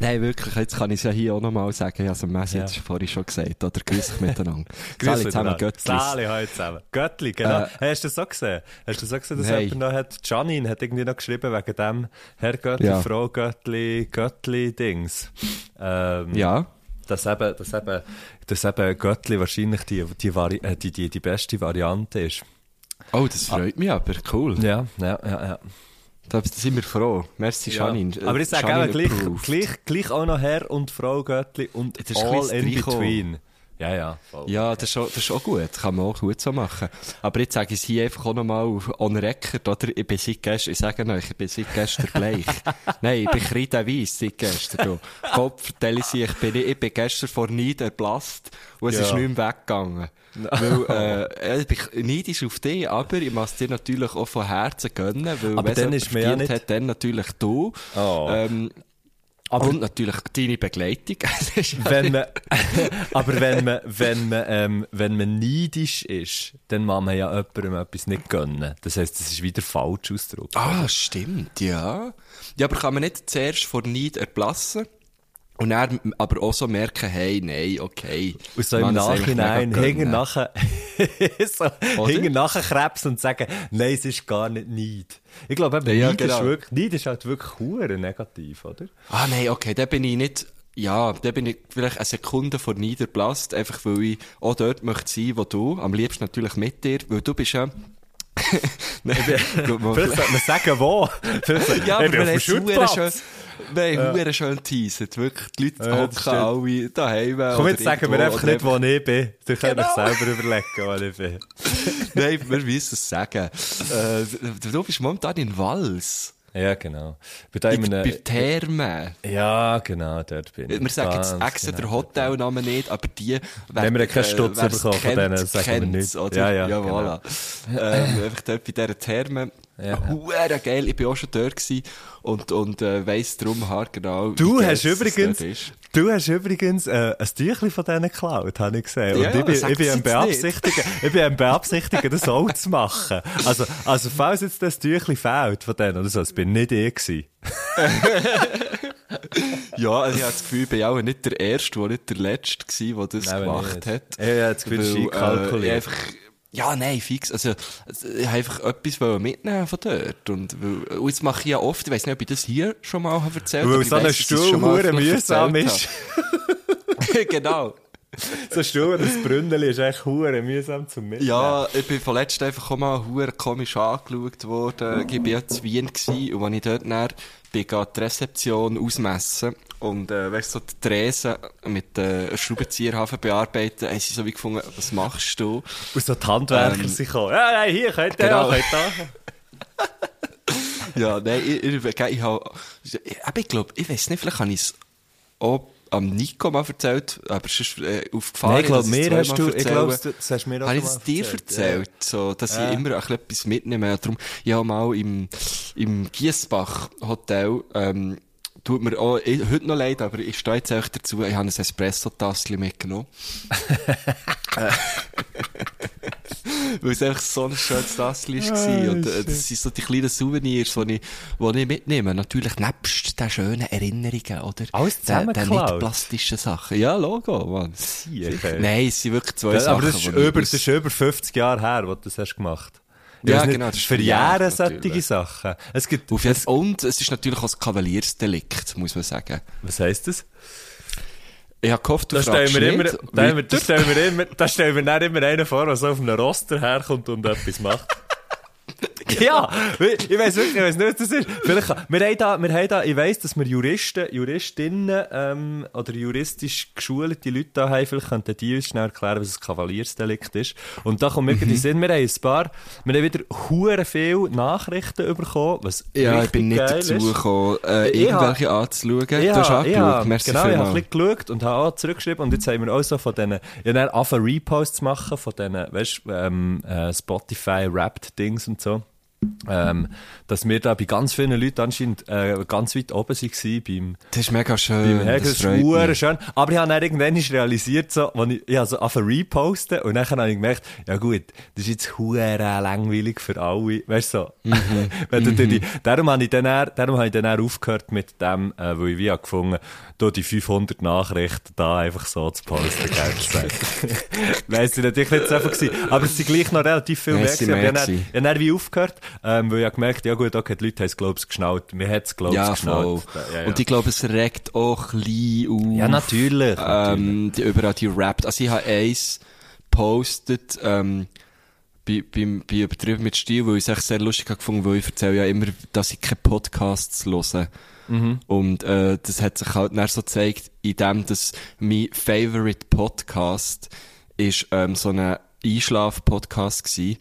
Nein, wirklich, jetzt kann ich es ja hier auch nochmal sagen. Ich habe es Messi Ja. jetzt vorhin schon gesagt. Oder grüß dich miteinander. Grüß Sali dich zusammen. Göttlis. Sali, heute zusammen. Göttli, genau. Äh, hey, hast du das so gesehen? Hast du so gesehen, dass Nein. jemand noch hat, Janine hat irgendwie noch geschrieben wegen dem Herr Göttli, Ja. Frau Göttli, Göttli-Dings. Ähm, Ja. Dass eben, dass eben, dass eben Göttli wahrscheinlich die, die, Vari äh, die, die, die beste Variante ist. Oh, das freut mich aber. Cool. Ja, ja, ja, ja. Da sind wir froh. Merci, Janine. Äh, Aber ich sage eben gleich, gleich, gleich auch noch Herr und Frau Göttli und Das ist ein all in between. Ja, ja. voll. Ja, das ist, auch, das ist auch gut. Kann man auch gut so machen. Aber jetzt sage ich es hier einfach auch nochmal on record, oder? Ich bin seit gestern, ich sage euch, ich bin seit gestern gleich. Nein, ich bin kreideweiss seit gestern. Gott, vertelle ich sie, ich bin, ich bin gestern vor Neid erblasst und es Ja. ist nicht mehr weggegangen. Weil, äh, ich bin neidisch auf dich, aber ich muss dir natürlich auch von Herzen gönnen, weil Aber wenn dann es ist mir ja nicht- hat, dann natürlich du. Oh. Ähm, und natürlich deine Begleitung. Wenn man, aber wenn man, wenn man, ähm, wenn man neidisch ist, dann kann man ja jemandem etwas nicht gönnen. Das heisst, das ist wieder falsch Ausdruck. Ah, stimmt, ja. Ja, aber kann man nicht zuerst vor Neid erblassen? Und dann aber auch so merken, hey, nein, okay. Und so im Nachhinein hingen gönnen. nachher, so, hingen nachher Krebs und sagen, nein, es ist gar nicht Neid. Ich glaube, eben, Ja, Neid, ist genau. wirklich, Neid ist halt wirklich hure negativ, oder? Ah, nein, okay, da bin ich nicht, ja, da bin ich vielleicht eine Sekunde vor Neid erblasst, einfach weil ich auch dort möchte sein, wo du, am liebsten natürlich mit dir, weil du bist ja, gut, Vielleicht sollte man sagen, wo. Ja, aber wir haben schön, wir haben ja. schön teasert, wirklich. Die Leute Ja, hocken alle daheim. Komm, jetzt sagen wir einfach nicht, wo ich bin. Du kannst Genau. dich selber überlegen, wo ich bin. Nein, wir müssen es sagen. Äh, du bist momentan in Wals. Ja, genau. Bei da In, bei Therme. ja, genau, dort bin ich. Wir sagen jetzt extra genau. den Hotelnamen nicht, aber die... Wenn wir keinen Stutz wer's bekommen von kennt, denen, sagen wir kennt's, nicht. Oder? Ja, ja, ja genau. voilà. ähm, einfach dort bei dieser Therme. Ja. Ja. Geil, ich bin auch schon dort gewesen und, und äh, weiss darum haargenau, Du hast es übrigens, du hast übrigens äh, ein Tüchlein von denen geklaut, habe ich gesehen. Ja, Und ich bin, ich bin am beabsichtigen, ich bin am beabsichtigen, das auch zu machen. Also, also falls jetzt das Tüchlein fehlt von denen oder so, das bin nicht ich gewesen. Ja, also ich habe das Gefühl, ich bin auch nicht der Erste, der nicht der Letzte war, der das Nein, gemacht nicht. hat. Ich habe das Gefühl, Weil, äh, ich einfach, ja, nein, fix. Also, ich habe einfach etwas mitnehmen von dort. Und, weil, und jetzt mache ich ja oft, ich weiß nicht, ob ich das hier schon mal habe erzählt Weil aber ich so ein Stuhl mühsam erzählt ist. habe. genau. So und ein Brünneli ist echt hure mühsam zum Mitnehmen. Ja, ich bin vorletzt einfach auch mal hure komisch angeschaut worden. Ich war ja in Wien gewesen, und als ich dort dann bin, gehe die Rezeption ausmessen und, äh, weißt du, so die Tresen mit äh, Schraubenzieherhafen bearbeiten, haben sie so wie gefunden, was machst du? Und so die Handwerker Ähm, sind gekommen. Ja, nein, hier, könnt ihr genau. auch, könnt ihr. Ja, nein, ich, ich, ich, ich habe, aber ich glaube, ich weiß nicht, vielleicht habe ich es auch am Nico mal erzählt, aber es ist äh, aufgefallen. Nein, ich glaube, mir hast du, ich glaube, das hast mir auch Habe ich es dir erzählt, so, dass Ja. ich immer ein etwas mitnehme. Darum, ich habe mal im, im Giesbach Hotel, ähm, tut mir auch, ich, heute noch leid, aber ich stehe jetzt auch dazu, ich habe ein Espresso-Tassel mitgenommen. Äh, Weil es einfach so ein schönes Tassel war. und, äh, das sind so die kleinen Souvenirs, die ich, die ich mitnehme. Natürlich nebst den schönen Erinnerungen, oder? Alles Den, den zusammengeklaut? nicht plastischen Sachen. Ja, Logo, Mann. okay. Nein, es sind wirklich zwei Ja, Sachen. aber das ist, über, das ist über 50 Jahre her, wo du das hast gemacht. Ich Ja, genau, das ist verjährt solche. Sachen. Es gibt, Fall. Und es ist natürlich auch ein Kavaliersdelikt, muss man sagen. was heisst das? Ich habe gehofft, du Da stellen fragst wir immer, nicht. da, haben wir- da stellen wir immer, da stellen wir dann immer einen vor, der so auf einem Roster herkommt und etwas macht. Ja, ich weiss wirklich, ich weiss nicht, was das ist. Vielleicht, wir haben da, wir haben da, ich weiss, dass wir Juristen, Juristinnen, ähm, oder juristisch geschulte Leute da haben. Vielleicht könnten die uns schnell erklären, was ein Kavaliersdelikt ist. Und da kommt mir mhm. in Sinn, wir haben ein paar, wir haben wieder hure viele Nachrichten bekommen, was Ja, ich bin nicht dazu gekommen, äh, irgendwelche ha, anzuschauen. Du hast angeschaut, ja, Merci genau, ich habe ein bisschen geschaut und habe auch zurückgeschrieben und jetzt haben wir auch so von diesen, ich habe angefangen Reposts zu machen von diesen, weißt, ähm, äh, Spotify-Rapped-Dings und so. Ähm, dass wir da bei ganz vielen Leuten anscheinend äh, ganz weit oben waren beim... Das ist mega schön. Beim das ist schön. Aber ich habe dann irgendwann realisiert, so, als ich, ich habe so angefangen reposten und dann habe ich gemerkt, ja gut, das ist jetzt hure langweilig für alle. Weißt du, so. Mhm. Wenn du die, darum habe ich dann, darum habe ich dann aufgehört mit dem, äh, weil ich wie gefunden da die 500 Nachrichten da einfach so zu posten, gell, Nein, es sind natürlich nicht so einfach gewesen. Aber es sind gleich noch relativ viel mehr gewesen. Ich habe dann, ich dann wie aufgehört, ähm, weil ich gemerkt ja gut, okay, die Leute haben es, glaube ich, geschnallt. Mir hat es, glaube ich, ja, geschnallt. Ja, ja. Und ich glaube, es regt auch ein bisschen auf. Ja, natürlich. Ähm, die, überall die rappt. Also ich habe eins postet, ähm, bei, bei, bei übertrieben mit Stil, weil ich es echt sehr lustig habe gefunden, weil ich erzähle ja immer, dass ich keine Podcasts höre. Mhm. Und äh, das hat sich halt dann so gezeigt, in dem, dass mein Favorite Podcast ist ähm, so eine Einschlaf-Podcast gsi,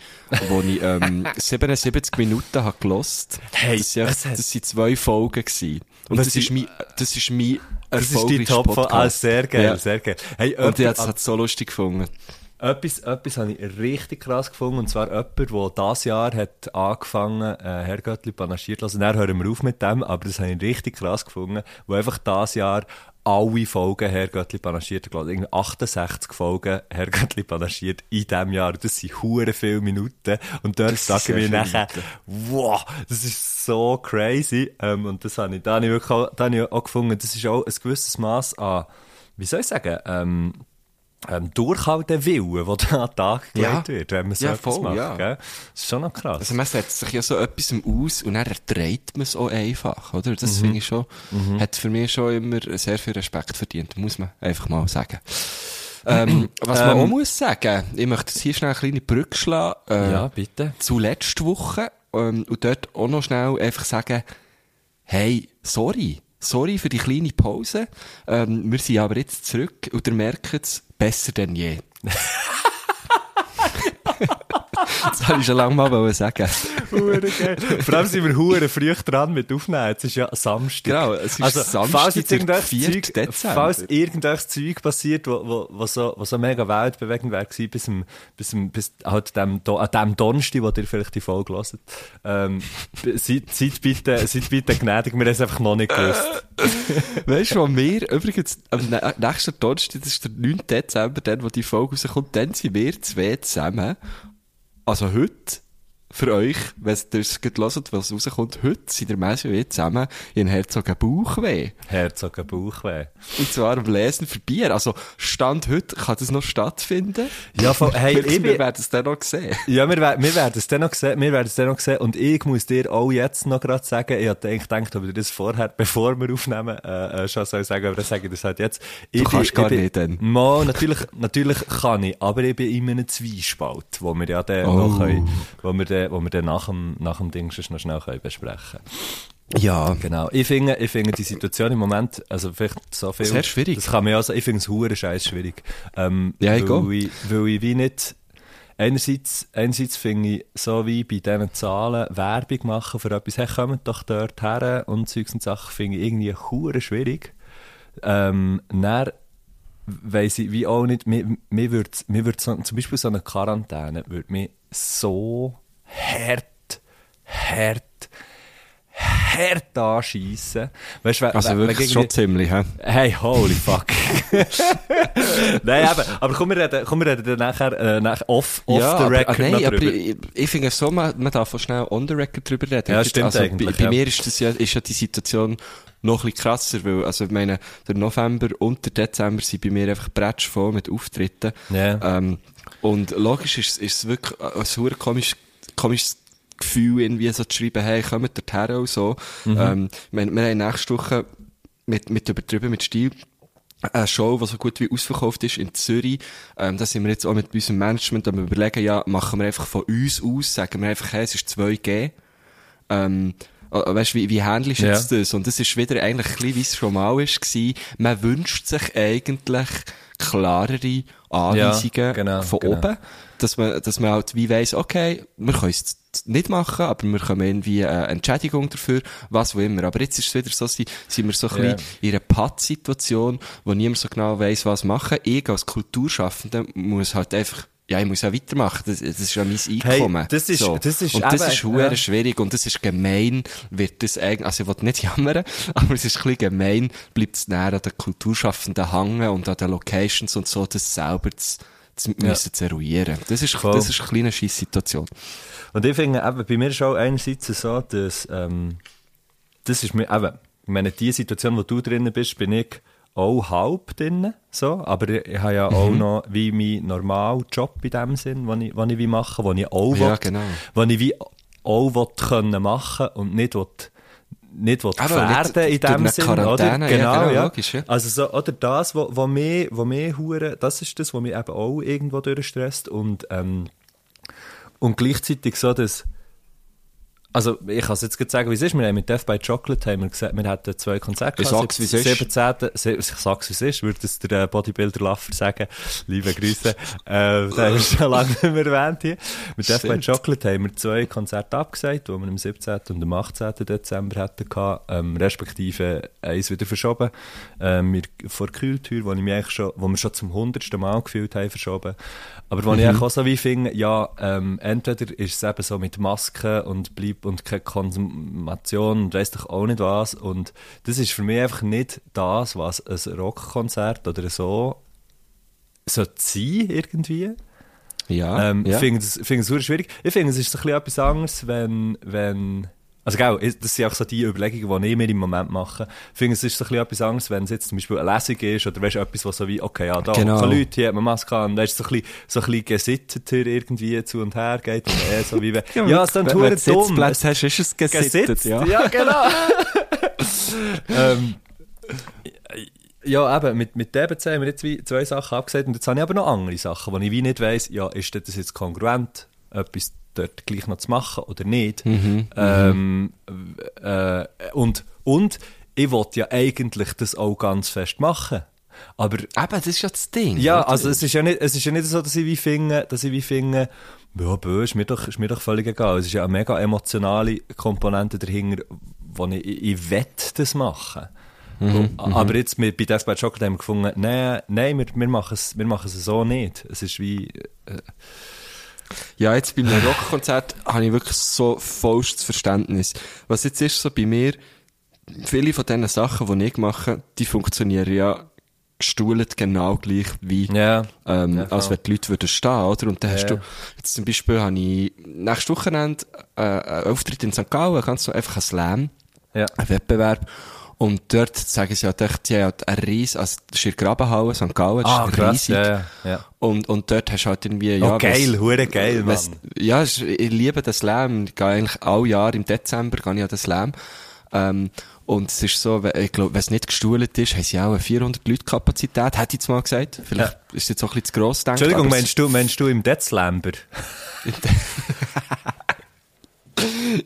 wo ich ähm, 77 Minuten habe gelost. Hey, das, sind, das sind zwei Folgen gsi. Und das, das ist mein, das ist mein das ist die Top Podcast. von, ah, sehr geil, ja. sehr geil. Hey, und ich habe es so lustig gefunden. Etwas, etwas habe ich richtig krass gefunden, und zwar jemand, der dieses Jahr hat angefangen, äh, Herr Göttli panaschiert lassen. Dann hören wir auf mit dem, aber das habe ich richtig krass gefunden, wo einfach dieses Jahr alle Folgen Herr Göttli panaschiert, glaube ich, 68 Folgen Herr Göttli panaschiert in diesem Jahr. Das sind hure viele Minuten. Und dort sage ich mir nachher, wow, das ist so crazy. Ähm, und das habe ich, da habe ich wirklich auch, da habe ich auch gefunden, das ist auch ein gewisses Maß an, wie soll ich sagen, ähm, ähm, durchhalten Willen, der da an den Tag gelegt ja. wird, wenn man so ja, etwas voll, macht. Ja. Gell? Das ist schon noch krass. Also man setzt sich ja so etwas aus und dann erträgt man es auch einfach, oder? Das mhm. finde ich schon, mhm. hat für mich schon immer sehr viel Respekt verdient, muss man einfach mal sagen. Ähm, was man ähm, auch muss sagen, ich möchte jetzt hier schnell eine kleine Brücke schlagen. Äh, ja, bitte. Zu letzter Woche, ähm, und dort auch noch schnell einfach sagen, hey, sorry. Sorry für die kleine Pause. Ähm, wir sind aber jetzt zurück und ihr merkt es, besser denn je. das habe ich schon lange mal sagen. Vor allem sind wir hure früh dran mit Aufnehmen. Jetzt ist ja Samstag. Genau, es ist also, Samstag, falls jetzt irgendwelches Zeug, Dezember. Falls irgendwelches Zeug passiert, wo, wo, wo, so, wo so mega weltbewegend wäre gewesen, bis, zum, bis, zum, bis halt dem, an dem Donnerstag, wo ihr vielleicht die Folge hört, ähm, seid, seid, bitte, seid bitte gnädig, wir haben es einfach noch nicht gewusst. weißt du, wir übrigens am nächsten Donnerstag, das ist der 9. Dezember, dann, wo die Folge rauskommt, dann sind wir zwei zusammen. Also heute für euch, wenn ihr es gerade hört, was rauskommt, heute sind der Messi und ich zusammen in Herzogen Bauchweh. Herzogen Bauchweh. Und zwar am Lesen für Bier. Also, Stand heute, kann das noch stattfinden? Ja, voll, hey, wir, ich, wir werden es dann noch sehen. Ja, wir, wir werden es dann noch sehen, wir werden es dann noch sehen. Und ich muss dir auch jetzt noch gerade sagen, ich hatte eigentlich gedacht, ob ich das vorher, bevor wir aufnehmen, äh, äh schon soll sagen, aber das sage ich das halt jetzt. Ich du kannst bin, gar bin, nicht dann. Mal, natürlich, natürlich kann ich, aber ich bin in einem Zwiespalt, wo wir ja dann oh. noch können, wo wir dann, wo wir dann nach dem, nach dem Ding schon noch schnell können besprechen ja. Genau. Ich finde, ich finde die Situation im Moment, also vielleicht so viel. Sehr schwierig. Das kann man ja sagen, ich finde es hure scheiß schwierig. Ähm, ja, ich weil, ich, weil ich wie nicht, einerseits, einerseits finde ich, so wie bei diesen Zahlen Werbung machen für etwas, hey, kommt doch dort her und Zeugs und Sachen, finde ich irgendwie hure schwierig. Ähm, dann, weiss ich, wie auch nicht, mir, mir würde, mir würde so, zum Beispiel so eine Quarantäne, würde mich so hart, hart, hart anschiessen. Weißt, we, also wirklich we, schon ziemlich, hä? Hey, holy fuck. nein, aber, aber komm, wir reden, komm, wir reden dann nachher, äh, nachher off, off ja, the record aber, nein, aber ich, ich finde es so, man, man darf auch schnell on the record drüber reden. Ja, stimmt also, eigentlich. Bei, ja. bei mir ist das ja, ist ja die Situation noch ein bisschen krasser, weil, also, ich meine, der November und der Dezember sind bei mir einfach bretsch voll mit Auftritten. Yeah. Ähm, und logisch ist, es wirklich ein super komisch, komisches Gefühl, irgendwie so zu schreiben, hey, kommt dorthin und so. Mhm. Ähm, wir, wir haben nächste Woche mit, mit übertrieben mit Stil eine Show, die so gut wie ausverkauft ist in Zürich. Ähm, da sind wir jetzt auch mit unserem Management am überlegen, ja, machen wir einfach von uns aus, sagen wir einfach, hey, es ist 2G. Ähm, äh, weißt wie, wie handelst du jetzt Ja. das? Und das ist wieder eigentlich ein bisschen, wie es schon mal ist, gewesen. Man wünscht sich eigentlich klarere Anweisungen Ja, genau, von genau. oben. Dass man, dass man halt wie weiss, okay, wir können es nicht machen, aber wir können irgendwie eine Entschädigung dafür, was auch immer. Aber jetzt ist es wieder so, sind wir so ein Ja. bisschen in einer Pattsituation, wo niemand so genau weiss, was machen. Ich als Kulturschaffender muss halt einfach ja, ich muss ja weitermachen. Das, das ist ja mein Einkommen. das ist- so. das ist und das eben, ist ja. schwierig und das ist gemein, wird das eigentlich, also ich will nicht jammern, aber es ist ein bisschen gemein, bleibt es näher an den Kulturschaffenden hängen und an den Locations und so, das selber zu, zu müssen zu eruieren. Das ist, Voll. das ist eine kleine Scheisssituation. Und ich finde, eben, bei mir ist auch einerseits so, dass, ähm, das ist mir, eben, ich meine, die Situation, wo du drinnen bist, bin ich auch halb drinnen, so, aber ich, habe ja auch Mhm. noch wie meinen normalen Job in dem Sinn, den ich, den ich wie mache, den ich auch Ja, will, genau. den ich wie auch will können machen und nicht will, nicht will gefährden in dem Sinn, oder? ja, Genau, genau, ja. logisch, ja. Also so, oder das, wo, wo mir, wo mir hure, das ist das, was mich eben auch irgendwo durchstresst und, ähm, und gleichzeitig so, dass, also ich kann es jetzt gerade sagen, wie es ist, wir haben mit Death by Chocolate haben wir gesagt, wir hätten zwei Konzerte Ich sag's, wie es ist. 17. se- Ich sag's, wie es ist, würde es der äh, Bodybuilder Laffer sagen. Liebe Grüße. äh, den haben wir schon lange nicht mehr erwähnt hier. Mit Death by. Chocolate haben wir zwei Konzerte abgesagt, die wir am 17. und am 18. Dezember hatten, ähm, respektive eins wieder verschoben. Ähm, wir, vor Kühltür, wo, ich mich eigentlich schon, wo wir schon zum hundertsten Mal gefühlt haben, verschoben. Aber wo ich eigentlich auch so wie finde, ja, ähm, entweder ist es eben so mit Masken und bleib und keine Konsumation und weiss doch auch nicht was. Und das ist für mich einfach nicht das, was ein Rockkonzert oder so sollte sein, irgendwie. Ja, Ähm, ja. Ich finde es, super schwierig. Ich finde, es ist so ein bisschen etwas anderes, wenn, wenn, also genau, das sind auch so die Überlegungen, die ich mir im Moment mache. Ich finde, es ist so ein bisschen etwas anderes, wenn es jetzt zum Beispiel eine Lesung ist oder weißt etwas, was so wie, okay, ja, da Genau. kommen Leute, hier hat man Maske an, da ist so ein bisschen, so ein bisschen gesitteter irgendwie zu und her geht und eher so wie, wenn- ja, es dann du dumm. Sitzplatz hast, ist es gesittet, Gesitzt, ja. ja, genau. ähm, ja, eben, mit, mit DBC haben wir jetzt wie zwei Sachen abgesagt und jetzt habe ich aber noch andere Sachen, wo ich wie nicht weiss, ja, ist das jetzt kongruent, etwas dort gleich noch zu machen oder nicht. ähm, äh, und, und ich wollte ja eigentlich das auch ganz fest machen. Aber Eben, das ist ja das Ding. ja, oder? also es ist ja nicht, es ist ja nicht so, dass ich wie finde, dass ich wie finde, ja, bö, ist mir doch, ist mir doch völlig egal. Es ist ja eine mega emotionale Komponente dahinter, wo ich, ich, ich wett das machen. Aber jetzt mit, bei Death by Chocolate haben wir gefunden, nein, nein, wir, wir machen es, wir machen es so nicht. Es ist wie, Ja, jetzt bei einem Rockkonzert habe ich wirklich so vollstes Verständnis. Was jetzt ist so bei mir, viele von diesen Sachen, die ich mache, die funktionieren ja gestuhlt genau gleich wie, ja, ähm, Ja, als wenn die Leute würden stehen, oder? Und dann hast Ja. du, jetzt zum Beispiel habe ich nächstes Wochenende, äh, einen Auftritt in St. Gallen, ganz so einfach ein Slam, ja, ein Wettbewerb. Und dort sagen sie ja, echt, die haben halt eine riesen, also das ist in Grabenhalle, St. Gallen, das ah, ist krass, riesig. ja, ja, ja. Und, und dort hast du halt irgendwie, ja, oh, geil, hure geil, Mann. was, ja, ich liebe den Slam. Ich gehe eigentlich alle Jahre im Dezember gehe ich an den Slam. Ähm, und es ist so, ich glaube, wenn es nicht gestuhlt ist, haben sie auch eine 400 Leute Kapazität, hätte ich jetzt mal gesagt. Vielleicht ist es jetzt auch ein bisschen zu gross gedacht. Entschuldigung, meinst du, meinst du im Dead Slamber?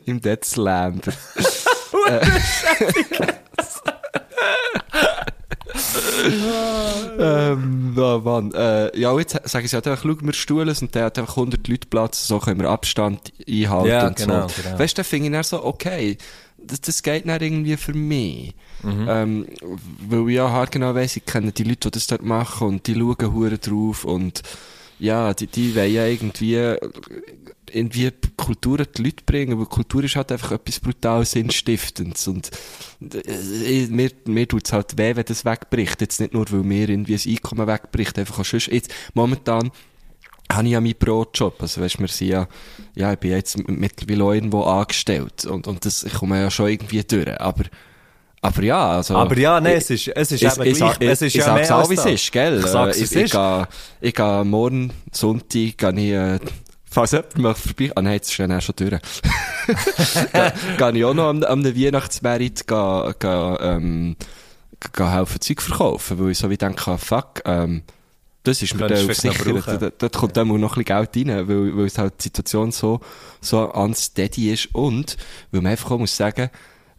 Im Dead Slam. ähm, oh Mann. Äh, ja, jetzt sagen sie halt einfach, schau, wir stuhlen es und der hat einfach 100 Leute Platz, so können wir Abstand einhalten Ja, und genau, so. genau. Weißt du, da finde ich dann so, okay, das, das geht dann irgendwie für mich. Mhm. Ähm, weil ich ja hart genau weiss, ich kenne die Leute, die das dort machen und die schauen drauf und ja, die, die wollen ja irgendwie, irgendwie Kultur an die Leute bringen, weil Kultur ist halt einfach etwas brutal Sinnstiftendes und äh, mir, mir tut's halt weh, wenn das wegbricht. Jetzt nicht nur, weil mir irgendwie ein Einkommen wegbricht, einfach auch sonst. Jetzt, momentan, habe ich ja meinen Brotjob. Also, weißt wir sind ja, ja, ich bin jetzt mittlerweile irgendwo angestellt. Und, und das, ich komme ja schon irgendwie durch. Aber, aber ja, also. Aber ja, nein, es ist, es ist ich, eben ich, gleich, ich, es ist ich ja sag's auch, wie es ist, gell? Ich sag's, ich, es ich, ist. gehe, ich gehe morgen Sonntag, gehe ich, äh, falls jemand mal vorbei, ah nein, jetzt ist dann schon durch. gehe, gehe ich auch noch am, am Weihnachtsmerit, gehe, gehe, ähm, gehen helfen Zeug verkaufen, weil ich so wie denke, fuck, ähm, das ist mir Könntest da du vielleicht noch sicher, dort kommt dann noch ein bisschen Geld rein, weil, weil es halt die Situation so, so unsteady ist und, weil man einfach auch muss sagen,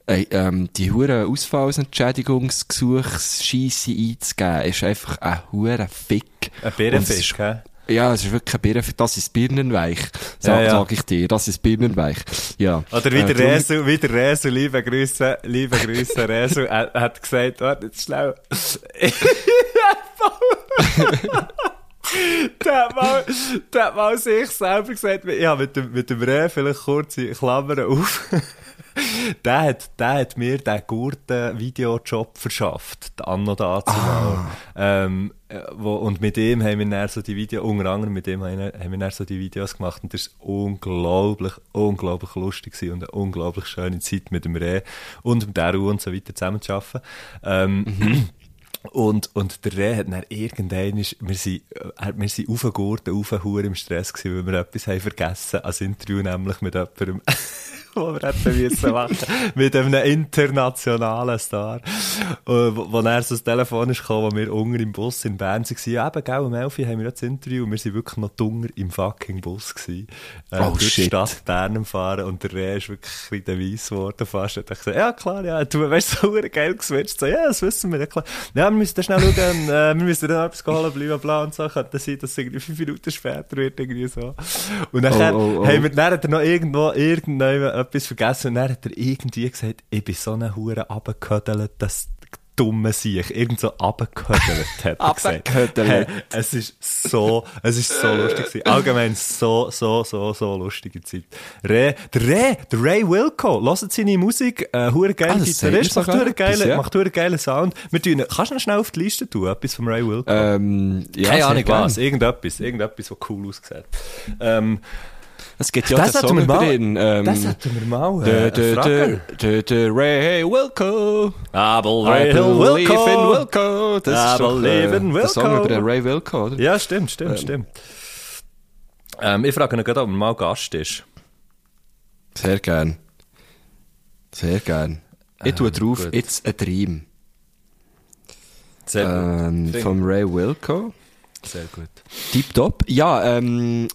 ey, ähm, die hure Ausfallsentschädigungsgesuchsscheisse einzugeben, ist einfach ein hure Fick. Ein Bärenfisch, ist- gell? Ja, es ist wirklich ein Birnenfick. Das ist Birnenweich. Sag, Ja, ja. sag ich dir. Das ist Birnenweich. Ja. Oder wie der Äh, Resu, wie der Resu, liebe Grüße, liebe Grüße, Resu, er hat gesagt, warte, jetzt schnell. der hat mal, der hat mal sich selber gesagt, ich habe mit dem, mit dem Re vielleicht kurze Klammern auf. der hat, der hat mir den guten Videojob verschafft, Anno dazu. Ähm, äh, wo, und mit dem haben wir dann so die Videos, unter anderem mit dem haben wir, haben wir dann so die Videos gemacht und das ist unglaublich, unglaublich lustig gewesen und eine unglaublich schöne Zeit mit dem Re und mit der Ruhe und so weiter zusammen zu arbeiten. Ähm, Und, und der Reh hat dann irgendwann, ist, wir sind, äh, wir sind aufgegurten, aufgehuren im Stress gewesen, weil wir etwas haben vergessen, als Interview nämlich mit jemandem, wo wir hätten müssen machen, mit einem internationalen Star. Und wo, wo dann so das Telefon ist gekommen, wo wir unten im Bus in Bern waren, ja eben, gell, um 11 Uhr haben wir das Interview und wir sind wirklich noch dunger im fucking Bus gewesen. Äh, Oh, durch die shit. Stadt Bern fahren und der Reh ist wirklich ein weiss geworden fast. Und ich gesagt, ja klar, ja, du weißt so geil geswitcht. So, ja, das wissen wir, ja klar. Ja, wir müssen da schnell schauen, äh, wir müssen dann etwas holen, bla bla und so. Könnte sein, dass es irgendwie fünf Minuten später wird, irgendwie so. Und dann, Oh, oh, oh. haben wir, dann er noch irgendwo, irgendjemand etwas vergessen und dann hat er irgendwie gesagt, ich bin so eine Hure abgehödelt, dass dumme sich irgend so abgehödelt hat er gesagt. Hey, es ist so, es ist so lustig gewesen. Allgemein so, so, so, so lustige Zeit. Ray, der Ray, der Ray Wilco, hört seine Musik, äh, hure geile Ah, Gitarrist, macht hure geile, ja. macht hure geile Sound. Wir tun, kannst du noch schnell auf die Liste tun, etwas vom Ray Wilco? Ähm, ja, Keine Ahnung was, irgendetwas, irgendetwas, was cool aussieht. Ähm, Es gibt ja das den hatten Song mal, drin. Ähm, das hatten wir mal, äh, der, der Ray Wilco. I I believe believe in Wilco. Das I ist doch, believe äh, in der Song über den Ray Wilco, oder? Ja, stimmt, stimmt, stimmt. Ähm, ich frage ihn gerade, ob er mal Gast ist. Sehr gern. Sehr gern. Ich tue drauf, gut. It's a Dream. Sehr Ähm, Finde- vom Ray Wilco. Sehr gut. Tipptopp. Ja, ähm...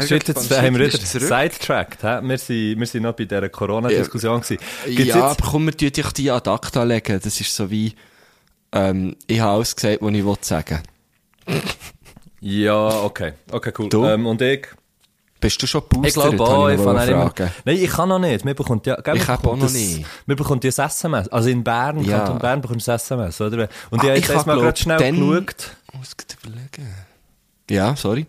Jetzt haben wir wieder sidetracked. Wir sind, wir sind noch bei dieser Corona-Diskussion. Gibt's Ja, jetzt- komm, wir dich die ad acta legen. Das ist so wie, ähm, ich habe alles gesagt, was ich wollte sagen. Ja, okay. Okay, cool. Du? Ähm, und ich? Bist du schon boostert? Ich glaube Habe auch, ich fange immer... Nein, ich kann noch nicht. Wir bekommt ja, gell, Ich wir hab bekommt auch noch nicht. Wir bekommt ja das SMS. Also in Bern, Ja. Kanton Bern bekommst du das SMS, oder? Und Ah, ich habe jetzt mal gerade schnell dann- geschaut. Ich muss überlegen. Ja, sorry.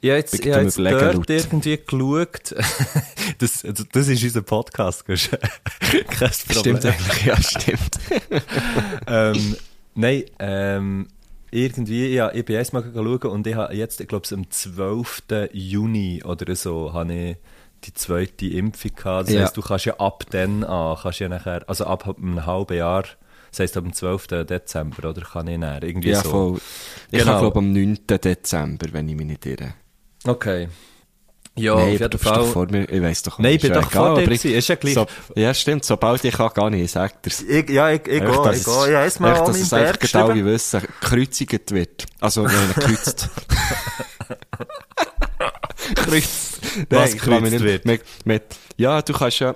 Ich habe jetzt, ich habe jetzt dort irgendwie geschaut. das, also, das ist unser Podcast, gell? Kein Problem. Stimmt eigentlich, ja, stimmt. ähm, nein, ähm, irgendwie, ja, ich bin erst mal schauen und ich habe jetzt, ich glaube, am 12. Juni oder so, habe ich die zweite Impfung gehabt. Das Ja. heisst, du kannst ja ab dann an, kannst ja nachher, also ab einem halben Jahr, das heisst dem 12. Dezember, oder kann ich näher, irgendwie Ja, so. voll. Ich Genau. glaube am 9. Dezember, wenn ich mich nicht irre. Okay. Ja, Nein, auf jeden bist doch Fall. vor mir, ich weiss doch Nein, ich bin doch egal, vor dir ich- ist ja gleich. So, ja, stimmt, sobald ich kann, gar nicht, sagt er's. Ich, ja, ich, ich gehe, ich gehe. Ja, erst mal einfach, an dass meinem es einfach Berg wie wissen, gekreuzigt wird. Also, nein, gekreuzt. Kreuzt. Nein, Was ich gekreuzt wird. Mit, mit, ja, du kannst ja,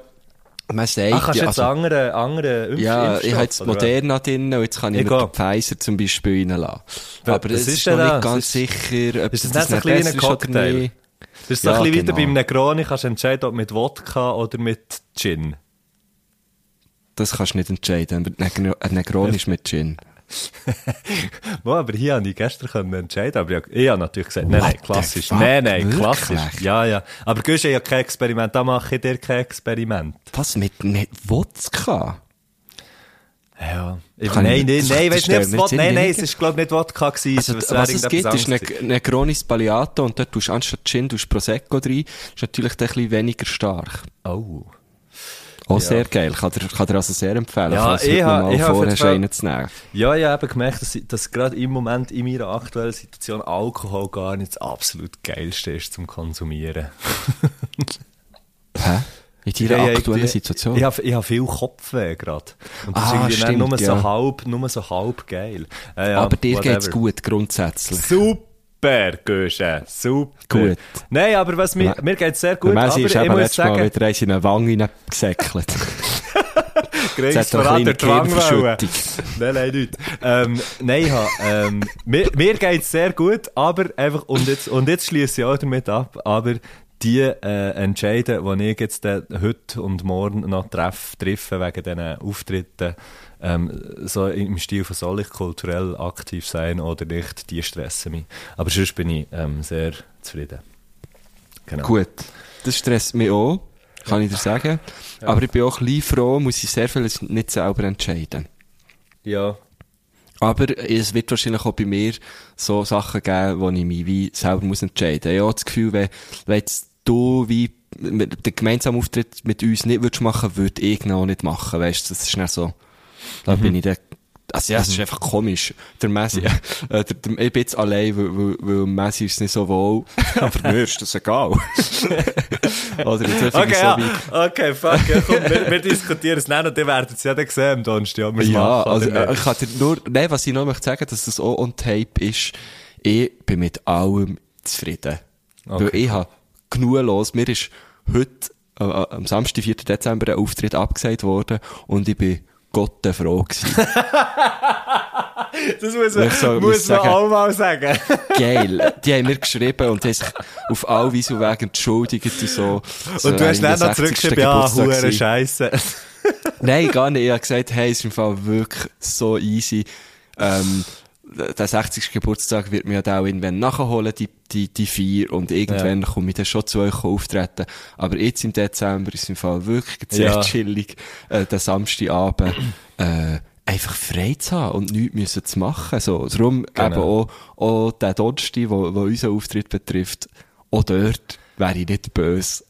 man sagt, Ach, kannst ja, jetzt also, andere, andere Impf ja, Impfstoffe, ich habe jetzt? Moderna drin und jetzt kann ich, Ich den Pfizer zum Beispiel reinlassen. Aber es ist noch das? nicht ganz Ist- sicher, ob ist das das, nicht ein kleiner Cocktail? nicht. Das ist so Ja, ein bisschen wie genau. beim Negroni, kannst du entscheiden, ob mit Wodka oder mit Gin. Das kannst du nicht entscheiden. aber Negroni ist mit Gin. Wo, aber hier habe ich gestern entscheiden, aber ich, ich habe natürlich gesagt, nein, nein, klassisch. Nein, nein, klassisch. Ja, ja. Aber du hast ja kein Experiment, da mache ich dir kein Experiment. Was, mit, mit Wodka? Ja. Ich, Kann nein, ich- nein, nein, weißt nicht, mir nein, nein, es ist, glaube ich, nicht Wodka gewesen. Also, wäre was es gibt, ist anderes eine gewesen. Negroni Spaliato und dort tust du anstatt Gin tust Prosecco rein. Ist natürlich ein bisschen weniger stark. Oh. Auch sehr geil. Kann dir, kann dir also sehr empfehlen, Ja, falls du ich ha- ich mal einen zu nehmen. Ja, ich habe gemerkt, dass, dass gerade im Moment in meiner aktuellen Situation Alkohol gar nicht das absolut geilste ist zum Konsumieren. Hä? In deiner Ja, ja, aktuellen ich- Situation. Ich habe ich hab viel Kopfweh gerade. Und das Ah, ist stimmt, nur, ja. so halb, nur so halb geil. Äh, ja, Aber dir whatever. geht's gut, grundsätzlich. Super, Gösche. Super. Gut. Nein, aber was mir, Ja. mir geht's sehr Der gut. Messi ist eben letztes Mal sagen, wieder eins in eine Wange gesäckelt. Greg's Jetzt hat er verraten, eine der Zwang. Nein, nein, nicht. Ähm, nein, hab, ähm, mir, mir geht's sehr gut, aber einfach, und jetzt, und jetzt schließe ich auch damit ab, aber die äh, Entscheide, die ich jetzt heute und morgen noch treff, treffe wegen diesen Auftritten, ähm, so im Stil von soll ich kulturell aktiv sein oder nicht, die stressen mich. Aber sonst bin ich ähm, sehr zufrieden. Genau. Gut. Das stresst mich auch, kann ich dir sagen. Aber ich bin auch ein froh, muss ich sehr vieles nicht selber entscheiden. Ja. Aber es wird wahrscheinlich auch bei mir so Sachen geben, wo ich mich wie selber muss entscheiden muss. Ich habe das Gefühl, wenn, wenn du wie den gemeinsamen Auftritt mit uns nicht würdest machen, würde ich ihn auch nicht machen. Weißt du, das ist nicht so. Da bin ich dann, also ja, es ist einfach komisch. Der Messi, äh, der, der, ich bin jetzt allein, weil, weil, weil Messi ist nicht so wohl. Aber mir ist das egal. Oder jetzt Okay, so ja. Okay, fuck. Ja, komm, wir, wir diskutieren es nicht und ihr werdet es ja dann sehen am Donnerstag, Ja, machen also, äh, ich kann dir nur, nein, was ich noch möchte sagen, dass das auch on tape ist, ich bin mit allem zufrieden. Okay, Weil ich habe genug los. Mir ist heute, äh, äh, am Samstag, 4. Dezember, ein Auftritt abgesagt worden und ich bin Gott froh gewesen. Das muss man, soll- muss man sagen- auch mal sagen. Geil. Die haben mir geschrieben und haben sich auf all Weise und Wege entschuldigt und so. so Und du hast an dann noch 60. zurückgeschrieben, ja, Geburtstag hure. Scheiße. Nein, gar nicht. Ich habe gesagt, hey, es ist im Fall wirklich so easy. Ähm, der 60. Geburtstag wird mir ja dann auch irgendwann nachholen, die, die, die vier, und irgendwann komme ich dann schon zu euch auftreten. Aber jetzt im Dezember ist es im Fall wirklich sehr Ja. chillig, äh, den Samstagabend, äh, einfach frei zu haben und nichts müssen zu machen. So, darum Genau. eben auch, auch der Donnerstag, wo unseren Auftritt betrifft, auch dort wäre ich nicht böse,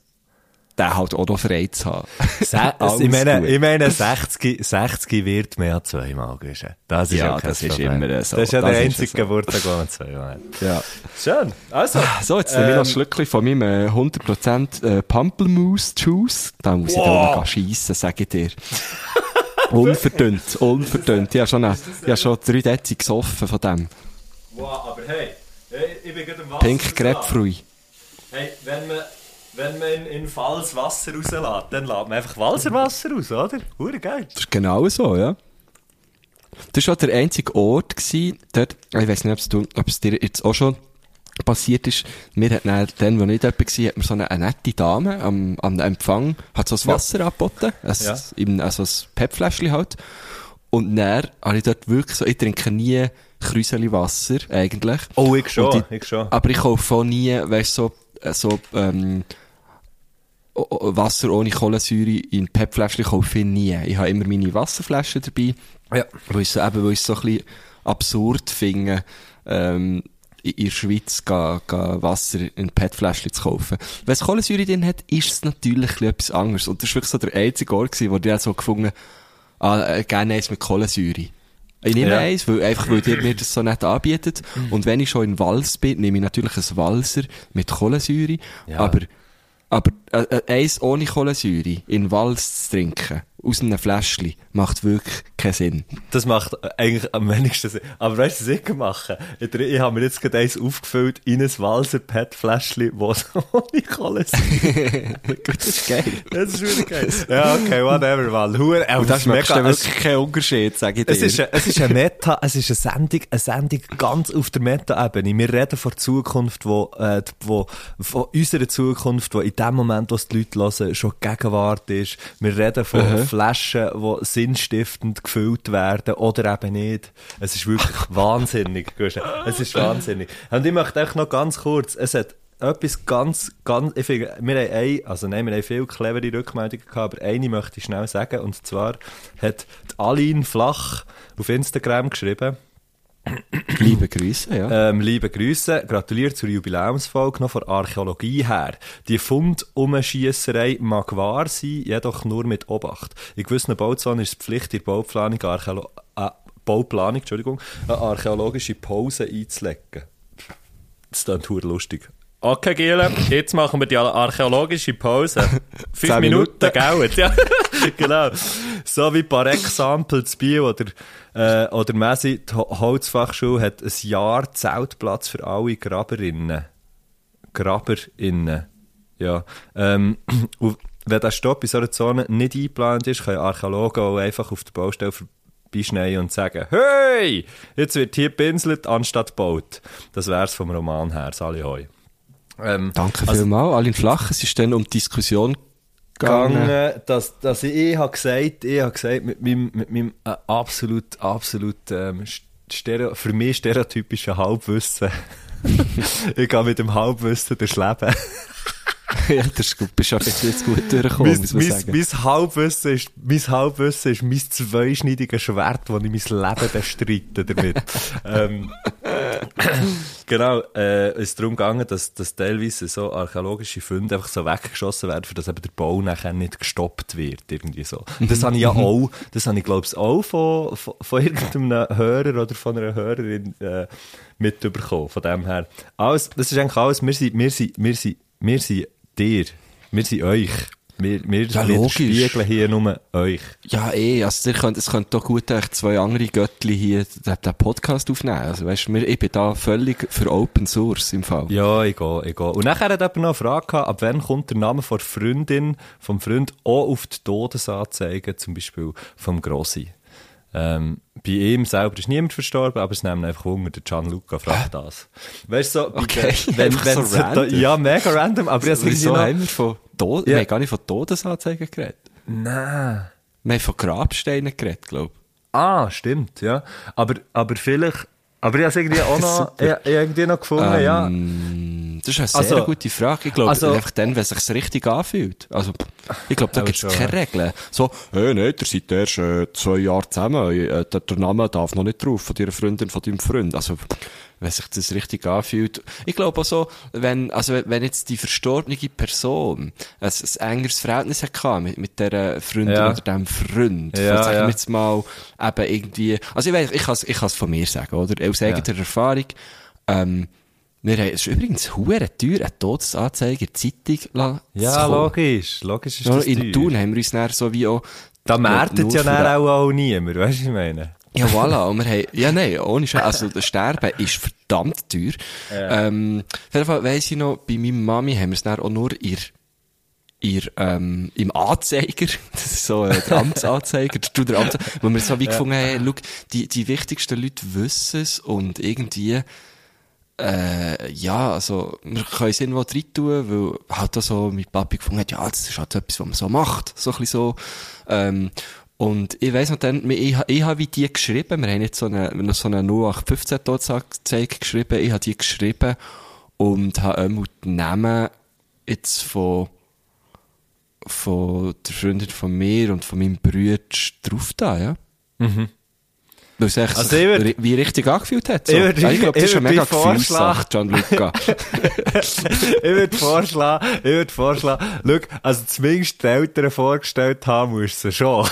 den halt auch noch frei zu haben. Ich, meine, gut. ich meine, 60, 60 wird mehr als zweimal gewesen. Das ist Ja, ja, kein das ist Problem. immer so. Das ist ja Das der ist einzige. Geburtstag, den man zweimal hat. Ja. Schön. Also. So, jetzt nehme ich noch ein Ähm, Schlückchen von meinem äh, 100% äh, Pampelmousse-Juice. Da muss ich Wow. dann noch schiessen, sage ich dir. unverdünnt, unverdünnt. Ich habe schon, eine, ich habe schon drei Dezi gesoffen von dem. Wow, aber hey, hey, ich bin gerade im Wasser. Pink Grapefruit. Hey, wenn man, wenn man in, Falls Wasser rauslässt, dann lässt man einfach Walserwasser raus, oder? Hure geil. Das ist genau so, ja. Das war auch der einzige Ort, gewesen, dort, ich weiss nicht, du, ob es dir jetzt auch schon passiert ist. Mir hat dann, dann, wo nicht jemand war, hat mir so eine, eine nette Dame am, am Empfang, hat so das Ja. Wasser angeboten, ein, Ja. eben, also ein PET-Fläschchen halt. Und dann habe ich dort wirklich so, ich trinke nie Krüseli Wasser, eigentlich. Oh, ich schon, die- ich schon. Aber ich kaufe auch nie, weißt so, äh, so, ähm, Wasser ohne Kohlensäure in PET-Fläschchen kaufe ich nie. Ich habe immer meine Wasserflaschen dabei. Ja. Weil ich so, eben, weil ich es so ein bisschen absurd finde, ähm, in der Schweiz ga, ga Wasser in PET-Fläschchen zu kaufen. Wenn es Kohlensäure drin hat, ist es natürlich etwas anderes. Und das war wirklich so der einzige Ort, wo die auch so gefunden ah, äh, gerne eins mit Kohlensäure. Ich nehme Ja. eins, weil, einfach weil ihr mir das so nett anbietet. Mhm. Und wenn ich schon in Wals bin, nehme ich natürlich ein Walser mit Kohlensäure. Ja. Aber, aber äh, äh, eins ohne Kohlensäure in Wals zu trinken, aus einem Fläschchen, macht wirklich keinen Sinn. Das macht eigentlich am wenigsten Sinn. Aber weißt du, was ich machen Ich, ich habe mir jetzt gerade eins aufgefüllt in ein Walser PET-Fläschchen, wo es ohne Kohle sind. das ist geil. Das ist wirklich geil. Ja, okay, whatever, man. Hure, äh, das ist macht dann es- wirklich keinen Unterschied, sage ich dir. Es ist, eine, es ist eine Meta, es ist eine Sendung, eine Sendung ganz auf der Meta-Ebene. Wir reden von der Zukunft, wo, äh, wo, von unserer Zukunft, wo in dem Moment, wo es die Leute hören, schon die Gegenwart ist. Wir reden von Aha. Flaschen, die sinnstiftend gefüllt werden oder eben nicht. Es ist wirklich wahnsinnig. Es ist wahnsinnig. Und ich möchte echt noch ganz kurz, es hat etwas ganz, ganz, ich finde, wir haben ein, also nein, wir haben viele clevere Rückmeldungen gehabt, aber eine möchte ich schnell sagen, und zwar hat Aline Flach auf Instagram geschrieben, Liebe Grüße, ja. ähm, liebe Grüße, gratuliere zur Jubiläumsfolge noch von Archäologie her. Die Fundumschiesserei mag wahr sein, jedoch nur mit Obacht. In gewissen Bauzonen ist es Pflicht, in Bauplanung, Archäolo äh, Bauplanung Entschuldigung, eine archäologische Pause einzulegen. Das klingt verdammt lustig. Okay, Giele, jetzt machen wir die archäologische Pause. Fünf Minuten, gell? Ja. genau. So wie par Exemple zu Biel oder, äh, oder Messi, die Ho- Holzfachschule hat ein Jahr Zeltplatz für alle Graberinnen. Graberinnen. Ja. Ähm, und wenn der Stopp in so einer Zone nicht eingeplant ist, können Archäologen auch einfach auf der Baustelle vorbeischneiden und sagen, hey, jetzt wird hier pinselt anstatt gebaut. Das wär's vom Roman her, Sali Hoi. Ähm, Danke also- vielmals. Alin Flach, es ist dann um die Diskussion gegangen. gegangen, dass, dass ich, ich habe gesagt, ich habe gesagt, mit meinem, mit meinem äh, absolut, absolut, ähm, Stereo, für mich stereotypischen Halbwissen. ich gehe mit dem Halbwissen durchs Leben. ja, das ist gut, bist aber jetzt gut durchgekommen, Mein, muss man mein, sagen. mein, Halbwissen ist, mein Halbwissen ist mein zweischneidiges Schwert, das ich mein Leben bestreite damit. ähm, genau, äh, es ist darum gegangen, dass, dass teilweise so archäologische Funde einfach so weggeschossen werden, dass eben der Bau nachher nicht gestoppt wird, irgendwie so. Das habe ich ja auch, das habe ich glaube ich auch von, von, von irgendeinem Hörer oder von einer Hörerin äh, mitbekommen, von dem her. Alles, das ist eigentlich alles, wir sind, wir sind, wir sind, wir sind dir, wir sind euch. Wir, wir, Ja, wir spiegeln hier nur euch. Ja, eh, also ihr könnt, es könnt doch gut echt zwei andere Göttli hier den, den Podcast aufnehmen. Also weißt wir- ich bin da völlig für Open Source im Fall. Ja, ich gehe. Und nachher hat jemand noch eine Frage gehabt, ab wann kommt der Name von der Freundin, vom Freund auch auf die Todesanzeige, zum Beispiel vom Grossi. Ähm, bei ihm selber ist niemand verstorben, aber es nimmt einfach Wunder, der Gianluca fragt das. Weißt du, so, Okay, wenn, wenn so random. ja, mega random, aber jetzt Wieso haben wir von Tod Ja. wir haben gar nicht von Todesanzeigen geredet. Nein. Wir haben von Grabsteinen geredet, glaube Ah, stimmt, ja. Aber, aber vielleicht, aber ich habe es irgendwie auch noch, ich, irgendwie noch gefunden, ja. Ähm, das ist eine sehr Also- gute Frage. Ich glaube, also- einfach dann, wenn es sich richtig anfühlt. Also, ich glaube, da gibt es keine Regeln. So, hey, nein, ihr seid erst äh, zwei Jahre zusammen. Äh, der, der Name darf noch nicht drauf, von deiner Freundin, von deinem Freund. Also, wenn sich das richtig anfühlt. Ich glaube auch so, wenn, also, wenn- jetzt die verstorbene Person ein, ein engeres Verhältnis hatte mit, mit dieser Freundin Ja. oder dem Freund, Ja, sagen ja. wir jetzt mal, eben irgendwie, also ich weiß, ich kann es ich kann's von mir sagen, oder? Aus eigener Erfahrung, ähm, wir haben, es ist übrigens hure teuer, eine Todesanzeige in der Zeitung Ja, logisch, logisch ist Ja, das in teuer. Thun haben wir uns dann so wie auch... Da merkt ja dann auch, auch niemand, weißt du, was ich meine? Ja, voilà. Und wir haben, ja, nein, ohne Scheiß. Also, das Sterben ist verdammt teuer. Ähm, auf jeden Fall weiss ich noch, bei meiner Mami haben wir es dann auch nur ihr, ihr, ähm, im Anzeiger, das ist so, äh, der Amtsanzeiger, der, der Amts wo wir so wie gefunden haben, schau, die, die wichtigsten Leute wissen es und irgendwie, äh, ja, also, wir können es irgendwo drin tun, weil halt auch so mein Papi gefunden hat, ja, das ist halt etwas, was man so macht, so ein bisschen so, ähm, und ich weiss noch dann, ich, ich, habe wie die geschrieben, wir haben jetzt so eine, so eine 0815 Todesanzeige geschrieben, ich habe die geschrieben und habe einmal die Namen jetzt von, von der Freundin von mir und von meinem Bruder drauf da, ja. Mhm. Weil es echt Also würd- wie richtig angefühlt hat. So. Ich würd- Ja, ich glaube, das ist eine mega. Gefühlssache, Gianluca. ich würde vorschlagen, ich würde vorschlagen, schau, also zumindest die Eltern vorgestellt haben musst du sie schon.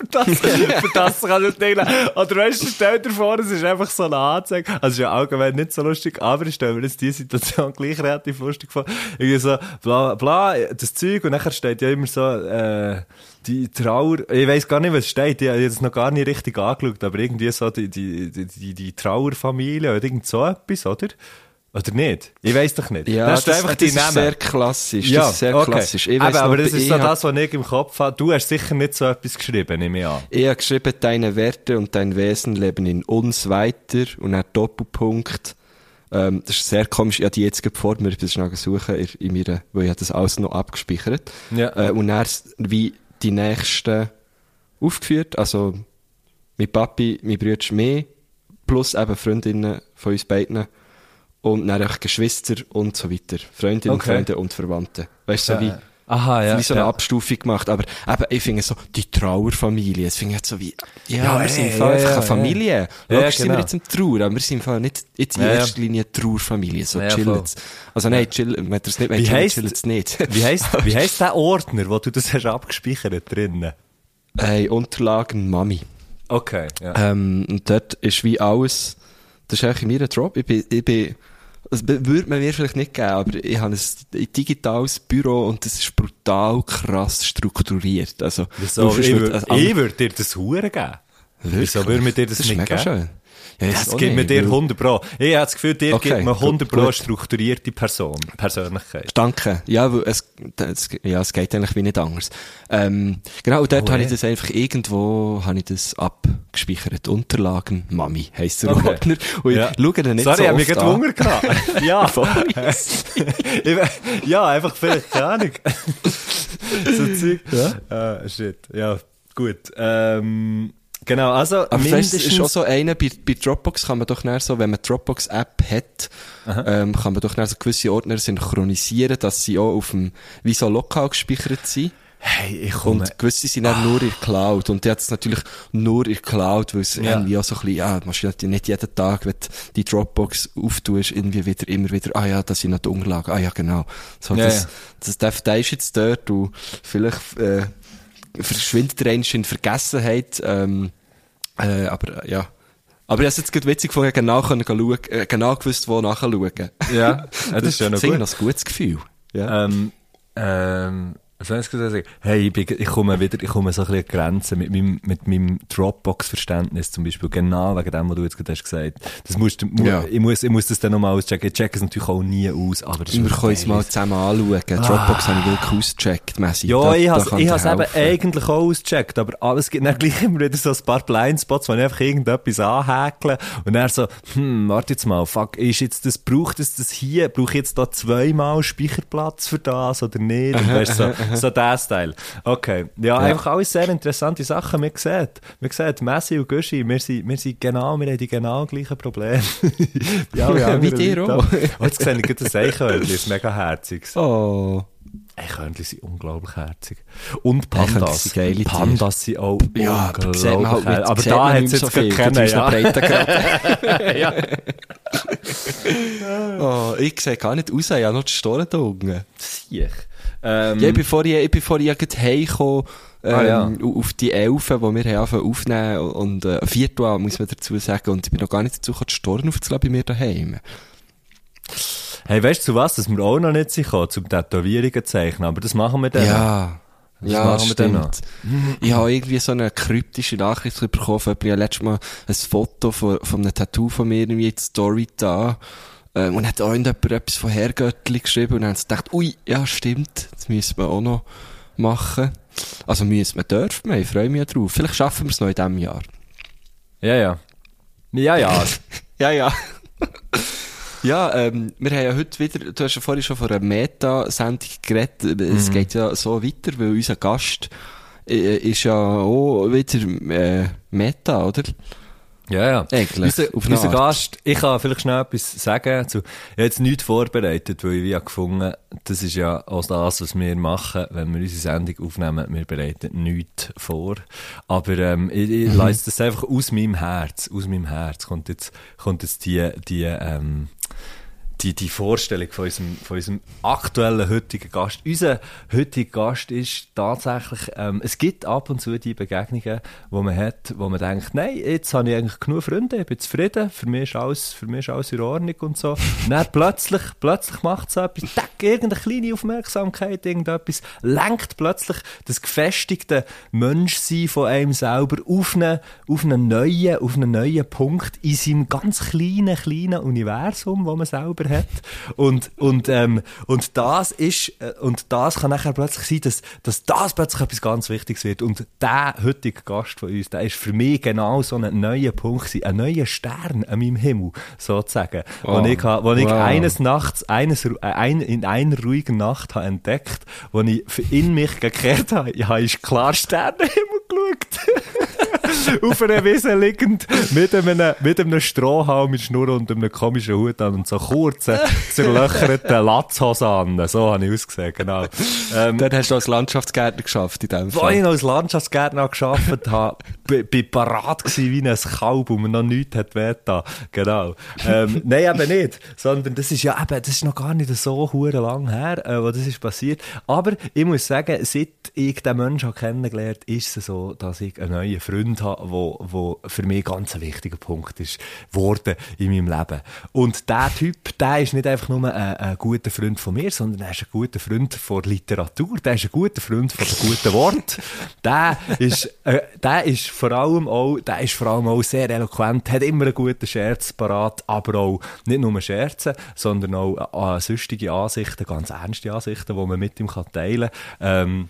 Für das, für das kann ich nicht Oder weißt du, stell dir vor, es ist einfach so eine Anzeige. Also, es ist ja allgemein nicht so lustig, aber ich stelle mir jetzt die Situation gleich relativ lustig vor. Irgendwie so, bla, bla, das Zeug, und nachher steht ja immer so, äh, die Trauer, ich weiß gar nicht, was steht, ich habe jetzt noch gar nicht richtig angeschaut, aber irgendwie so die, die, die, die, die Trauerfamilie oder irgend so etwas, oder? Oder nicht? Ich weiß doch nicht. Ja, das, das, einfach die ist Namen. sehr klassisch. Ja, das ist sehr okay. klassisch. Ich Eben, aber noch, das ist so hab- das, was ich im Kopf habe. Du hast sicher nicht so etwas geschrieben, nehme ich an. Ich habe geschrieben, deine Werte und dein Wesen leben in uns weiter und ein Doppelpunkt. Ähm, das ist sehr komisch. Ich habe die jetzt vor mir, ich bin schnell suchen, in, in meiner, weil ich das alles noch abgespeichert. Ja. Äh, und dann wie die nächsten aufgeführt. Also, mein Papi, mein Bruder, mehr, plus eben Freundinnen von uns beiden. Und dann auch Geschwister und so weiter. Freundinnen, Okay. Freunde und Verwandte. Weißt du, so wie, Aha, ja. wie so eine ja. Abstufung gemacht. Aber eben, ich finde so, die Trauerfamilie, es finde ich so wie, ja, Ja, wir sind im Fall ja, einfach eine Familie. Ja, Logisch sind wir genau. jetzt im Trauer, aber wir sind im Fall nicht jetzt in erster Linie Trauerfamilie. So Ja, chillen voll. jetzt. Also nein, chillen, wenn ihr es nicht Wie wollt, chillen, heisst- chillen es nicht. Wie heisst, wie heisst der Ordner, wo du das hast abgespeichert drinnen? hey, Unterlagen Mami. Okay, ja. Ähm, und dort ist wie alles, das ist eigentlich in meiner Drop. Ich bin, ich bin Das würde man mir vielleicht nicht geben, aber ich habe ein digitales Büro und das ist brutal krass strukturiert. Also, Wieso? Ich würde also, ich würd dir das Huren geben. Wieso würde mir dir das, das ist nicht geben? schön. Das gibt mir dir weil- 100 Pro. Ich habe das Gefühl, dir Okay, gibt mir 100 gut, Pro gut. strukturierte Person, Persönlichkeit. Danke. Ja, weil es, das, ja, es geht eigentlich wie nicht anders. Ähm, genau, und dort Oh, habe ich das einfach irgendwo, habe ich das abgespeichert. Unterlagen, Mami, heisst der Okay. Ordner. Und Ja. ich schaue den nicht Sorry, so ich habe oft mich gerade. Hunger gehabt. ja, ja, einfach vielleicht, keine Ahnung. so Zeug. Ja. Ah, shit. Ja, gut. Ähm, genau, also Aber mindestens... ist auch so einer, bei, bei Dropbox kann man doch nachher so, wenn man Dropbox-App hat, ähm, kann man doch nachher so gewisse Ordner synchronisieren, dass sie auch auf dem, wie so lokal gespeichert sind. hey, ich komme... Und gewisse sind dann nur in der Cloud. Und die hat es natürlich nur in der Cloud, weil es Ja. irgendwie auch so ein bisschen, ja, du musst nicht jeden Tag, wenn du die Dropbox auftust, irgendwie wieder, immer wieder, ah ja, das sind noch die Unterlagen, ah ja, genau. So, Ja, das, ja. das, der, der ist jetzt dort, du, vielleicht, äh, verschwindet er einmal in Vergessenheit, ähm, äh, aber, ja. Aber ich habe jetzt gerade witzig gefunden, genau können schauen, äh, genau gewusst, wo nachschauen. Ja, das ist ja noch Das ist gut. ein gutes Gefühl. Ja. Ähm, ähm, was soll ich sagen? Hey, ich, bin, ich komme wieder, ich komme so ein bisschen an Grenzen mit meinem, mit meinem Dropbox-Verständnis zum Beispiel. Genau wegen dem, was du jetzt gerade hast gesagt. Das musst mu Ja. ich muss, ich muss das dann nochmal auschecken. Ich check es natürlich auch nie aus, aber das ist Wir können es mal zusammen anschauen. Dropbox habe ich wirklich ausgecheckt, Messi. Ja, Da- ich dir has eben eigentlich auch ausgecheckt, aber alles gibt dann gleich immer wieder so ein paar Blindspots, wo ich einfach irgendetwas anhäkle und dann so, hm, warte jetzt mal, fuck, ist jetzt das, braucht es das hier, brauche ich jetzt da zweimal Speicherplatz für das oder nicht? Und weißt, so, so der Style. Okay. Ja, einfach alles sehr interessante Sachen. Man sieht, man sieht, Messi und Gushi, wir sind, wir sind genau, wir haben die genau gleichen Probleme. ja, alle Wie dir auch. Oh, jetzt sehe ich gerade das Eichhörnchen, das ist mega herzig. Oh. Eichhörnchen sind unglaublich herzig. Und Pandas. sind geile. Pandas sind auch Ja, halt unglaublich nicht, Aber da hat es jetzt so viel, durch ja. ja. Oh, ich sehe gar nicht raus, ich habe noch die Storen da unten. Siech. Ähm, Ja, bevor ich, ich- bevor ich ja gerade heimkomme, ähm, Ah, ja. auf die Elfen, die wir haben aufnehmen und äh, Viertel muss man dazu sagen, und ich bin noch gar nicht dazu gekommen, die Storen aufzulassen bei mir daheim. hey, weißt du was, dass wir auch noch nicht sind gekommen, zum Tätowierungen zeichnen, aber das machen wir dann. Ja. Das ja, machen wir dann stimmt. Ich habe irgendwie so eine kryptische Nachricht bekommen. Ich habe letztes Mal ein Foto von, von einem Tattoo von mir irgendwie in die Story da. Ähm, und hat auch irgendjemand etwas von Herrgöttli geschrieben. Und dann haben sie gedacht, ui, ja, stimmt. Das müssen wir auch noch machen. Also müssen wir, dürfen wir. Ich freue mich drauf. Vielleicht schaffen wir es noch in diesem Jahr. Ja, ja. Ja, ja. Ja, ja. ja, ähm, wir haben ja heute wieder, du hast ja vorhin schon von einer Meta-Sendung geredet. Es geht ja so weiter, weil unser Gast äh, ist ja auch wieder äh, Meta, oder? Ja, ja. Eigentlich, Unser, auf eine unser Art. Gast, ich kann vielleicht schnell etwas sagen. Zu, ich habe jetzt nichts vorbereitet, weil ich wie habe gefunden, das ist ja auch das, was wir machen, wenn wir unsere Sendung aufnehmen. Wir bereiten nichts vor. Aber ähm, ich, ich Mhm. lasse das einfach aus meinem Herz, aus meinem Herz kommt jetzt, kommt jetzt die, die, ähm, die, die Vorstellung von unserem, von unserem aktuellen heutigen Gast. Unser heutiger Gast ist tatsächlich, ähm, es gibt ab und zu die Begegnungen, wo man hat, wo man denkt, nein, jetzt habe ich eigentlich genug Freunde, ich bin zufrieden, für mich ist alles, für mich ist alles in Ordnung und so. Und dann plötzlich, plötzlich macht es etwas, tack, irgendeine kleine Aufmerksamkeit, irgendetwas, lenkt plötzlich das gefestigte Menschsein von einem selber auf einen, auf einen neuen, auf einen neuen Punkt in seinem ganz kleinen, kleinen Universum, wo man selber hat. Und, und, ähm, und das ist, äh, und das kann nachher plötzlich sein, dass, dass das plötzlich etwas ganz Wichtiges wird. Und der heutige Gast von uns, der ist für mich genau so ein neuer Punkt gewesen, ein neuer Stern an meinem Himmel, sozusagen. Wo Wow. ich, wo ich Wow. eines Nachts, eines, äh, ein, in einer ruhigen Nacht habe entdeckt, wo ich in mich gekehrt habe, ich habe klar Sternenhimmel geschaut. auf einer Wiese liegend, mit einem, mit einem Strohhalm mit Schnurr und einem komischen Hut an und so kurzen, zerlöcherten Latzhosen an. So habe ich ausgesehen, genau. Ähm, Dann hast du als Landschaftsgärtner geschafft in dem wo ich noch als Landschaftsgärtner gearbeitet habe, bin parat gewesen wie ein Kalb und mir noch nichts hat wehgetan. Genau. Ähm, nein, eben nicht. Sondern das ist ja eben, das ist noch gar nicht so hure lang her, äh, wo das ist passiert. Aber ich muss sagen, seit ich den Menschen habe kennengelernt ist es so, dass ich einen neuen Freund Freund habe, wo, wo für mich ganz ein wichtiger Punkt ist, geworden in meinem Leben. Und der Typ, der ist nicht einfach nur ein, ein guter Freund von mir, sondern er ist ein guter Freund von Literatur, der ist ein guter Freund von guten Worten. Der ist, äh, der ist vor allem auch, der ist vor allem auch sehr eloquent, hat immer einen guten Scherz parat, aber auch nicht nur Scherzen, sondern auch äh, sonstige Ansichten, ganz ernste Ansichten, die man mit ihm teilen kann. Ähm,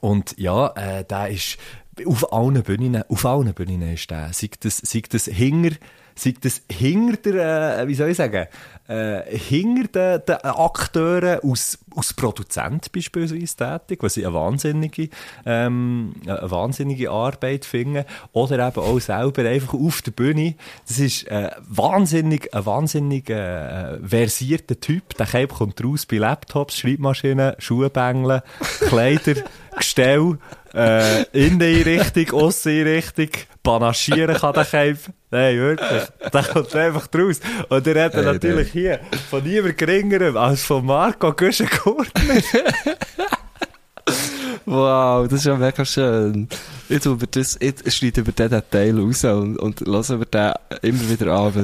und ja, äh, der ist auf allen Bühnen, auf allen Bühnen ist der. Sei das, sei das hinger, sei das hinter der, äh, wie soll ich sagen, äh, hinter den, den Akteuren aus, aus Produzent beispielsweise tätig, was ich eine wahnsinnige, ähm, eine wahnsinnige Arbeit finde. Oder eben auch selber einfach auf der Bühne. Das ist äh, wahnsinnig, ein wahnsinnig äh, versierter Typ. Der kommt raus bei Laptops, Schreibmaschinen, Schuhbängeln, Kleider, Gestell, äh, Inneneinrichtung, Ausseneinrichtung, panaschieren kann der Cape. Nein, wirklich. Der kommt einfach draus. Und er hat Hey, natürlich hier von niemand geringerem als von Marco Güschen-Gurtner. Wow, das ist ja mega schön. Ich, tue über das, ich schneide über diesen Teil raus und, und lasse über den immer wieder an,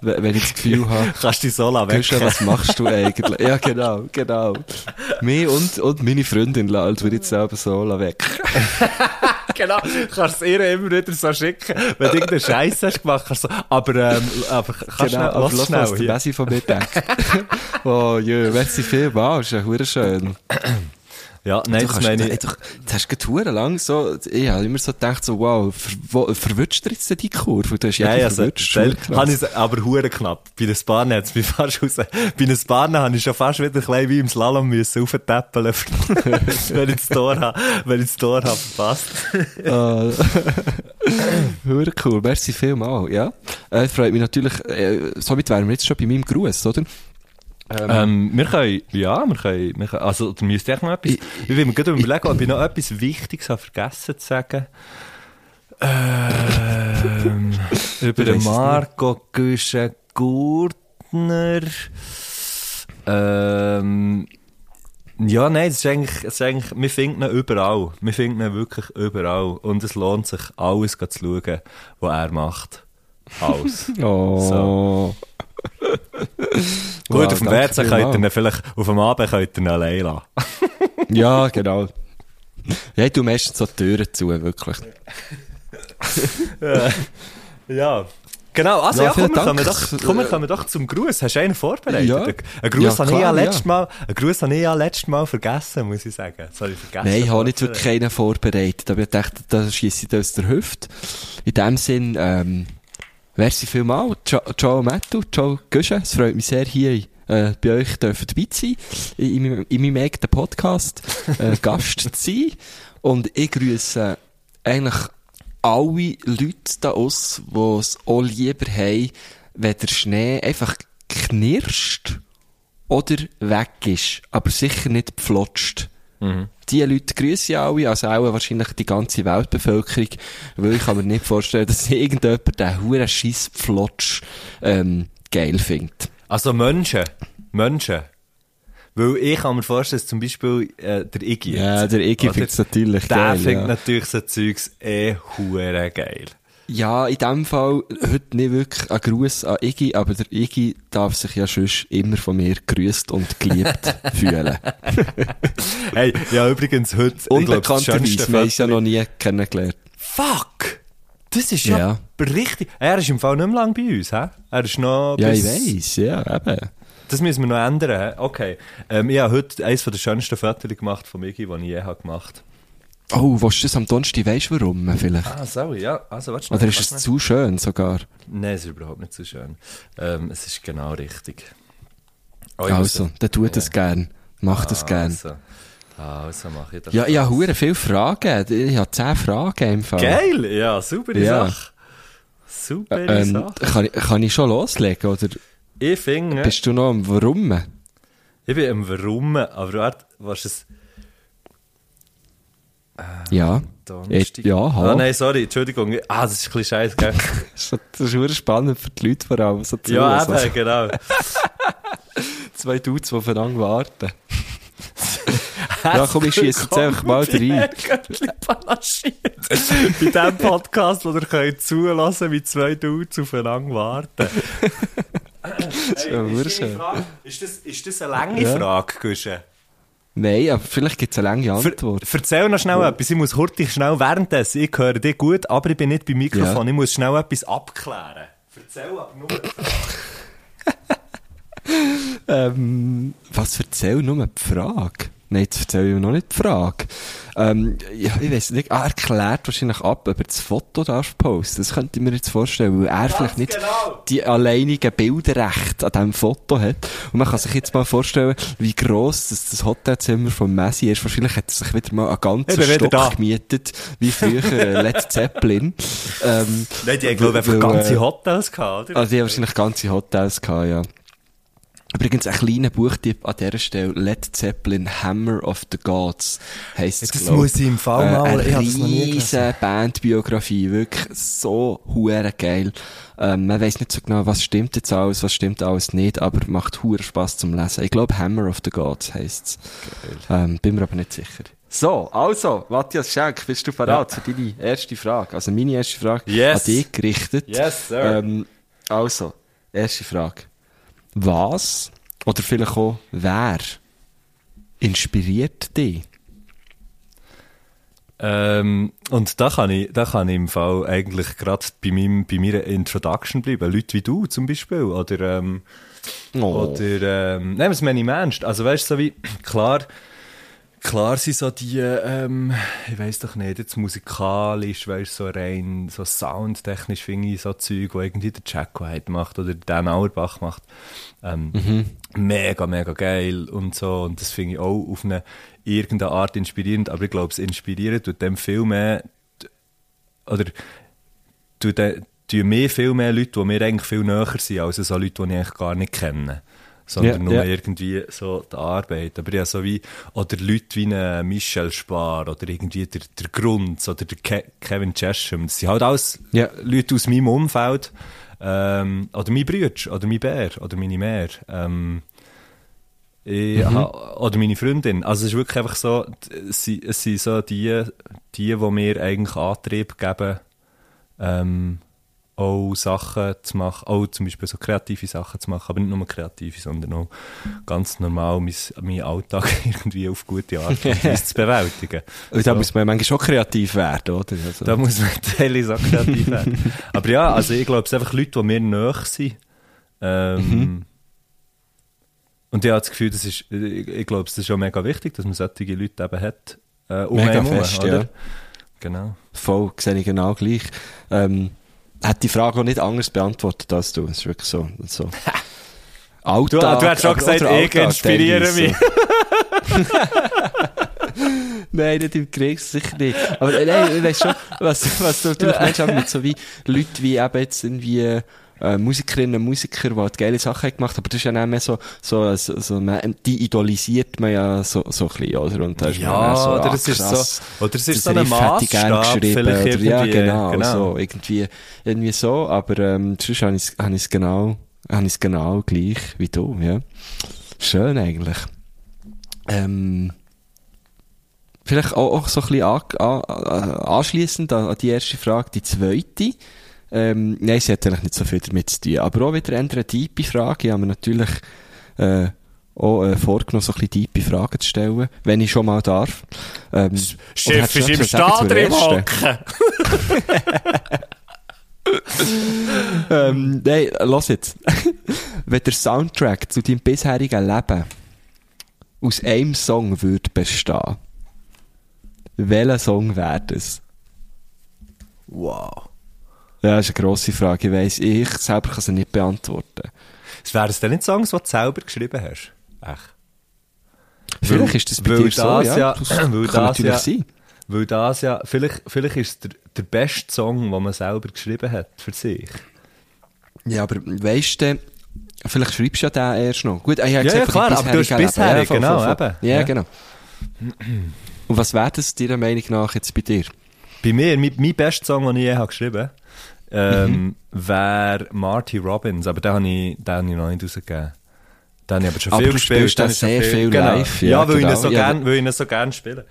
wenn, wenn ich das Gefühl habe, Kannst du die Sola weg? Guschen, was machst du eigentlich? Ja, genau, genau. Mich und, und meine Freundin lassen, würde ich selber so weg. genau. Kannst es ihr immer wieder so schicken, wenn du irgendeinen Scheiß hast gemacht. Kannst du so, aber, ähm, aber kannst Genau, schnell, aber lass schnell was der. Messi von mir denkt. oh, jö, merci vielmals, ist ja schön. Ja, nein, du das meine ich. du, du hast gerade hure lang so, ich habe immer so gedacht, so, wow, ver, verwünscht dir jetzt die Kurve? Du hast ja, Ja, ja, so, verwünscht. Teil- Hure krass. habe ich aber hure knapp. Bei den Sparnen hat es mich fast raus. Bei den Sparnen habe ich schon fast wieder ein bisschen wie im Slalom müssen auftäppeln, wenn ich das Tor habe, wenn ich das Tor habe verpasst. Ah. Hure cool, merci vielmal, ja. Äh, freut mich natürlich, äh, somit wären wir jetzt schon bei meinem Gruß, oder? Ähm, wir können, ja, wir können, wir können also, da müsste ich noch etwas, ich, ich will mir gerade überlegen, ob ich noch etwas Wichtiges habe vergessen zu sagen. Ähm, über den Marco Güschen-Gurtner. Ähm, ja, nein, es ist eigentlich, es ist eigentlich, wir finden ihn überall. Wir finden ihn wirklich überall. Und es lohnt sich, alles zu schauen, was er macht. Alles. Oh. Gut, Wow, auf dem WC könnt ihr ihn vielleicht, auf dem Abend könnt ihr ihn allein lassen. Ja, genau. Ja, tue meistens so die Türen zu, wirklich. Ja. Genau, also Ja, ja, komm, wir kommen, doch, komm, wir kommen doch zum Gruß. Hast du einen vorbereitet? Ja. Ein Gruß Ja, habe ich ja letztes. Mal, einen Gruß habe ich ja letztes Mal vergessen, muss ich sagen. Das habe ich vergessen. Nein, ich habe nicht wirklich keinen vorbereitet, aber ich dachte, da schiesse ich aus der Hüfte. In dem Sinn, ähm, merci vielmal. Ciao, ciao Mattu, ciao Güsche. Es freut mich sehr, hier äh, bei euch dürfen dabei zu sein, in, in, meinem- in meinem eigenen Podcast, äh, Gast zu sein. Und ich grüße eigentlich alle Leute da aus, die es auch lieber haben, wenn der Schnee einfach knirscht oder weg ist, aber sicher nicht pflotscht. Die Leute grüßen ja alle, also auch wahrscheinlich die ganze Weltbevölkerung, weil ich kann mir nicht vorstellen, dass irgendjemand den huren Schiss Flotsch ähm, geil findet. Also Menschen. Menschen. Weil ich kann mir vorstellen, dass zum Beispiel äh, der Iggy. Ja, der Iggy oder? find's natürlich Der geil, findet ja. natürlich so Zeugs eh hure geil. Ja, in dem Fall heute nicht wirklich ein Gruß an Iggy, aber der Iggy darf sich ja schon immer von mir grüßt und geliebt fühlen. Hey, ja, übrigens heute, das Unbekannterweise, wir haben ja noch nie kennengelernt. Fuck! Das ist ja, Ja. richtig. Er ist im Fall nicht mehr lang bei uns, hä? Er ist noch Ja, ich weiss, ja, eben. Das müssen wir noch ändern, hä? Okay. Ähm, ich habe heute eines der schönsten Fotos gemacht von Migi, die ich je habe gemacht Oh, willst du das am Donnerstag, weisst du warum, vielleicht? Ah, sorry, ja. Also, warte Oder ist es zu schön sogar? Nein, es ist überhaupt nicht so schön. Ähm, es ist genau richtig. Oh, ich muss- Also, dann tut es gern. Mach das gern. Also, also mache ich das. Ja, ich habe hure viele Fragen. Ich habe zehn Fragen im Fall. Geil! Ja, super Ja. Sache. Super Ähm, Sache. kann, ich- kann ich schon loslegen, oder Ich finde, bist du noch am Warum? ich bin am Warum, aber warte, was ist Ja. es? Donnerstag? Ja, Ah, hallo. nein, sorry, Entschuldigung. Ah, das ist ein bisschen scheiße, gell? Das ist- das ist hure spannend für die Leute vor allem. So zu ja, eben, genau. Zwei Dudes, die aufeinander warten. Ja, komm, ich schiesse jetzt einfach mal rein. Bei diesem Podcast, wo ihr könnt zulassen, wie zwei Dudes aufeinander warten. Ja, wunderschön. Ist das, ist das eine lange Frage, Gusche? Nein, aber vielleicht gibt es eine lange Ver Antwort. erzähl noch schnell etwas. Ich muss hurtig schnell währenddessen. Ich höre dich gut, aber ich bin nicht beim Mikrofon. Ja. Ich muss schnell etwas abklären. Erzähl aber nur. Ähm, was erzähl nur die Frage? Nein, jetzt erzähl ich noch nicht die Frage. Ähm, ja, ich weiß nicht, ah, er klärt wahrscheinlich ab, ob er das Foto darf posten. Das könnte ich mir jetzt vorstellen, weil er vielleicht nicht genau. die alleinigen Bilderrechte an diesem Foto hat. Und man kann sich jetzt mal vorstellen, wie gross das, das Hotelzimmer von Messi ist. Wahrscheinlich hat er sich wieder mal einen ganzen Stock da. gemietet, wie früher äh, Led Zeppelin. Ähm, Nein, die haben, glaube ich, einfach weil, ganze äh, Hotels gehabt, oder? also die haben wahrscheinlich ganze Hotels gehabt, ja. Übrigens, ein kleiner Buchtipp an dieser Stelle. Led Zeppelin, Hammer of the Gods, heisst es, Das glaub. muss ich im Fall Äh, mal- ich hab das noch nie gelesen. riesen Bandbiografie, wirklich so hure geil. Ähm, man weiss nicht so genau, was stimmt jetzt alles, was stimmt alles nicht, aber macht hure Spaß zum Lesen. Ich glaube, Hammer of the Gods heisst es. Ähm, bin mir aber nicht sicher. So, also, Matthias Schenk, bist du bereit für deine erste Frage? Also meine erste Frage Yes. an dich gerichtet. Yes, sir. Ähm, also, erste Frage. Was, oder vielleicht auch wer, inspiriert dich? Ähm, und da kann ich, da kann ich im Fall eigentlich gerade bei meinem, bei meiner Introduction bleiben. Leute wie du zum Beispiel. Oder, ähm, Oh. oder, ähm, nein, was meine ich Ernst? Also weißt du, so wie, klar, klar sind so die, ähm, ich weiß doch nicht, jetzt musikalisch, weißt so rein, so soundtechnisch finde ich so Zeug, wo irgendwie der Jack White macht oder Dan Auerbach macht. Ähm, Mega, mega geil und so. Und das finde ich auch auf eine irgendeine Art inspirierend. Aber ich glaube, es inspiriert tut dem viel mehr, oder tut de- tun mir viel mehr Leute, die mir eigentlich viel näher sind, als so Leute, die ich eigentlich gar nicht kenne. Sondern Ja, nur ja. irgendwie so die Arbeit. Aber ja, so wie, oder Leute wie ein Michel Spar oder irgendwie der, der Grunz oder der Ke Kevin Chesham. Das sind halt alles Ja. Leute aus meinem Umfeld. Ähm, oder mein Bruder, oder mein Bär, oder meine Mehr. Ähm, ich ha, oder meine Freundin. Also es ist wirklich einfach so, es sind, so die, die, die mir eigentlich Antrieb geben, ähm, auch Sachen zu machen, auch zum Beispiel so kreative Sachen zu machen, aber nicht nur kreative, sondern auch ganz normal mein, meinen Alltag irgendwie auf gute Art und Weise zu bewältigen. Und da So. muss man manchmal schon kreativ werden, oder? Also, Da muss man teilweise auch kreativ werden. Aber ja, also ich glaube, es sind einfach Leute, die mir nahe sind. Ähm, Und ich habe das Gefühl, das ist, ich, ich glaube, es ist schon mega wichtig, dass man solche Leute eben hat. Äh, um Mega fest, oder? ja. Genau. Voll, sehe ich genau gleich. Ähm, hat die Frage auch nicht anders beantwortet als du. Es ist wirklich so. so. Alltag, du hast schon gesagt, ich inspiriere mich. Nein, nicht im Krieg, sicher nicht. Aber äh, nein, ich weiss schon, was, was du natürlich meinst, aber mit so wie Leute wie eben jetzt irgendwie äh, Musikerinnen und Musiker, die halt geile Sachen haben gemacht aber das ist ja nicht mehr so, so, so, so man, die idolisiert man ja so, so ein bisschen, oder? Und da ist Ja, so, oder ah, es ist so, oder es ist so ein Maßstab, vielleicht oder, irgendwie. ja, genau, genau. so, irgendwie, irgendwie so, aber, ähm, sonst habe ich es, genau, habe ich es genau gleich wie du, ja. Schön eigentlich. Ähm, Vielleicht auch, auch so ein bisschen an, an, an- anschliessend an, an die erste Frage, die zweite. Ähm, nein, sie hat eigentlich nicht so viel damit zu tun. Aber auch wieder eine tiefe Frage. Ich habe mir natürlich äh, auch äh, vorgenommen, so ein bisschen tiefe Fragen zu stellen, wenn ich schon mal darf. Ähm, Schiff ist im ersten? hocken. ähm, nein, los jetzt. Wenn der Soundtrack zu deinem bisherigen Leben aus einem Song würde bestehen, welcher Song wäre das? Wow. Ja, das ist eine grosse Frage. Ich weiss, ich selber kann sie nicht beantworten. Es wären es denn nicht Songs, die du selber geschrieben hast? Echt? Vielleicht Weil- ist das bei dir so, das ja. ja- Das weil kann das natürlich ja- sein. Weil das ja, vielleicht, vielleicht ist es der, der beste Song, den man selber geschrieben hat für sich. Ja, aber weisst du, vielleicht schreibst du ja den erst noch. Gut, ich habe Ja, gesagt, ja, klar, aber du hast Leben. voll, genau, voll, voll. eben. Ja, Ja. genau. Und was wäre das deiner Meinung nach jetzt bei dir? Bei mir, mein, mein bester Song, den ich je habe geschrieben Mhm. Ähm, wäre Marty Robbins, aber den habe ich, den habe ich noch nicht rausgegeben. Den habe ich aber schon Aber viel gespielt. den den ich schon sehr viel genau. live, Ja, ja, weil, ich ihn genau. so Ja, gern, weil ich ihn so gerne spiele.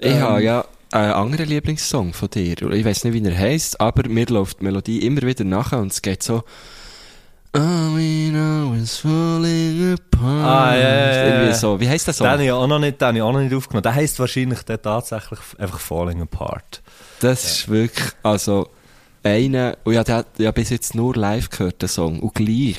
Ich Ähm. habe ja einen anderen Lieblingssong von dir. Ich weiß nicht, wie er heisst, aber mir läuft die Melodie immer wieder nachher und es geht so. Oh, we know it's falling apart. Ah, ja, ja, ja, Irgendwie so. Wie heisst der Den Song? habe ich auch noch nicht, den habe ich auch noch nicht aufgenommen. Der heisst wahrscheinlich der tatsächlich einfach Falling Apart. Das ist wirklich, also, einer, und ich habe den- ja bis jetzt nur live gehört, den Song. Und gleich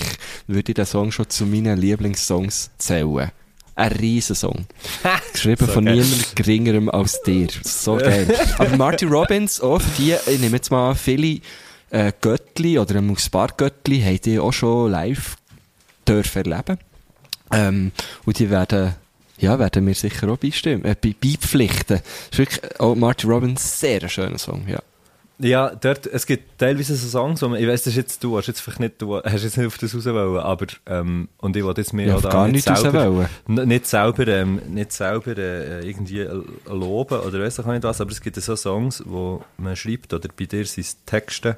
würde ich den Song schon zu meinen Lieblingssongs zählen. Ein Riesensong. Geschrieben So von geil. niemand geringerem als dir. So geil. Aber Marty Robbins, auch für die, ich nehme jetzt mal viele äh, Göttli oder ein Spar-Göttli haben die auch schon live dürfen erleben. Ähm, und die werden, ja, werden mir sicher auch beistimmen, äh, bei- beipflichten. Das ist wirklich, auch Marty Robbins, sehr ein schöner Song, ja. Ja, dort, es gibt teilweise so Songs, wo man, ich weiss, das ist jetzt du, hast jetzt vielleicht nicht, du hast jetzt nicht auf das raus wollen, aber, ähm, und ich wollte jetzt mir Ja, auch da gar nicht selber, nicht selber, ähm, nicht selber, äh, irgendwie äh, loben oder weiss ich auch nicht was, aber es gibt so Songs, wo man schreibt, oder bei dir sind es Texte,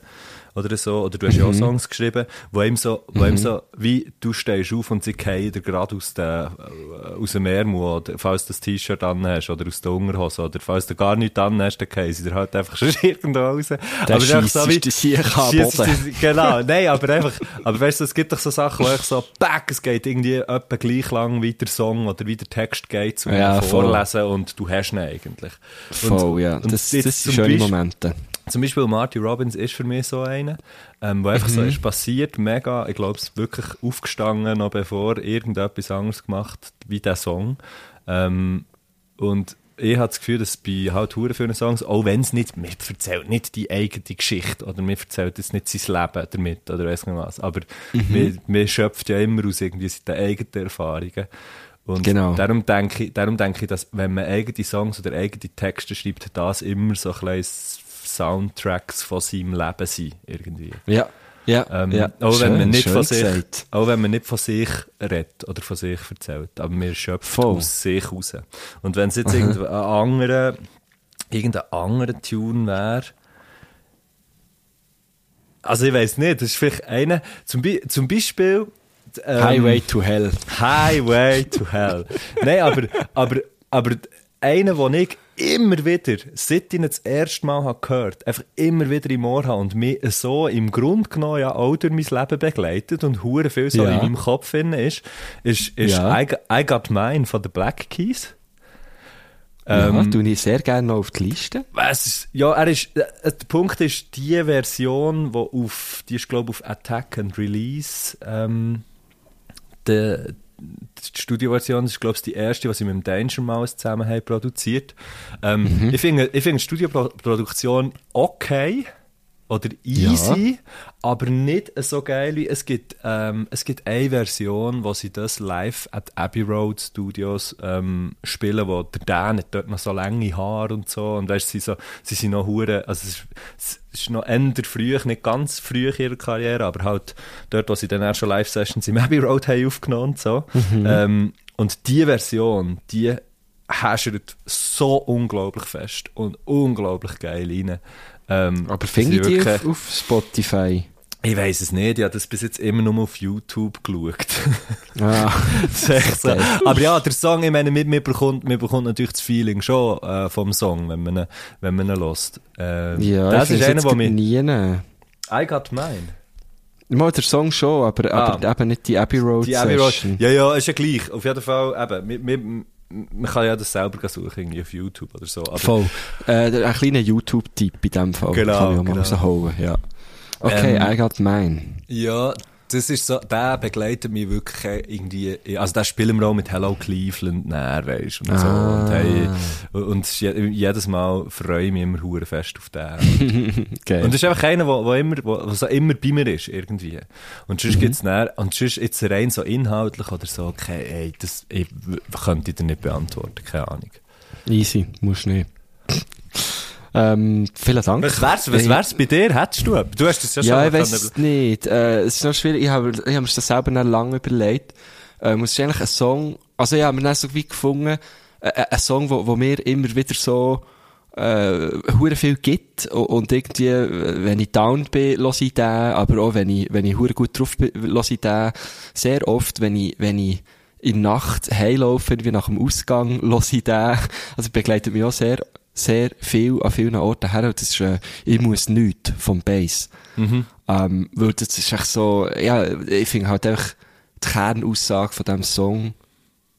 oder so, oder du hast Mhm. ja auch Songs geschrieben, wo ihm so, wo ihm so, wie du stehst auf und sie fallen dir gerade aus, der, äh, aus dem Ärmel, oder falls du das T-Shirt an hast, oder aus der Unterhose, oder falls du gar nichts an hast, dann fallen sie dir halt einfach schon irgendwo raus. Der es ist einfach scheisst die Sicher am Genau, nein, aber einfach, aber weißt du, es gibt doch so Sachen, wo ich so, back, es geht irgendwie etwa gleich lang wie der Song oder wie der Text geht, zum Ja, voll. Vorlesen und du hast ihn eigentlich. Voll, ja. und Das, das sind schöne Beispiel- Momente. Zum Beispiel Marty Robbins ist für mich so einer, ähm, wo einfach so Mhm. ist passiert, mega, ich glaube, es ist wirklich aufgestanden, noch bevor irgendetwas anderes gemacht, wie der Song. Ähm, und ich habe das Gefühl, dass bei halt vielen Songs, auch wenn es nicht, mir erzählt nicht die eigene Geschichte oder mir erzählt jetzt nicht sein Leben damit oder weiss nicht was, aber Mhm. mir, schöpft ja immer aus irgendwie seinen eigenen Erfahrungen. Und Genau. darum denke ich, darum denke ich, dass wenn man eigene Songs oder eigene Texte schreibt, das immer so ein kleines Soundtracks von seinem Leben sind, irgendwie. Ja, ja, Ähm, ja. auch, wenn man Schön, nicht schön von sich, gesagt. auch wenn man nicht von sich redet oder von sich erzählt, aber man schöpft Voll. aus sich raus. Und wenn es jetzt irgendein anderer, irgendein anderer Tune wäre, also ich weiß nicht, das ist vielleicht einer, zum, Be zum Beispiel, ähm, Highway to Hell. Highway to Hell. Nein, aber, aber, aber einer, den ich immer wieder, seit ich ihn das erste Mal habe gehört einfach immer wieder im Ohr habe und mich so im Grunde genommen ja auch durch mein Leben begleitet und hure viel so Ja. in meinem Kopf drin ist, ist, ist Ja. I, Got- I Got Mine von den Black Keys. ja, Ähm, tue ich sehr gerne noch auf die Liste. ist, ja, er ist, äh, der Punkt ist, die Version, die auf, die ist, glaube ich, auf Attack and Release, ähm, die, die Studioversion ist, glaube ich, die erste, die sie mit dem Danger Mouse zusammen haben produziert. Ähm, Ich finde, ich finde die Studioproduktion okay. Oder easy, aber nicht so geil wie es gibt. Ähm, es gibt eine Version, wo sie das live at Abbey Road Studios ähm, spielen, wo der Dan hat dort noch so lange Haare und so und weißt, sie so, sie sind noch hure, also es ist, es ist noch eher früh, nicht ganz früh in ihrer Karriere, aber halt dort, wo sie dann auch schon Live Sessions im Abbey Road haben aufgenommen und so. Ähm, und die Version, die häschert so unglaublich fest und unglaublich geil rein. Ähm, Aber finde ich sie die wirklich- auf, auf Spotify? ich weiß es nicht, ich habe das bis jetzt immer nur auf YouTube geschaut. Ah, so. Aber ja, der Song, ich meine, man, bekommt, man bekommt natürlich das Feeling schon äh, vom Song, wenn man ihn, wenn man ihn hört. Ähm, ja, das ich ist einer, der mich... nie. nehmen. I Got Mine. Mal der Song schon, aber, Ah. aber eben nicht die Abbey Road Die Abbey Road. Session. Ja, ja, ist ja gleich. Auf jeden Fall, eben, man, man, man kann ja das selber suchen, irgendwie auf YouTube oder so. Aber, Voll. Äh, ein kleiner YouTube-Tipp in dem Fall. Genau, Kann ich auch mal genau. rausholen, ja. Okay, Ähm, I got mine. Ja, das ist so, der begleitet mich wirklich irgendwie, also der spielen wir auch mit Hello Cleveland näher, weisst und so. Ah. Und, hey, und es jedes Mal freue ich mich immer hure fest auf den. Geil. Und das ist einfach einer, der, immer, der so immer bei mir ist, irgendwie. Und sonst gibt's näher, und sonst jetzt rein so inhaltlich oder so, okay, ey, das, ich könnte ich dir nicht beantworten, keine Ahnung. Easy, musst nicht. Ähm, vielen Dank. Was wär's, was wär's bei dir? Hättest du? Du hast das ja schon Ja, ich weiß es nicht. Äh, es ist noch schwierig. Ich habe ich hab mir das selber noch lange überlegt. Ähm, es ist eigentlich ein Song, also ich habe mir dann so wie gefunden, äh, äh, ein Song, wo, wo mir immer wieder so äh, hure viel gibt und, irgendwie, äh, wenn ich down bin, höre ich den, aber auch wenn ich, wenn ich hure gut drauf bin, höre ich den. Sehr oft, wenn ich, wenn ich in der Nacht heimlaufe, wie nach dem Ausgang, höre ich den. Also begleitet mich auch sehr, sehr viel an vielen Orten her und das ist, äh, ich muss nichts vom Bass. Ähm, weil das ist echt so, ja, ich finde halt einfach die Kernaussage von diesem Song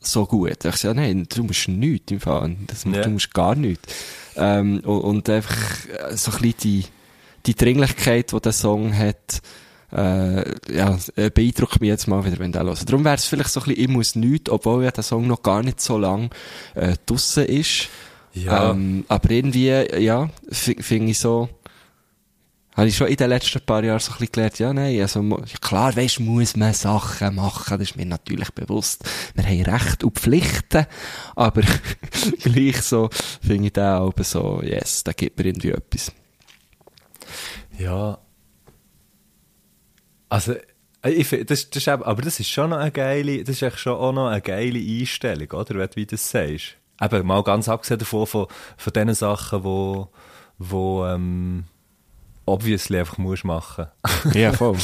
so gut. Ich sage, nein, du musst nichts im Fall. Das, Ja. Du musst gar nichts. Ähm, und, und einfach äh, so ein bisschen die, die Dringlichkeit, die der Song hat, äh, ja, äh, beeindruckt mich jetzt mal wieder, wenn der hört. Darum wäre es vielleicht so ein bisschen, ich muss nichts, obwohl ja der Song noch gar nicht so lang äh, draussen ist. Ja. Ähm, aber irgendwie, ja, fi- finde ich so, habe ich schon in den letzten paar Jahren so ein bisschen gelernt, ja, nein, also, klar, weisst, muss man Sachen machen, das ist mir natürlich bewusst. Wir haben Recht und Pflichten, aber gleich so, finde ich den auch so, yes, da gibt mir irgendwie etwas. Ja. Also, äh, ich, find, das, das ist, eben- aber das ist schon noch eine geile, das ist echt schon auch noch eine geile Einstellung, oder? Wenn du wie das sagst. Eben, mal ganz abgesehen davon, von, von den Sachen, wo, wo, ähm, obviously einfach musst machen. Ja, voll.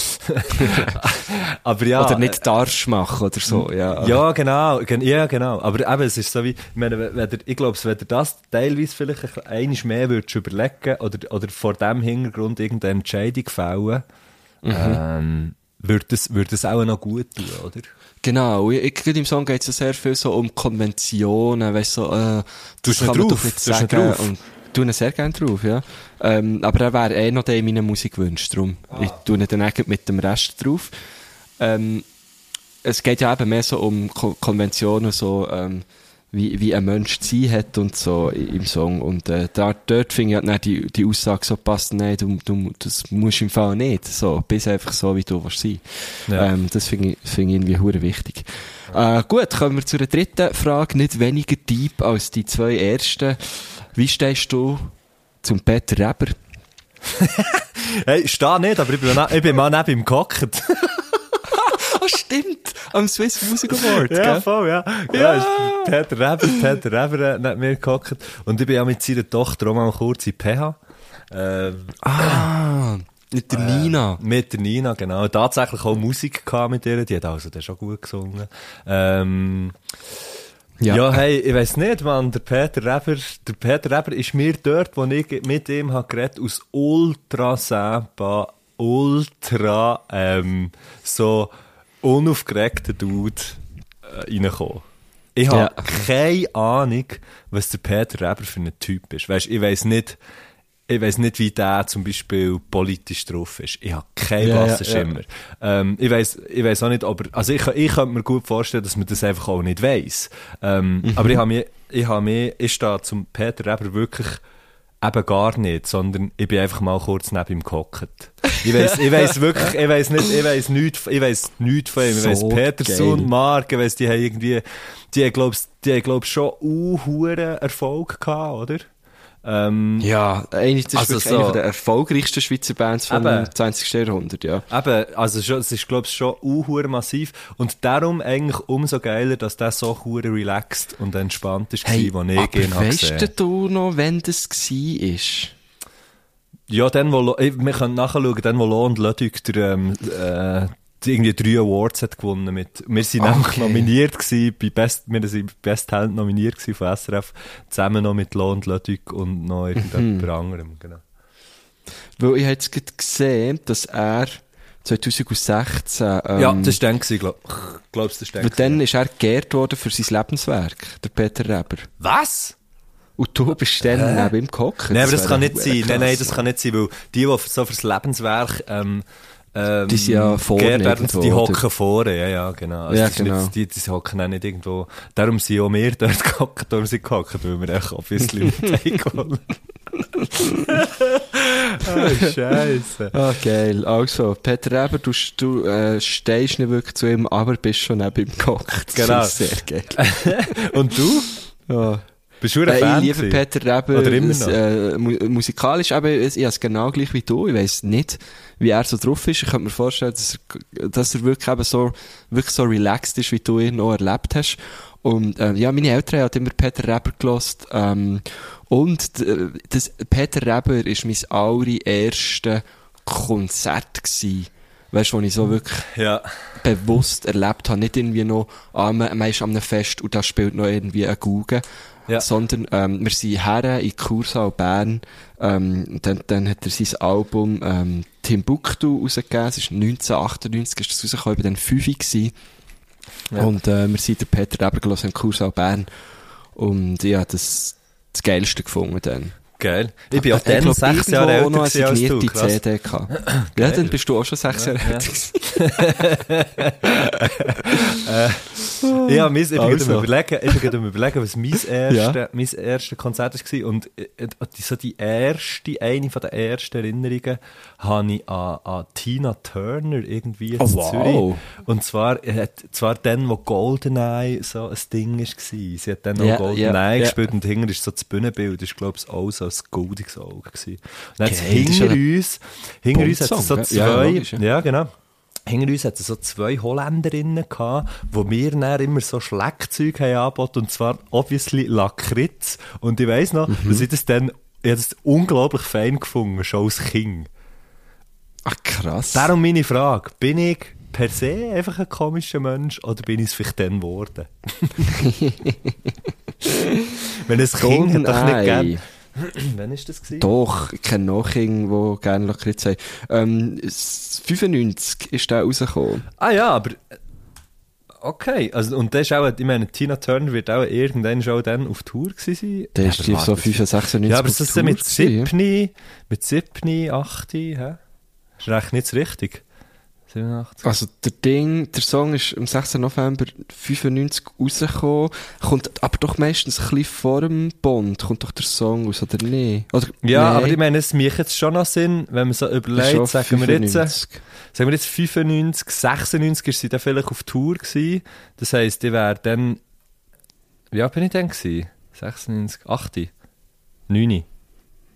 aber ja. oder nicht darfst machen oder so, ja. Ja, genau, gen ja, genau. Aber eben, es ist so wie, ich meine, wenn ihr, ich glaube, wenn ihr das teilweise vielleicht ein- einiges mehr würdest überlegen oder, oder vor dem Hintergrund irgendeine Entscheidung fällen, Mhm. ähm, würde es, würde es auch noch gut tun, oder? Genau, ich, ich, gerade im Song geht es ja sehr viel so um Konventionen, weißt so, äh, das kann ihn man drauf? doch nicht sagen. drauf? Und tue ihn sehr gerne drauf, ja. Ähm, aber er wäre eh noch der in meiner Musikwunsch, darum. Ich tue ihn dann eigentlich mit dem Rest drauf. Ähm, es geht ja eben mehr so um Ko Konventionen, so, ähm, wie, wie ein Mensch zu sein hat und so im Song. Und äh, da, dort finde ich halt die, die Aussage so passt, nein, du, du, das musst im Fall nicht. So, bist einfach so, wie du willst sein. Ja. Ähm, das finde ich, finde ich irgendwie hure wichtig. Äh, gut, kommen wir zu der dritten Frage, nicht weniger deep als die zwei ersten. Wie stehst du zum Peter Reber? Hey, steh nicht, aber ich bin, mal- ich bin mal neben ihm gehockt. Ah, stimmt! Am Swiss Music Award, Ja, gell? voll, ja. Ja, ist Peter Reber, Peter Reber hat mir gehockt. Und ich bin ja mit seiner Tochter auch mal kurz in PH. Ähm, Ah, mit der Nina. Mit der Nina, genau. Tatsächlich auch Musik gehabt mit ihr, die hat also dann schon gut gesungen. Ähm, ja. hey, ich weiss nicht, man, der Peter Reber, der Peter Reber ist mir dort, wo ich mit ihm hab geredet, aus ultra Sampa, ultra, ähm, so unaufgeregter Dude, äh, reingekommen. Ich habe Ja. keine Ahnung, was der Peter Reber für ein Typ ist. Weißt, ich weiss nicht, ich weiss nicht, wie der zum Beispiel politisch drauf ist. Ich habe keinen Ja, ja, blassen Schimmer. Ähm, ich weiss, ich weiss auch nicht, aber, also ich, ich könnte mir gut vorstellen, dass man das einfach auch nicht weiss. Ähm, Mhm. Aber ich habe mir, ich habe mir, ich stehe zum Peter Reber wirklich eben gar nicht, sondern ich bin einfach mal kurz neben ihm gehockt. Ich weiss, ich weiss wirklich, ich weiss nicht, ich weiss nichts, ich weiss nichts von ihm. Ich weiss So Peterson. Mark, ich weiss, die haben irgendwie, die haben, glaub's, die haben, glaub, schon uhuere Erfolg gehabt, oder? Ähm, Ja, eigentlich, das ist Also so- eine der erfolgreichsten Schweizer Bands vom Eben. 20. Jahrhundert, ja. Eben, also schon, es ist, glaube ich, schon uhuere massiv. Und darum eigentlich umso geiler, dass der so hure relaxed und entspannt ist, hey, wo ich ihn habe gesehen. du noch, wenn das war? Ja, dann, wo, wir können nachschauen, dann, wo Lo und Ludwig der, ähm, äh, irgendwie drei Awards hat gewonnen mit, wir sind nämlich Okay. nominiert gewesen, bei Best, wir sind Best Talent nominiert gewesen von SRF, zusammen noch mit Lo und Ludwig und noch irgendjemand anderem, genau. Weil ich habe jetzt gesehen, dass er 2016, ähm, ja, das war dann gewesen, glaub, glaubst du, das war dann dann ist er geehrt worden für sein Lebenswerk, der Peter Reber. Was? Und du bist dann neben ihm gehockt. Nein, aber das wäre kann nicht sein. Nein, nein, das kann nicht sein, weil die, die so fürs Lebenswerk, ähm, ähm, Die sind ja vorne irgendwo, die hocken vorne, ja, ja, genau. Also Ja, das genau. Nicht, die, die hocken auch nicht irgendwo, darum sind auch wir dort gehockt, darum sind gehockt, weil wir echt ein bisschen mit Oh, Scheisse. Ah, geil. Also, Peter Reber, du, du äh, stehst nicht wirklich zu ihm, aber bist schon neben ihm gehockt. Das Genau. ist sehr geil. Und du? Ja. Bist du ein Äh, Fan? ich liebe gewesen? Peter Reber Oder immer noch? äh, mu musikalisch, aber es- ich habe es genau gleich wie du. Ich weiss nicht, wie er so drauf ist. Ich könnte mir vorstellen, dass er, dass er wirklich eben so, wirklich so relaxed ist, wie du ihn auch erlebt hast. Und, äh, ja, meine Eltern haben immer Peter Reber gelost, ähm, Und das, Peter Reber ist mein allererstes Konzert gsi. Weißt du, wo ich so wirklich Ja. bewusst erlebt habe. Nicht irgendwie noch, ah, man, man ist an einem Fest und da spielt noch irgendwie ein Guge. Ja. Sondern, ähm, wir sind her in Kursaal Bern, ähm, dann, dann hat er sein Album, ähm, Timbuktu rausgegeben. Es ist 1998 ist das rausgekommen, ich war dann 5 gewesen. Ja. Und, äh, wir sind der Peter Reber gelesen im Kursaal Bern. Und habe das, das Geilste gefunden dann. Geil. Ich bin auch dann glaub, sechs Jahre älter noch als du. Krass. CD gehabt. Ja, dann bist du auch schon sechs Jahre Ja. älter gewesen. Ja, mein, ich bin Also. überlegen, ich bin überlegen, was mein erste, mein erste Konzert war. Und äh, äh, die- so die erste, eine von den ersten Erinnerungen habe ich an, an Tina Turner irgendwie in Oh, wow. Zürich. Und zwar, äh, zwar dann, wo Goldeneye so ein Ding war. Sie hat dann auch Ja, Goldeneye ja, ja. gespielt und hinter ist so das Bühnenbild, ist glaube ich auch so ein goldiges Auge gewesen. Dann ist hinter uns, hinter uns hat es so gell? Ja, zwei, logisch, ja. ja, genau. Hinter uns hatten so zwei Holländerinnen gehabt, wo mir dann immer so Schleckzeug haben angeboten, und zwar obviously Lakritz. Und ich weiss noch, Mhm. dass ich das dann, ich das unglaublich fein gefunden, schon als Kind. Ach, krass. Darum meine Frage, bin ich per se einfach ein komischer Mensch, oder bin ich es vielleicht dann geworden? Wenn ein Kind hat doch nicht Goldeneye. Wann ist das gewesen? Doch, ich kenne noch Kinder, die gerne Lakritz haben. Ähm, s- 95 ist der rausgekommen. Ah ja, aber... äh, Okay, also, und das ist auch, ich meine, Tina Turner wird auch irgendwann schon dann auf Tour gewesen sein. Der Ja, ist warte, so das- 95, 96 Ja, aber das ist Tour mit gewesen, ja? 7, mit 7, 8, hä? Ist recht nicht richtig. 87. Also der Ding, der Song ist am 16. November 95 rausgekommen, kommt aber doch meistens ein bisschen vor dem Bond, kommt doch der Song aus, oder nicht? Oder, Ja, nein, aber ich meine, es macht jetzt schon noch Sinn, wenn man so überlegt, sagen wir jetzt, äh, 95. sagen wir jetzt 95, 96 ist sie dann vielleicht auf Tour gewesen. Das heisst, ich wäre dann, wie alt bin ich denn gewesen? 96, 8, 9.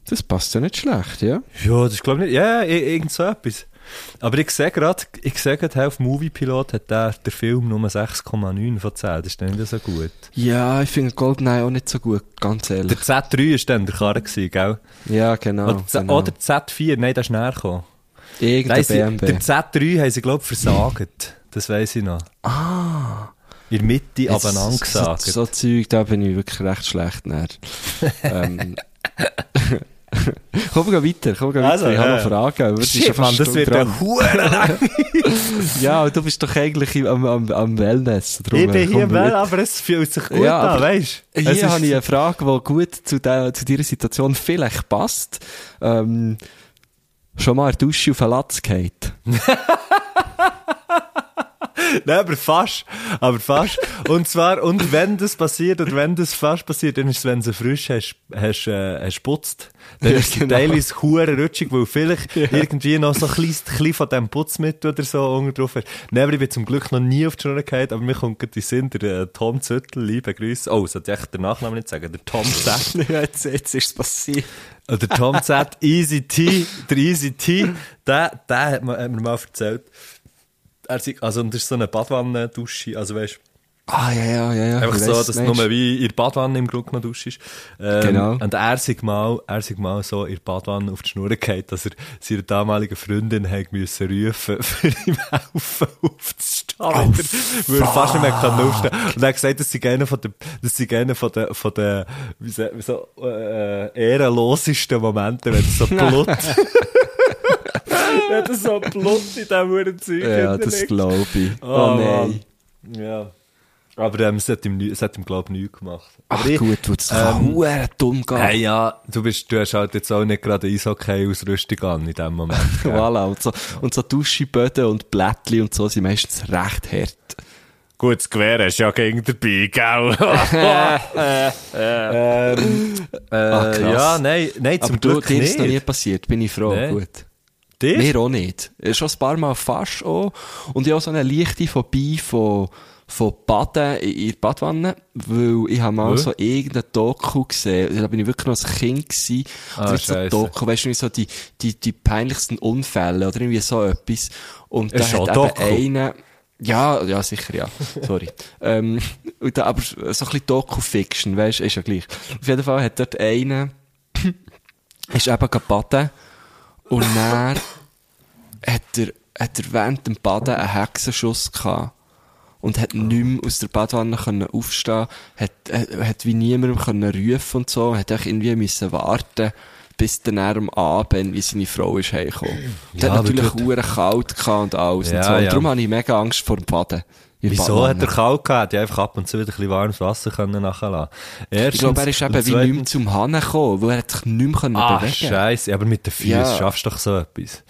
Das passt ja nicht schlecht, ja? Ja, das glaube ich nicht, ja, ja, irgend so etwas. Aber ich sehe gerade, ich sehe gerade, auf Movie Pilot hat der, der Film nur 6,9 von 10. Das ist dann nicht so gut. Ja, ich finde Goldeneye auch nicht so gut, ganz Der ehrlich. Z3 war dann der Karre, gewesen, gell? Ja, genau. oder, genau. oder Z4, nein, das ist näher gekommen. Irgendein BMW. der Z3 haben sie, glaube ich, versagt. Das weiss ich noch. Ah. In der Mitte Jetzt abeinander gesagt. So, so Zeug, da bin ich wirklich recht schlecht näher. ähm, komm, gehen weiter, komm, wir gehen Also, weiter. Ich habe ja. noch Fragen. aber es ist Shit, Mann, das wird dran. ja. Ja, du bist doch eigentlich am, am, am Wellness. Drum, Ich bin komm, hier im wir- Well, aber es fühlt sich gut Ja, an, weißt du? Hier ist- habe ich eine Frage, die gut zu, der, zu deiner Situation vielleicht passt. Ähm, schon mal in der Dusche auf einen Latz gehabt? Nein, aber fast. Aber fast. Und zwar, und wenn das passiert, oder wenn das fast passiert, dann ist es, wenn du frisch hast, hast, äh, hast putzt. Dann Ja, ist es genau. teilweise hure rutschig, weil vielleicht irgendwie noch so ein kleines bisschen von dem Putzmittel oder so unten drauf hast. Nein, aber ich bin zum Glück noch nie auf die Schnur gehabt, aber mir kommt gerade in Sinn, der äh, Tom Züttel, liebe Grüße. Oh, sollte ich echt den Nachnamen nicht sagen? Der Tom Z. ja, jetzt, jetzt ist es passiert. Oder Tom Z, Easy T, der Easy T, der, der hat mir mal erzählt, er sagt, also, und das ist so eine Badwanne-Dusche, also weißt Ah, ja, ja, ja, ja. Einfach so, dass du nur wie in der Badwanne im Grunde noch duschst. Ähm, Genau. Und er sich mal, er sich mal so in der Badwanne auf die Schnur gehabt, dass er seiner damaligen Freundin hat müssen rufen, für ihm helfen aufzustehen, Oh, weil er fast nicht mehr kann aufstehen. Und er hat gesagt, das sei einer von den, das sei einer von den, von den, wie so, äh, ehrenlosesten Momente, wenn es so Blut, wenn es so Blut in diesem Uhrenzeug Ja, das glaube ich. Oh, Oh, nein. Ja. Aber ähm, es hat ihm, es hat ihm glaube ich, nichts gemacht. Ach Aber ich- gut, du, das ähm, dumm gehen. Hey, ja, du bist, du hast halt jetzt auch nicht gerade Eishockey-Ausrüstung an in dem Moment. Voilà, und so, und so Duscheböden und Blättli und so sind meistens recht hart. Gut, das Gewehr hast du ja gegen dabei, gell? ähm, äh, krass. ja, nein, nein, zum Aber du, Glück dir ist noch nie passiert, bin ich froh. Nee. Gut. Dir? Mir auch nicht. Äh, Schon ein paar Mal fast auch. Und ich habe auch so eine leichte Phobie von, von Baden in der Badwanne, weil ich habe mal Ja. so irgendein Doku gesehen, da bin ich wirklich noch ein Kind gewesen, Ah, oder so ein scheisse. Doku, weißt du, so die, die, die peinlichsten Unfälle oder irgendwie so etwas. Und da hat ein eben Doku. einer, Ja, ja, sicher, ja. Sorry. ähm, und da, aber so ein bisschen Doku-Fiction, weißt du, ist ja gleich. Auf jeden Fall hat dort einer, ist eben gebaden und dann hat er, hat er während dem Baden einen Hexenschuss gehabt. Und hat nicht mehr aus der Badwanne können aufstehen, hat, hat, hat wie niemandem können rufen und so, hat auch irgendwie müssen warten, bis dann er am Abend, wie seine Frau ist heimgekommen. Und Ja, hat natürlich hure kalt und alles Ja, und so. Und ja. darum habe ich mega Angst vor dem Baden. Wieso hat er kalt gehabt? Die einfach ab und zu wieder ein bisschen warmes Wasser können nachlassen. Ich glaube, er ist eben wie nicht mehr zum Hannen gekommen, weil er hat sich nicht mehr können Ah, bewegen scheisse. Aber mit den Füßen Ja. schaffst du doch so etwas.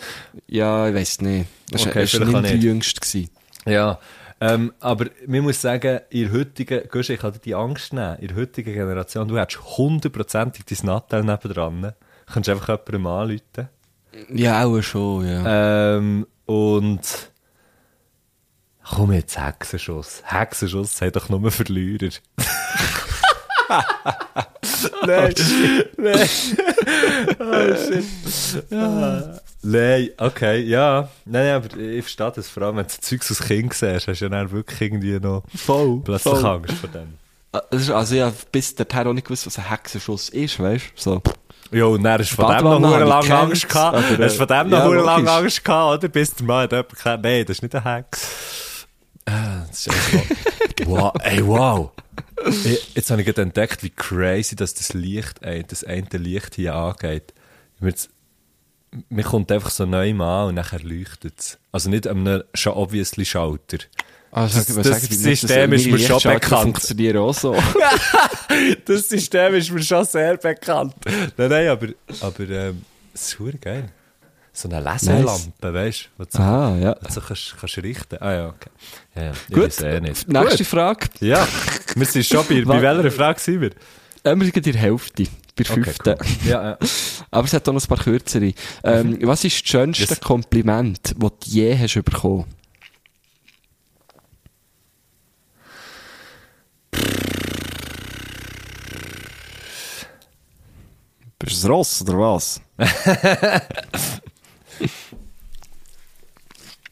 Ja, ich weiss nicht. Das Okay, war nicht der. Jüngste. Gewesen. Ja, ähm, aber man muss sagen, in der heutigen, Gusch, ich dir die Angst nehmen, in der heutigen Generation, du hättest hundertprozentig dein Nattel nebendran. Du kannst einfach jemandem anrufen. Ja, auch schon, ja. Ähm, und komm jetzt, Hexenschuss. Hexenschuss sagt doch nur Verlierer. nein, nein. Oh, shit. Ah. Nein, okay, ja. Nein, nein, aber ich verstehe das, vor allem wenn du Zeugs als Kind siehst, hast du ja dann wirklich irgendwie noch voll. plötzlich voll. Angst vor dem. Ist- Also, ich habe bis dahin auch nicht gewusst, was ein Hexenschuss ist, weißt du? So. Ja, und dann hast du von dem noch lange Angst gehabt. Hast du von dem noch ja, lange. Angst gehabt, oder? Bis der Mann hat jemand gesagt, nein, das ist nicht ein Hex. Ah, Das ist einfach so. wow, ey, wow. Ich, jetzt habe ich gerade entdeckt, wie crazy dass das Licht, ey, das eine Licht hier angeht. Mir kommt einfach so neu an und nachher leuchtet es. Also nicht an einem schon obviously Schalter. Also, Das- das System ist mir schon bekannt. funktioniert auch so. Das System ist mir schon sehr bekannt. Nein, nein, aber, aber ähm, es ist geil. So eine Leselampe, weißt du? So, ah, ja. so kannst, kannst richten. Ah ja, okay. Ja, ja. Ich Gut. weiß eh nicht. Nächste Gut. Frage. Ja, wir sind schon bei, bei welcher Frage sind wir? Ähm, wir sind in der Hälfte. Bei der Okay, fünften. cool. Ja, ja. Aber es hat auch noch ein paar kürzere. Ähm, Was ist das schönste Yes. Kompliment, das du je hast bekommen? Bist du ein Ross oder was?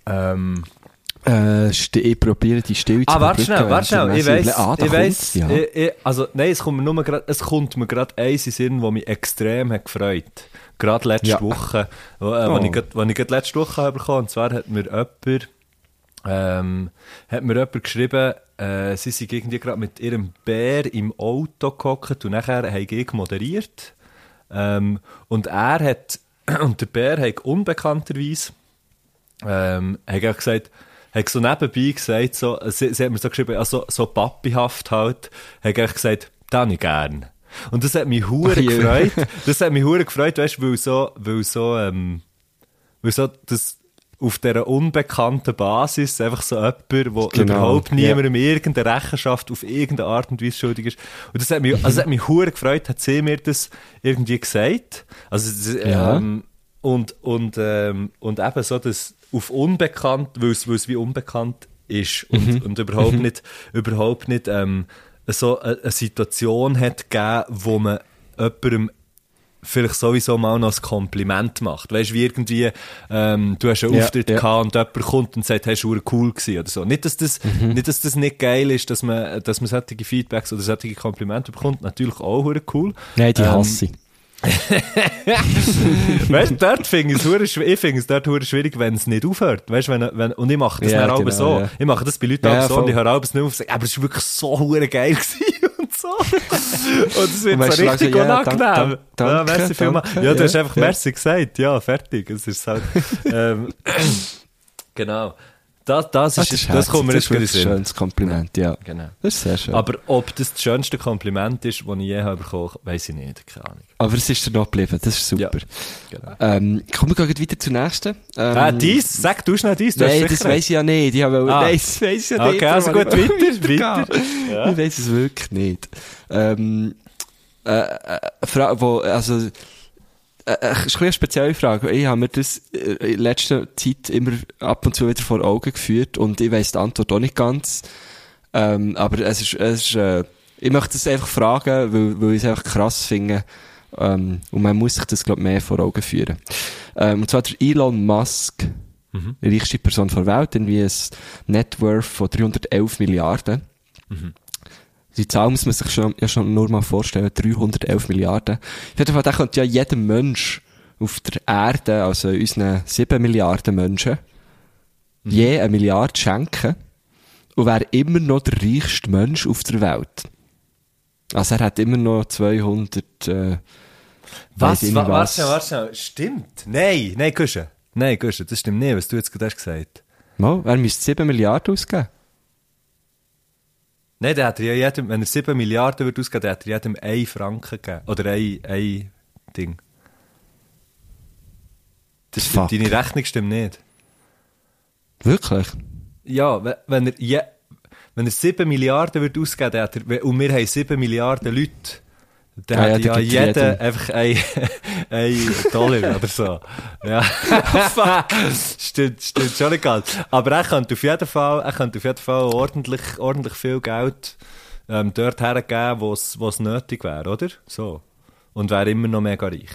Ähm, Äh, ich probiere die Stille ah, zu warte schnell, warte schnell. Ich weiss, ah, ich weiss, ja. ich, ich, also, nein, es kommt mir nur grad, es kommt mir gerade eins in Sinn, das mich extrem hat gefreut. Gerade letzte Ja. Woche, wo, äh, Oh. ich grad, wo ich grad letzte Woche habe bekommen, und zwar hat mir jemand, ähm, hat mir jemand geschrieben, äh, sie sind irgendwie gerade mit ihrem Bär im Auto gehockt und nachher habe ich moderiert. Ähm, und er hat, und der Bär hat unbekannterweise, ähm, hat er gesagt, hat so nebenbei gesagt, so, sie, sie hat mir so geschrieben, also, so papihaft halt, hat er gesagt, das ich gern. Und das hat mich hure gefreut. Das hat mich hure gefreut, weißt du, weil so, weil so, ähm, weil so, das, auf dieser unbekannten Basis einfach so jemand, der Genau, überhaupt niemandem irgendeine Rechenschaft auf irgendeine Art und Weise schuldig ist. Und das hat mich, also das hat mich hure gefreut, hat sie mir das irgendwie gesagt. Also, das, Ja. ähm, und, und, ähm, und eben so, dass auf unbekannt, weil es, weil es wie unbekannt ist und, Mhm. und überhaupt nicht, überhaupt nicht, ähm, so eine, eine Situation hat gegeben, wo man jemandem vielleicht sowieso mal noch ein Kompliment macht. Weißt du, wie irgendwie, ähm, du hast einen Ja, Auftritt ja. gehabt und jemand kommt und sagt, ist verdammt cool gewesen oder so. Nicht, dass das, Mhm. nicht, dass das nicht geil ist, dass man, dass man solche Feedbacks oder solche Komplimente bekommt. Natürlich auch cool. Nein, die Ähm, hasse ich. weißt du, dort finde ich es es dort schwierig, wenn es nicht aufhört. Weißt du, wenn, wenn, und ich mache das auch genau, so. ja. Ich mache das bei Leuten Ja, auch so und voll. ich höre alles nicht auf und sage, aber es war wirklich so geil gewesen und so. und es wird so richtig ja, unangenehm. ja, merci vielmals. Ja, du hast einfach ja. merci gesagt. Ja, fertig. Es ist halt, ähm, genau. Das, das, ist, das, herzig, kommt mir das jetzt ist ein schönes Kompliment, ja. Genau. Das ist sehr schön. Aber ob das das schönste Kompliment ist, das ich je habe bekommen, weiss ich nicht. Keine Ahnung. Aber es ist dir noch geblieben, das ist super. Genau. Ähm, kommen wir gleich weiter zur nächsten. Ähm, Ah, dies? Sag du schnell dies. Du Nein, das weiss ich ja nicht. Ich habe, Ah. Nein, das weiss ich ja nicht. Okay, also gut, habe weiter, weitergehen. weiter. Ich weiss es wirklich nicht. Ähm, äh, äh, Fra wo, also, äh, äh, ist eine spezielle Frage. Ich habe mir das äh, in letzter Zeit immer ab und zu wieder vor Augen geführt und ich weiss die Antwort auch nicht ganz. Ähm, aber es ist, es ist, äh, ich möchte das einfach fragen, weil, weil ich es einfach krass finde. Ähm, und man muss sich das, glaube ich, mehr vor Augen führen. Ähm, und zwar der Elon Musk Die reichste Person der Welt, irgendwie ein Net Worth von 311 Milliarden. Die Zahl muss man sich schon, ja schon nur mal vorstellen, 311 Milliarden. Auf jeden Fall, da könnte ja jeder Mensch auf der Erde, also unseren 7 Milliarden Menschen, je eine Milliarde schenken und wäre immer noch der reichste Mensch auf der Welt. Also er hat immer noch 200, äh, Was? Wa nicht warte schnell. Stimmt. Nein, nein, Kusche. Nein, Kusche, das stimmt nicht, was du jetzt gerade hast gesagt. Mal, er müsste 7 Milliarden ausgeben. Nein, der hat er ja jedem, wenn er 7 Milliarden würde ausgeben, dann hat er jedem 1 Franken gegeben. Oder ein, ein Ding. Das Fuck. stimmt, deine Rechnung stimmt nicht. Wirklich? Ja, we- wenn er, je, wenn er 7 Milliarden würde ausgeben, er, und wir haben 7 Milliarden Leute, Ah ja, hat ja gibt jeder einfach ein, ein Dollar oder so. Ja. stimmt, stimmt, schon egal. Aber er könnte auf jeden Fall, er könnte auf jeden Fall ordentlich, ordentlich viel Geld ähm, dort hergeben, wo es nötig wäre, oder? So. Und wäre immer noch mega reich.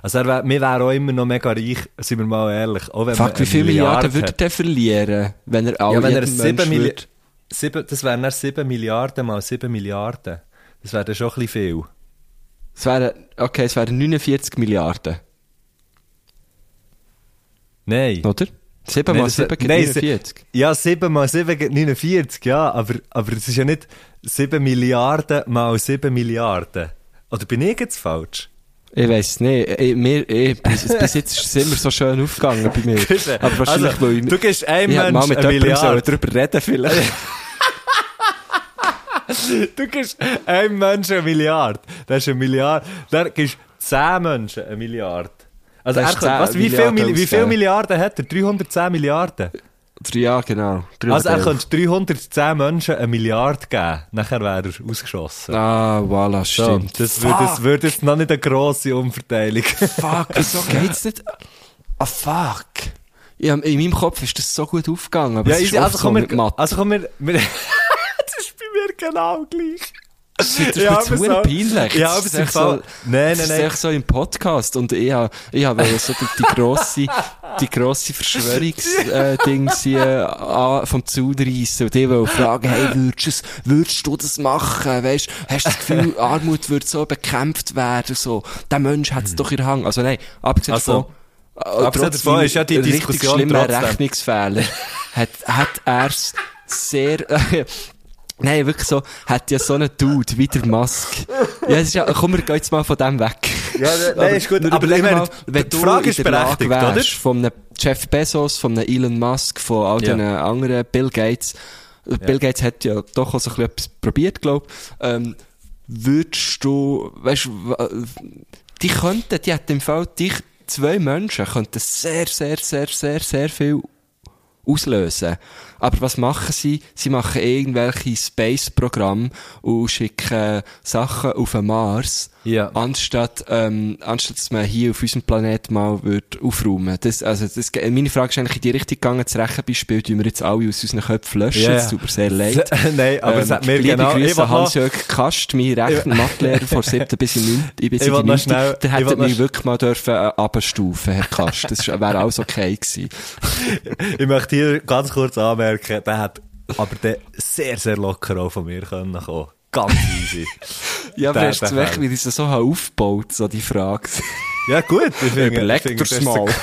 Also er wär, wir wären auch immer noch mega reich, sind wir mal ehrlich. Auch wenn Fuck, wie viele Milliarde Milliarden würde er verlieren, wenn er alle Ja, wenn er jedem 7 Mensch Milli würde- sieben, das wären dann 7 Milliarden mal 7 Milliarden. Das wäre dann schon ein bisschen viel. Es wären, okay, es wären 49 Milliarden, Nein. oder? 7 Nein, mal das- 7 gibt nein, se- 49. Ja, 7 mal 7 gibt 49, ja, aber, aber es ist ja nicht 7 Milliarden mal 7 Milliarden. Oder bin ich jetzt falsch? Ich weiss nicht. Ich, mir, ich, bis, bis jetzt ist es immer so schön aufgegangen bei mir. Aber wahrscheinlich, also, weil ich, du gibst einem ich hätte mal Mensch mit eine Milliarde. darüber reden vielleicht. Du gibst einem Menschen eine Milliarde. Das ist eine Milliarde. Dann gibst 10 Menschen eine Milliarde. Also Das er ist könnte, 10 was, wie, viel, Milliarden Mil- wie viele. Milliarden hat er? 310 Milliarden. ja, genau. Also er 311. könnte 310 Menschen eine Milliarde geben. Nachher wäre er ausgeschossen. Ah, voilà, So, stimmt. das würde das würde jetzt noch nicht eine grosse Umverteilung. Fuck, wieso geht's nicht? Ah, fuck. Ja, in meinem Kopf ist das so gut aufgegangen, aber ja, es ist also so komm, mit wir, Mathe. also komm, wir, wir mir genau gleich. Das ist Ja, mir zu so- peinlich. Ja, aber ist es ist so, Nein, nein, ist nein. so im Podcast und ich habe, ich habe so die, die grosse, die grosse Verschwörungsding äh, vom Zaun reissen und die wollen fragen, hey, würdest, würdest du das machen? Weißt, hast du das Gefühl, Armut würde so bekämpft werden, so? Der Mensch hat es doch in der Hand. Also nein, abgesehen Also, davon, äh, abgesehen davon ist ja die richtig Diskussion schlimmen trotzdem. Rechnungsfehler, hat, hat er es sehr, Nein, wirklich so, hat ja so einen Dude wie der Musk. Ja, es ist ja, komm, wir gehen jetzt mal von dem weg. Ja, nein, ist gut. Aber ich meine, mal, wenn die du Frage ist berechtigt, oder? wärst, von einem Jeff Bezos, von einem Elon Musk, von all Ja. den anderen Bill Gates, Bill Gates hat ja doch auch so ein bisschen etwas probiert, glaub, ähm, würdest du, weißt du, die könnten, die hätten im Fall, dich, zwei Menschen könnten sehr, sehr, sehr, sehr, sehr viel auslösen. Aber was machen sie? Sie machen irgendwelche Space-Programme und schicken Sachen auf den Mars, Ja. anstatt, ähm, anstatt dass man hier auf unserem Planet mal wird aufräumen. Das, also, das, meine Frage ist eigentlich in die Richtung gegangen, das Rechenbeispiel, die wir jetzt alle aus unseren Köpfen löschen. Ja. Es tut mir sehr leid. Nein, aber es hat mir liebe genau... Grüße an Hans-Jörg Kast, mein Rechen Mathelehrer von 7. bis in 9. Ich bin will in noch 9. schnell- Der hätte mich wirklich mal dürfen äh, abstufen, Herr Kast. Das wäre alles okay gewesen. Ich möchte hier ganz kurz anmerken, der hat aber der sehr, sehr locker auch von mir können kommen. Ganz easy. Ja, aber hast du weg, wie ich es so aufgebaut, so die Frage. Ja gut. Überleg dir's das mal.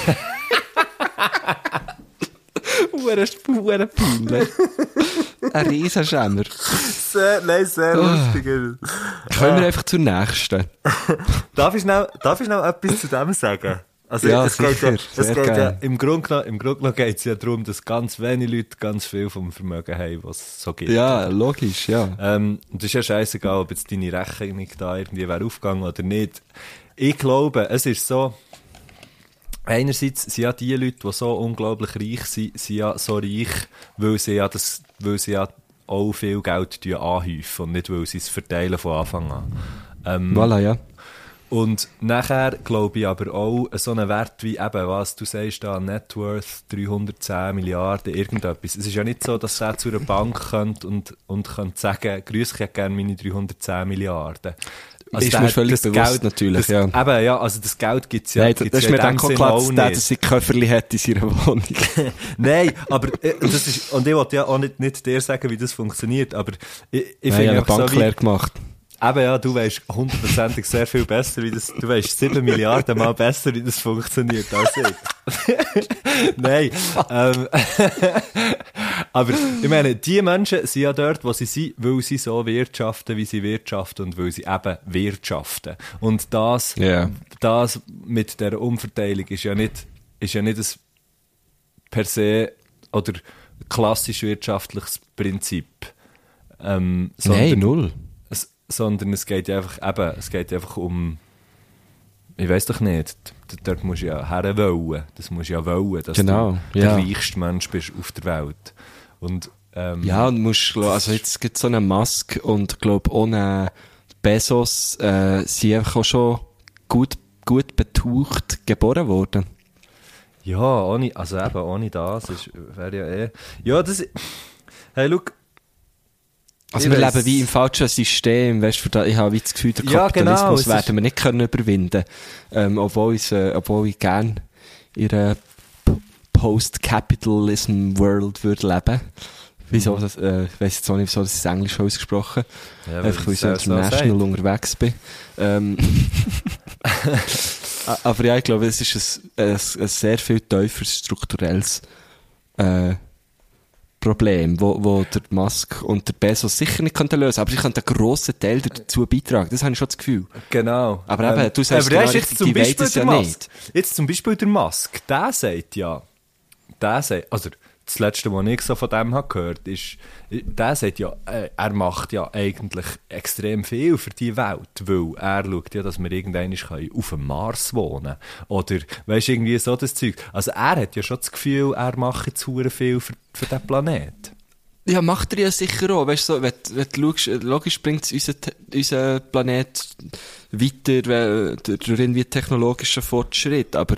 Hure, hure peinlich. Ein Riesenschämmer. Sehr, nein, sehr lustig. Können Ah. wir einfach zur nächsten? Darf ich noch, darf ich noch etwas zu dem sagen? Also, Ja, es geht ja, sicher, es geht ja, im Grunde genommen, im Grunde genommen geht es ja darum, dass ganz wenige Leute ganz viel vom Vermögen haben, was es so gibt. Ja, logisch, ja. Ähm, und es ist ja scheißegal, ob jetzt deine Rechnung da irgendwie wäre aufgegangen oder nicht. Ich glaube, es ist so, einerseits sind ja die Leute, die so unglaublich reich sind, sind ja so reich, weil sie ja das, weil sie ja auch viel Geld anhäufen und nicht, weil sie es verteilen von Anfang an. Ähm, Voilà, ja. Und nachher glaube ich aber auch, so einen Wert wie eben, was du sagst da, Net Worth 310 Milliarden, irgendetwas. Es ist ja nicht so, dass er zu einer Bank kommt und, und könnte sagen, grüß ich hätte gerne meine 310 Milliarden. ist der- mir völlig das bewusst Geld, natürlich, das, ja. Eben, ja, also das Geld gibt's ja, Nein, das gibt's ist ja mir in dann auch klar, dass der, sie Köfferli hat in seiner Wohnung. Nein, aber äh, das ist, und ich wollte ja auch nicht, nicht dir sagen, wie das funktioniert, aber ich, ich Ich habe finde eine Bank so leer gemacht. Eben ja, du weißt hundertprozentig sehr viel besser, wie das, du weißt sieben Milliarden Mal besser, wie das funktioniert als ich. Nein, ähm, aber ich meine, die Menschen sind ja dort, wo sie sind, weil sie so wirtschaften, wie sie wirtschaften und weil sie eben wirtschaften. Und das, Ja. das mit der Umverteilung ist ja nicht, ist ja nicht ein per se oder klassisch wirtschaftliches Prinzip. Ähm, Nein, null. Sondern es geht ja einfach, eben, es geht einfach um, ich weiß doch nicht, dort musst du ja her wollen, das musst du ja wollen, dass Genau, du ja. der reichste Mensch bist auf der Welt. Und, ähm, Ja, und musst, also jetzt gibt es so einen Musk und glaub ohne Bezos äh, sind einfach auch schon gut, gut betucht geboren worden. Ja, ohne, also eben ohne das ist, wäre ja eh, ja, das, hey, look, Also Ich wir weiss. leben wie im falschen System, weißt du, ich habe das Gefühl, der Ja, genau, Kapitalismus ist- werden wir nicht können überwinden, ähm, obwohl, ich, äh, obwohl ich gerne in einer Post-Capitalism-World würde leben. Wieso, das, äh, ich weiss jetzt auch nicht, wieso das ist Englisch ausgesprochen. Mhm. Ja, Einfach weil ich so auch so international sagt. unterwegs bin. Ähm, aber ja, ich glaube, es ist ein, ein, ein sehr viel tieferes strukturelles äh, Problem, wo, wo der Musk und der Bezos sicher nicht könnten lösen aber sie können einen grossen Teil dazu beitragen. Das habe ich schon das Gefühl. Genau. Aber eben, du sagst aber genau weisst, jetzt richtig, zum Beispiel der ja Musk. nicht. Jetzt zum Beispiel der Musk, der sagt ja, der sagt, also das Letzte, was ich so von dem habe gehört, ist, der sagt ja, äh, er macht ja eigentlich extrem viel für die Welt, weil er schaut ja, dass wir irgendwann können auf dem Mars wohnen Oder, weißt du, irgendwie so das Zeug. Also er hat ja schon das Gefühl, er macht verdammt viel für, für den Planet. Ja, macht er ja sicher auch. Weißt du, so, wenn, wenn du schaust, äh, logisch bringt es unseren, unseren Planet weiter weil- durch irgendwie technologischen Fortschritt, aber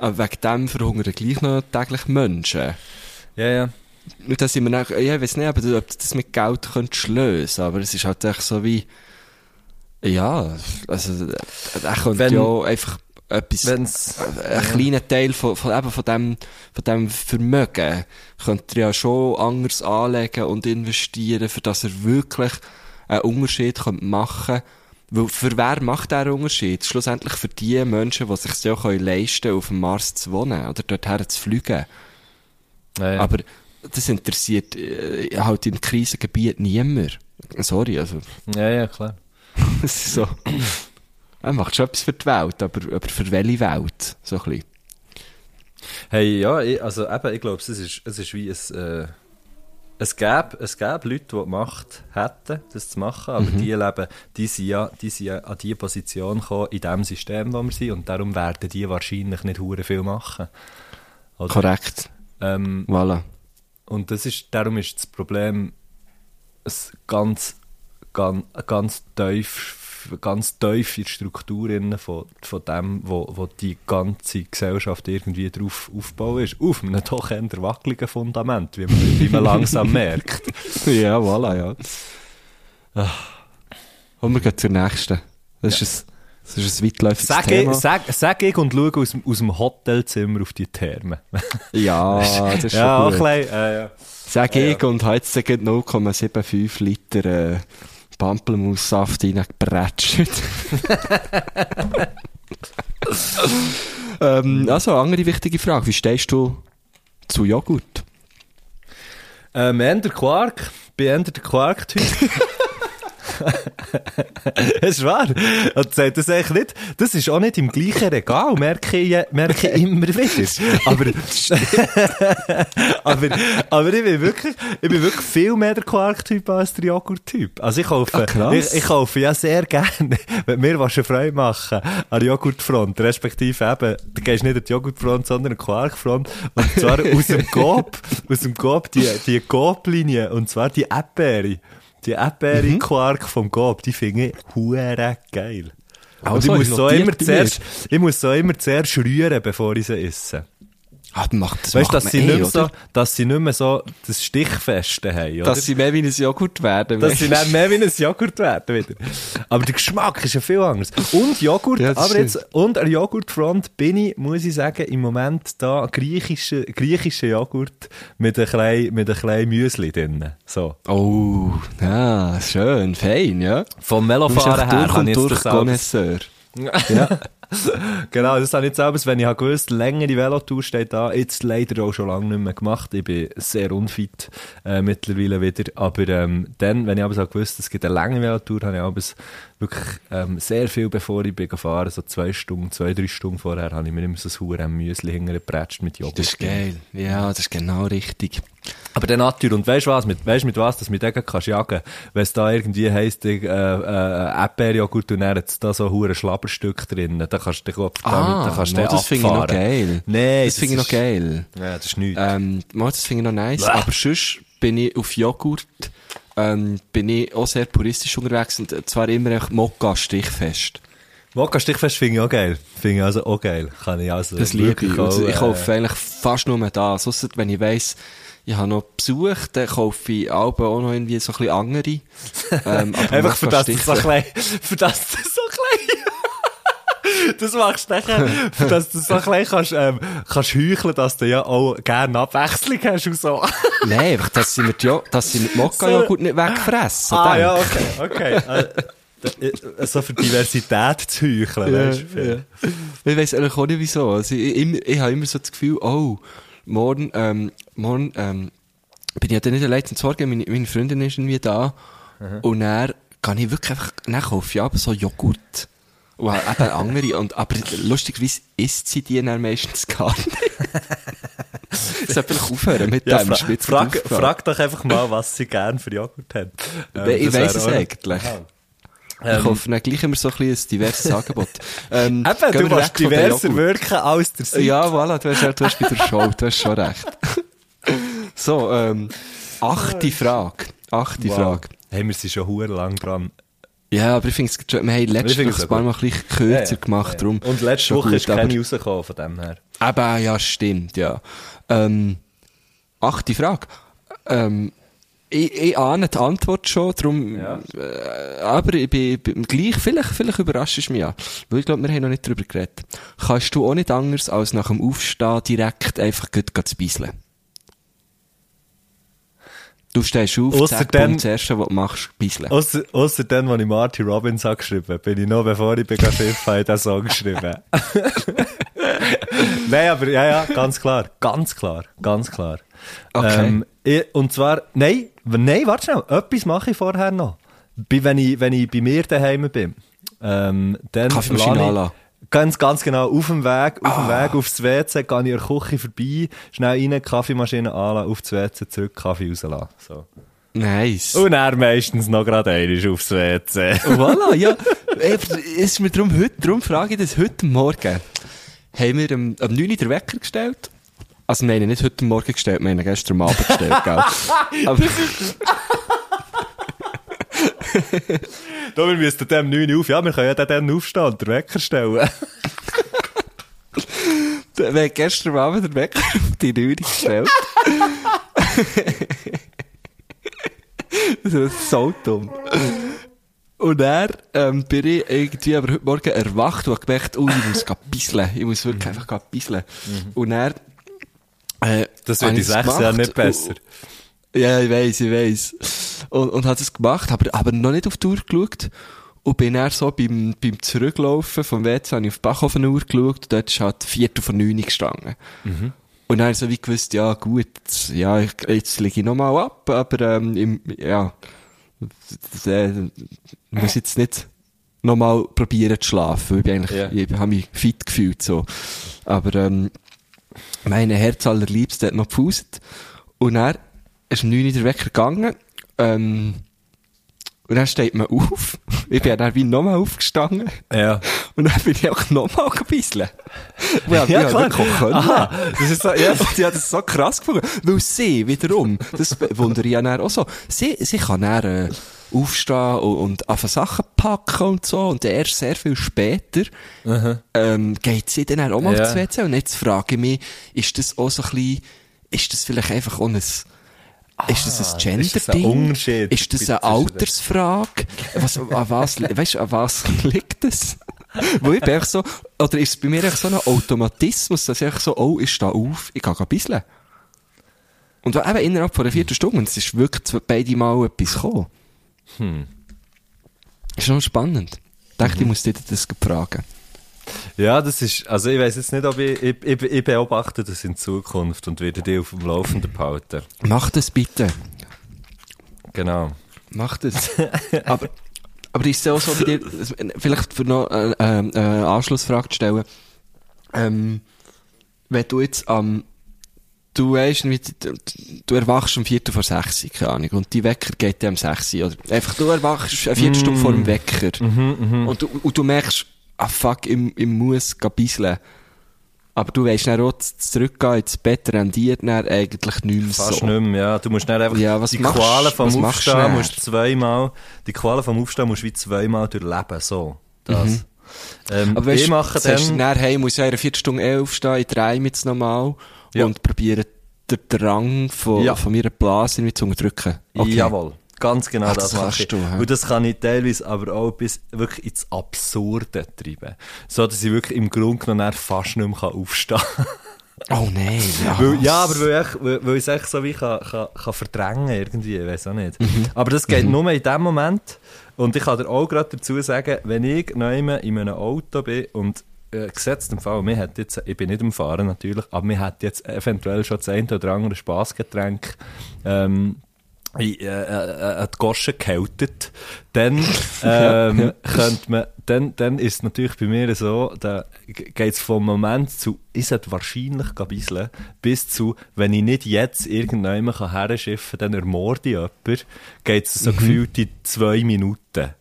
wegen dem verhungern gleich noch täglich Menschen. Ja, ja. Und da sind wir nach, ja, ich weiß nicht, ob du das mit Geld könntest lösen, aber es ist halt echt so wie, ja, also, äh, er könnte Wenn- ja einfach etwas, Wenn's, ein kleiner Teil von, von, eben von dem, von dem Vermögen könnte er ja schon anders anlegen und investieren, für dass er wirklich einen Unterschied könnte machen Weil für wer macht er einen Unterschied? Schlussendlich für die Menschen, die sich ja können leisten auf dem Mars zu wohnen oder dorthin zu fliegen. Ja. Aber das interessiert äh, halt im Krisengebiet niemand. Sorry, also, ja, ja, klar. es ist so. Er macht schon etwas für die Welt, aber, aber für welche Welt? So ein bisschen. Hey, ja, ich, also eben, ich glaube, es ist, es ist wie ein, äh, es gäbe, es gäbe Leute, die die Macht hätten, das zu machen, aber die leben, die sind ja, die sind ja an diese Position gekommen, in dem System, wo wir sind, und darum werden die wahrscheinlich nicht hure viel machen. Oder, Korrekt. Ähm, Voilà. und das ist, darum ist das Problem es ganz, ganz, ganz tief, ganz tief in die Struktur von, von dem, wo, wo die ganze Gesellschaft irgendwie drauf aufgebaut ist. Auf einem doch eher wackeligen Fundament, wie man, wie man langsam merkt. Ja, voilà, ja. Ah. Und wir gehen zur nächsten. Das ist ein, das ist ein weitläufiges Sag Thema. ich, sag, sag ich und schaue aus, dem- aus dem Hotelzimmer auf die Therme. Ja, das ist schon ja, gut. ein bisschen, äh, ja. Sag Ja, ich und heute sagen 0,75 Liter äh, Pampelmussaft reingebretscht. ähm, also, andere wichtige Frage. Wie stehst du zu Joghurt? Ähm, eher der Quark. Bin eher der Quark-Typ. Es ist wahr. Und sagt das eigentlich nicht. Das ist auch nicht im gleichen Regal, merke ich, merke ich immer wieder. Aber, aber, aber ich bin wirklich, ich bin wirklich viel mehr der Quark-Typ als der Joghurt-Typ. Also ich kaufe, Ah, ich, ich kaufe ja sehr gerne, wenn mir was eine Freude machen, an Joghurtfront, respektive eben, du gehst nicht an die Joghurtfront, sondern an die Quarkfront. Und zwar aus dem Coop, aus dem Coop, die, die Coop-Linie, und zwar die Erdbeere. Die Erdbeere-Quark vom Coop, die finde ich hure geil. Also, ich muss so immer zuerst, ich muss so immer zuerst rühren, bevor ich sie esse. Ah, macht, das Weißt du, dass sie eh, nicht mehr so, dass sie nicht mehr so das Stichfeste haben, oder? Dass sie mehr wie ein Joghurt werden. Dass sie dann mehr wie ein Joghurt werden wieder. Aber der Geschmack ist ja viel anders. Und Joghurt, Ja, das aber jetzt, und an Joghurtfront bin ich, muss ich sagen, im Moment da griechische, griechische Joghurt mit ein klein, mit ein Müsli drin. So. Oh, ja, schön, fein, ja. Vom Velofahren her und ich jetzt durch das ja. genau, das habe ich jetzt selbst, wenn ich habe gewusst, längere Velotour steht da, jetzt leider auch schon lange nicht mehr gemacht. Ich bin sehr unfit äh, mittlerweile wieder. Aber ähm, dann, wenn ich aber gewusst, es gibt eine lange Velotour, habe ich aber wirklich ähm, sehr viel, bevor ich bin gefahren, so zwei Stunden, zwei, drei Stunden vorher, habe ich mir immer so ein Huren Müsli hintergepratscht mit Joghurt. Das ist geil. Ja, das ist genau richtig. Aber dann natürlich, und weißt du was, mit, weißt mit was, dass du mit denen kannst jagen? Wenn es da irgendwie heisst, äh, äh, Erdbeerjoghurt und dann hat's da so hure Schlabberstück drin, dann kannst du dich auch, Ah, dann kannst du no, den das finde ich noch geil. Nee, das finde ich noch ist- geil. Ja, das ist nichts. Ähm, mal, das finde ich noch nice. Bäh. Aber sonst bin ich auf Joghurt, ähm, bin ich auch sehr puristisch unterwegs und zwar immer Mokka stichfest. Mokka Stichfest finde ich auch geil. Finde ich also auch geil. Kann ich also Das liebe ich. auch, ich äh, kaufe eigentlich fast nur das. Ausser wenn ich weiss, ich habe noch Besuch, dann kaufe ich auch noch irgendwie so ein bisschen andere. Ähm, Einfach für Mokka das so klein, für das du so klein, das machst du nachher, für das du so klein kannst, ähm, kannst heucheln, dass du ja auch gerne Abwechslung hast und so. Nein, einfach, dass sie mir die, Jo- dass sie mir die Mokka-Joghurt nicht wegfressen. ah, denk. ja, okay, okay. Äh, äh, so für Diversität zu heucheln, Ja, weißt du. ja. Ich weiss eigentlich auch nicht wieso. Also ich, immer, ich habe immer so das Gefühl, oh, morgen, ähm, morgen, ähm, bin ich ja dann nicht allein zum Sorgen, meine, meine Freundin ist irgendwie da. Und dann kann ich wirklich einfach, dann kaufe ich aber so Joghurt. Und auch eben andere. Und, aber lustigerweise isst sie die dann meistens gar nicht. Ich sollte vielleicht aufhören mit Ja, dem. fra frag, frag doch einfach mal, was sie gern für Joghurt haben. Ähm, ich das weiss wär es eigentlich. Ich kaufe dann gleich immer so ein, bisschen ein diverses Angebot. Ähm, Eben, du den diverser wirken als der Seite. Ja, voilà, du hast, ja- du hast bei der Show, du hast schon recht. so, ähm, achte Frage. Achte Wow. Frage. Hey, wir sind schon hure lang dran. Ja, aber ich finde es, wir haben find's Woche ein paar. Mal ein bisschen kürzer gemacht, drum. Und letzte schon Woche gut, ist keine aber- rausgekommen von dem her. Eben, ja, stimmt, ja. Ähm, achte Frage. Ähm, ich, ich ahne die Antwort schon, darum, Ja. äh, aber ich bin, bin gleich, vielleicht, vielleicht überrascht es mich ja. Weil ich glaube, wir haben noch nicht darüber geredet. Kannst du auch nicht anders, als nach dem Aufstehen direkt einfach gut zu beiseln? Du stehst auf, Ausser zack, dann- das Erste, was du machst, beiseln. Ausser, ausser dann, als ich Marty Robbins habe geschrieben bin ich noch, bevor ich bin Schiff habe, den Song geschrieben. nein, aber ja, ja, ganz klar. Ganz klar. Ganz klar. Okay. Ähm, und zwar, nein, nein, warte schnell. Etwas mache ich vorher noch. Wenn, ich, wenn ich bei mir daheim bin. Ähm, dann Kaffeemaschine lasse ich-. Ganz, ganz genau. Auf dem Weg, auf dem Ah. Weg aufs WC, gehe ich in der Küche vorbei, schnell rein, Kaffeemaschine anlassen, aufs WC, zurück, Kaffee rauslassen. So. Nice. Und er meistens noch gerade einmal aufs WC. voilà, ja. Ey, ist mir darum, heute, darum frage ich das heute Morgen. Haben wir am, am 9 Uhr den Wecker gestellt? Also, nein, nicht heute Morgen gestellt, wir haben ihn gestern Abend gestellt, gell? Aber, Da, wir müssen dem 9 Uhr auf. Ja, wir können ja dann aufstehen und den Wecker stellen. wir haben gestern Abend den Wecker auf die 9 Uhr gestellt. das ist so dumm. Und dann ähm, bin ich irgendwie aber heute Morgen erwacht und habe gemerkt, oh, ich muss grad bisseln. Ich muss wirklich einfach grad bisseln. Und dann... Äh, Das wird sechs gemacht Jahren nicht besser. Ja, ich weiss, ich weiss. Und, und hat es gemacht, aber, aber noch nicht auf die Uhr geschaut. Und bin dann so beim, beim Zurücklaufen vom WC, habe ich auf die Bachhofen-Uhr geschaut, und dort ist halt Viertel von neun gestanden. Und dann so wie gewusst, ja, gut, ja, ich, jetzt liege ich nochmal ab, aber, ähm, im, ja, das, äh, ich muss jetzt nicht nochmal probieren zu schlafen, weil ich bin eigentlich, Ja. ich habe mich fit gefühlt, so. Aber, ähm, meine Herz allerliebste hat noch gepfuset. Und dann ist um 9 Uhr der Wecker. Ähm, Und dann steht man auf. Ich bin dann wie nochmal aufgestanden. Ja. Und dann bin ich auch nochmal gebisselt. Ja, Ja, klar. können. Aha, das ist so, ja. Ich habe das so krass gefunden. Weil sie wiederum, das wundere ich ja dann auch so, sie, sie kann dann äh, aufstehen und, und einfach Sachen packen und so. Und erst sehr viel später ähm, geht sie dann auch mal Ja. zu WC. Und jetzt frage ich mich, ist das auch so ein bisschen, ist das vielleicht einfach auch ein, ist das ein ist das ein Gender-Ding? Unterschied Ist das eine Altersfrage? Was, an was, weißt an was liegt das? Wo ich bin so, oder ist es bei mir so ein Automatismus, dass ich so, oh, ich stehe auf, ich gehe ein bisschen. Und eben innerhalb von einer Viertelstunde, und es ist wirklich beide Mal etwas gekommen. Hm. Ist schon spannend. Ich dachte, Mhm. ich muss dir das fragen. Ja, das ist, also ich weiß jetzt nicht, ob ich, ich, ich, ich beobachte das in Zukunft und werde die auf dem Laufenden behalten. Mach das bitte. Genau. Mach das. aber, aber ist es auch so, wie dir, vielleicht für noch äh, äh, eine Anschlussfrage zu stellen, ähm, wenn du jetzt am, du weißt, wie, du, du erwachst um Viertel vor sechs, keine Ahnung, und die Wecker geht dir um sechs, oder einfach, du erwachst eine Viertelstunde vor dem Wecker, und, du, und du merkst, ah fuck, ich, ich muss bisseln. Aber du weißt dann auch, Zurückgehen ins Bett rendiert dann eigentlich nicht mehr Fast so. nicht mehr, ja. Du musst dann einfach Ja, die machst- Qualen vom du Aufstehen musst zweimal, die Qualen vom Aufstehen musst du wie zweimal durchleben, so. Das. Ähm, Mhm. Aber weißt, ich mache du dann, dann, hey, muss ja in einer Viertelstunde eh aufstehen, ich drehe mich jetzt nochmal Ja. und probiere den Drang von, Ja. von meiner Blase zu unterdrücken. Jawohl. Ganz genau Ach, das, das mache ich. du, hä? Und das kann ich teilweise aber auch bis wirklich ins Absurde treiben. So, dass ich wirklich im Grunde genommen fast nicht mehr aufstehen kann. Oh nein, ja. Weil, ja, aber weil ich, weil, weil ich es echt so wie kann, kann, kann verdrängen irgendwie, ich weiß auch nicht. Mhm. Aber das geht nur in dem Moment. Und ich kann dir auch gerade dazu sagen, wenn ich noch einmal in einem Auto bin und äh, gesetzt im Fall, mir hat jetzt, ich bin nicht am Fahren natürlich, aber mir hat jetzt eventuell schon das eine oder andere Spaßgetränk ähm, in, äh, äh, an die Gosche gehalten, dann ähm, könnte man, dann, dann ist es natürlich bei mir so, da geht es vom Moment zu, ich sollte wahrscheinlich bisseln, bis zu, wenn ich nicht jetzt irgendjemand kann herschiffen kann, dann ermorde ich jemanden, geht es so gefühlt in zwei Minuten.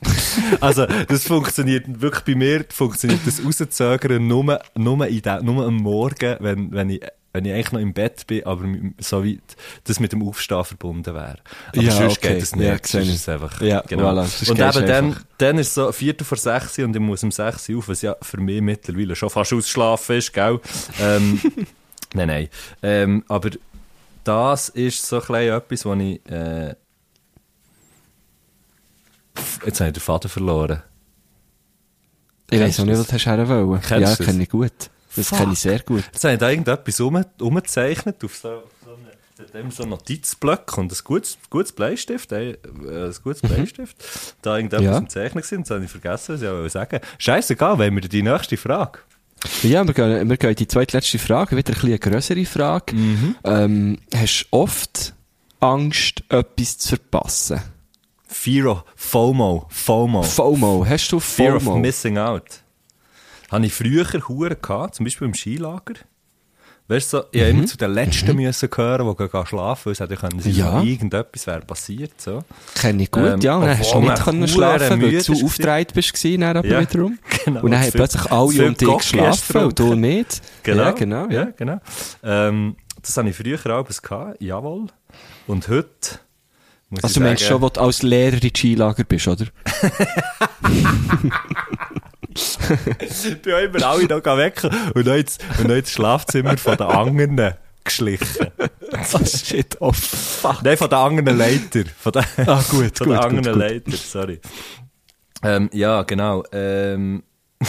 also, das funktioniert wirklich bei mir, funktioniert das rauszögern nur, nur, in der, nur am Morgen, wenn, wenn ich wenn ich eigentlich noch im Bett bin, aber so wie das mit dem Aufstehen verbunden wäre. Aber Ja, sonst okay. geht es nicht. Ja, sonst ist es einfach, Ja, genau. voilà, Und eben dann, dann ist es so Viertel vor sechs und ich muss um sechs auf, was ja für mich mittlerweile schon fast ausschlafen ist, gell? Ähm, nein, nein. Ähm, aber das ist so ein etwas, wo ich, äh, jetzt habe ich den Faden verloren. ich weiß auch nicht, was du wollen. Kennst Ja, kenne ich gut. Das kenne ich sehr gut. Jetzt habe ich da irgendetwas um, umgezeichnet auf so, so eine, dem so Notizblock und ein gutes, gutes Bleistift, äh, ein gutes Bleistift. Da irgendetwas Ja. im Zeichnen gewesen, jetzt habe ich vergessen, was ich auch sagen Scheißegal, wenn wir die nächste Frage. Ja, wir gehen, wir gehen in die zweitletzte Frage, wieder ein eine grössere Frage. Ähm, hast du oft Angst, etwas zu verpassen? Fear of FOMO. FOMO. FOMO, hast du Fear of FOMO? Missing Out. Habe ich früher Huren gehabt, zum Beispiel im Skilager. Weißt du, so, ich mhm. immer zu den Letzten müssen hören, die gehen schlafen, weil es hätte können sein, Ja. irgendetwas wäre passiert, so. Kenn ich gut, Ähm, ja. Dann hast du nicht können schlafen, weil du zu aufgedreht bist, dann aber Ja, wiederum. genau. Und dann haben plötzlich alle um dich geschlafen und du nicht. Genau. Ja, genau. Ja, Ja. genau. Ähm, das habe ich früher auch gehabt, jawohl. Und heute muss Also ich du meinst sagen, schon, wo du als Lehrer in Skilager bist, oder? ich bin auch immer alle noch wecken und noch ins, und noch ins Schlafzimmer von den anderen geschlichen. Shit, oh fuck. Nein, von den anderen Leiter. Von den, Ah, gut, von gut, den gut, anderen gut. Leiter, sorry. Ähm, ja, genau. Ähm,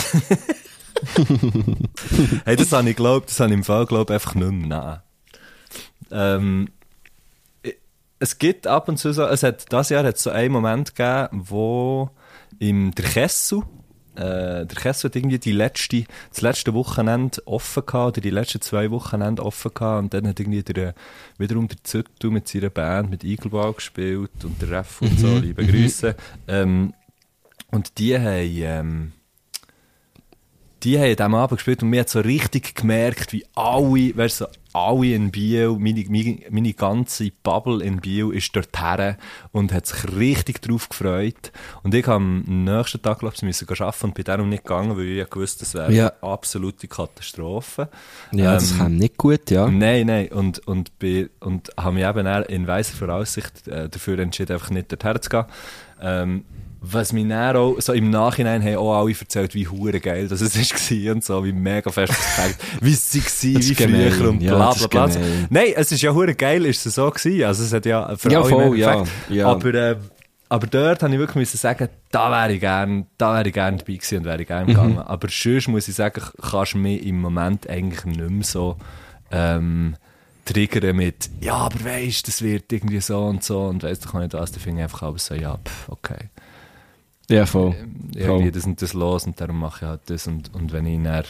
hey, das habe ich glaubt, das habe ich im Fall glaub, einfach nicht mehr. Nein. Ähm, es gibt ab und zu so, es hat, das Jahr hat es so einen Moment gegeben, wo im der Kessel, äh, der Kessel hat irgendwie die letzte, das letzte Wochenende offen gehabt, oder die letzten zwei Wochenende offen gehabt, und dann hat irgendwie der, wiederum der Züttu mit seiner Band, mit Igelball gespielt, und der Ref und so, liebe Grüße. Ähm, und die haben, ähm, die haben diesem Abend gespielt und mir hat so richtig gemerkt, wie alle, weißt so alle in Biel, meine, meine, meine ganze Bubble in Biel ist dorthin und hat sich richtig drauf gefreut. Und ich habe am nächsten Tag, glaube ich, müssen arbeiten und bin darum nicht gegangen, weil ich gewusst, das wäre Ja. eine absolute Katastrophe. Ja, das Ähm, kam nicht gut, ja. Nein, nein. Und, und, bin, und habe mich eben in weiser Voraussicht äh, dafür entschieden, einfach nicht dorthin zu gehen. Ähm, was mir dann auch, so im Nachhinein haben auch alle erzählt, wie hure geil das es war und so, wie mega fest es gefällt, wie es sie Das war, wie gemein. früher und Ja, bla das bla bla. gemein. Nein, es ist ja hure geil, ist es so gewesen. Also es hat ja für Ja, alle voll, ja, ja. Aber, äh, aber dort habe ich wirklich müssen sagen, da wäre ich gern, da wäre ich gern dabei gewesen und wäre ich Mhm. gern gegangen. Aber sonst muss ich sagen, kannst du mich im Moment eigentlich nicht mehr so, ähm, triggern mit, ja, aber weisst, das wird irgendwie so und so und weißt du, kann nicht was, dann finde ich einfach alles so, ja, pff, okay. Ja, voll. Irgendwie Voll. das und das los und darum mache ich halt das und, und wenn ich dann,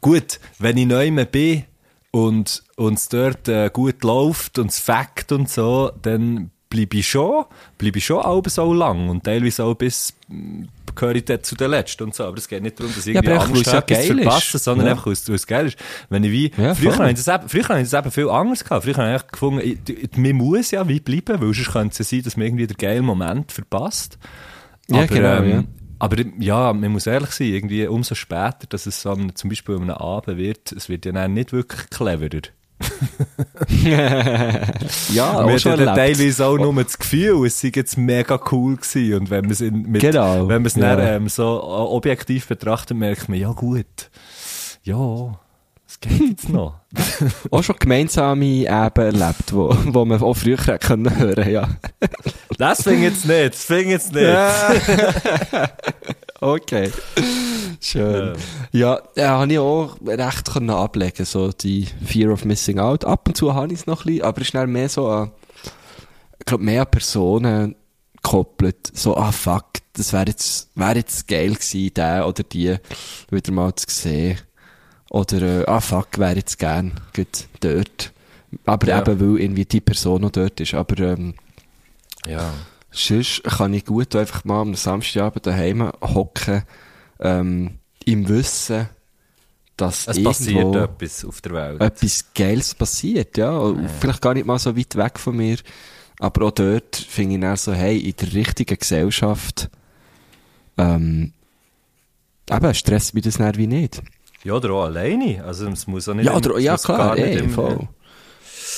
gut, wenn ich neu mehr bin und es dort äh, gut läuft und es fängt und so, dann bleibe ich schon, bleibe ich schon auch so lang und teilweise auch bis, mm, gehöre ich zu den Letzten und so, aber es geht nicht darum, dass ich Ja, irgendwie einfach, Angst ja habe, etwas zu verpassen, sondern Ja. einfach, weil es, geil ist. Wenn ich wie, Ja, früher habe ich das eben, früher habe ich das eben viel anders gehabt. Früher habe ich gefunden, ich, ich, mir muss ja wie bleiben, weil sonst könnte es ja sein, dass man irgendwie den geilen Moment verpasst. Ja, genau, ja. Aber ja, man muss ehrlich sein, irgendwie umso später, dass es am- zum Beispiel an einem Abend wird, es wird ja dann nicht wirklich cleverer. Ja, auch hat schon erlebt. teilweise auch nur das Gefühl, es sei jetzt mega cool gewesen. Und wenn man es in, mit, Genau, wenn man es ja. dann, ähm, so objektiv betrachtet, merkt man, ja gut, ja, geht jetzt noch. Auch schon gemeinsame Eben erlebt, wo, wo man auch früher hätte können hören, ja. Das fing jetzt nicht, das fing jetzt nicht. Okay. Schön. Ja, ja habe ich auch recht können ablegen, so die Fear of Missing Out. Ab und zu habe ich es noch ein bisschen, aber es ist dann mehr so an, ich glaube, mehr an Personen gekoppelt. So, ah fuck, das wäre jetzt, wäre jetzt geil gewesen, der oder die wieder mal zu sehen. Oder, äh, ah fuck, wäre jetzt gern gut dort. Aber Ja. eben, weil irgendwie die Person noch dort ist. Aber, ähm, Ja. Sonst kann ich gut einfach mal am Samstagabend daheim hocken, ähm, im Wissen, dass Es passiert etwas auf der Welt. etwas Geiles passiert, ja. Und Vielleicht gar nicht mal so weit weg von mir, aber auch dort finde ich dann so, hey, in der richtigen Gesellschaft, ähm, eben, stresst mich das wie nicht. Ja, oder auch alleine. Also, es muss auch nicht Ja, oder, es ja klar, nicht ey, voll.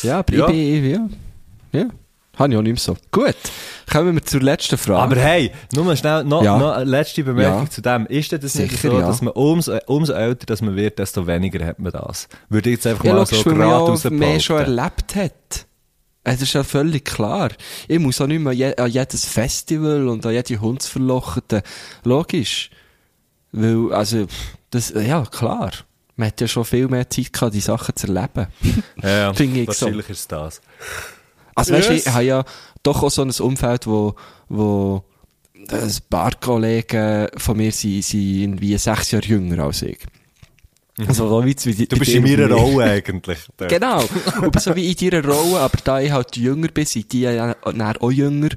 Ja, aber Ja. ich bin, ja, ja. Habe ich auch nicht mehr so. Gut, kommen wir zur letzten Frage. Aber hey, nur mal schnell, noch, Ja. noch eine letzte Bemerkung Ja. zu dem. Ist denn das nicht Sicher, so, ja. dass man umso, umso älter dass man wird, desto weniger hat man das? Würde ich jetzt einfach Ja, mal so gerade ja raus mehr schon erlebt hat. Es ist ja völlig klar. Ich muss auch nicht mehr je, an jedes Festival und an jede Hundsverlochete. Logisch. Weil, also, pff, das, ja, klar. Man hat ja schon viel mehr Zeit gehabt, die Sachen zu erleben. Ja, ja. Finde ich so. Wahrscheinlich ist es das. Also, weißt du, Yes. ich habe ja doch auch so ein Umfeld, wo, wo ein paar Kollegen von mir sind, sind irgendwie sechs Jahre jünger als ich. Also, so wie, wie die, Du bist in meiner. Rolle eigentlich. dort. Genau. Und so wie in deiner Rolle, aber da ich halt jünger bin, sind die ja auch jünger.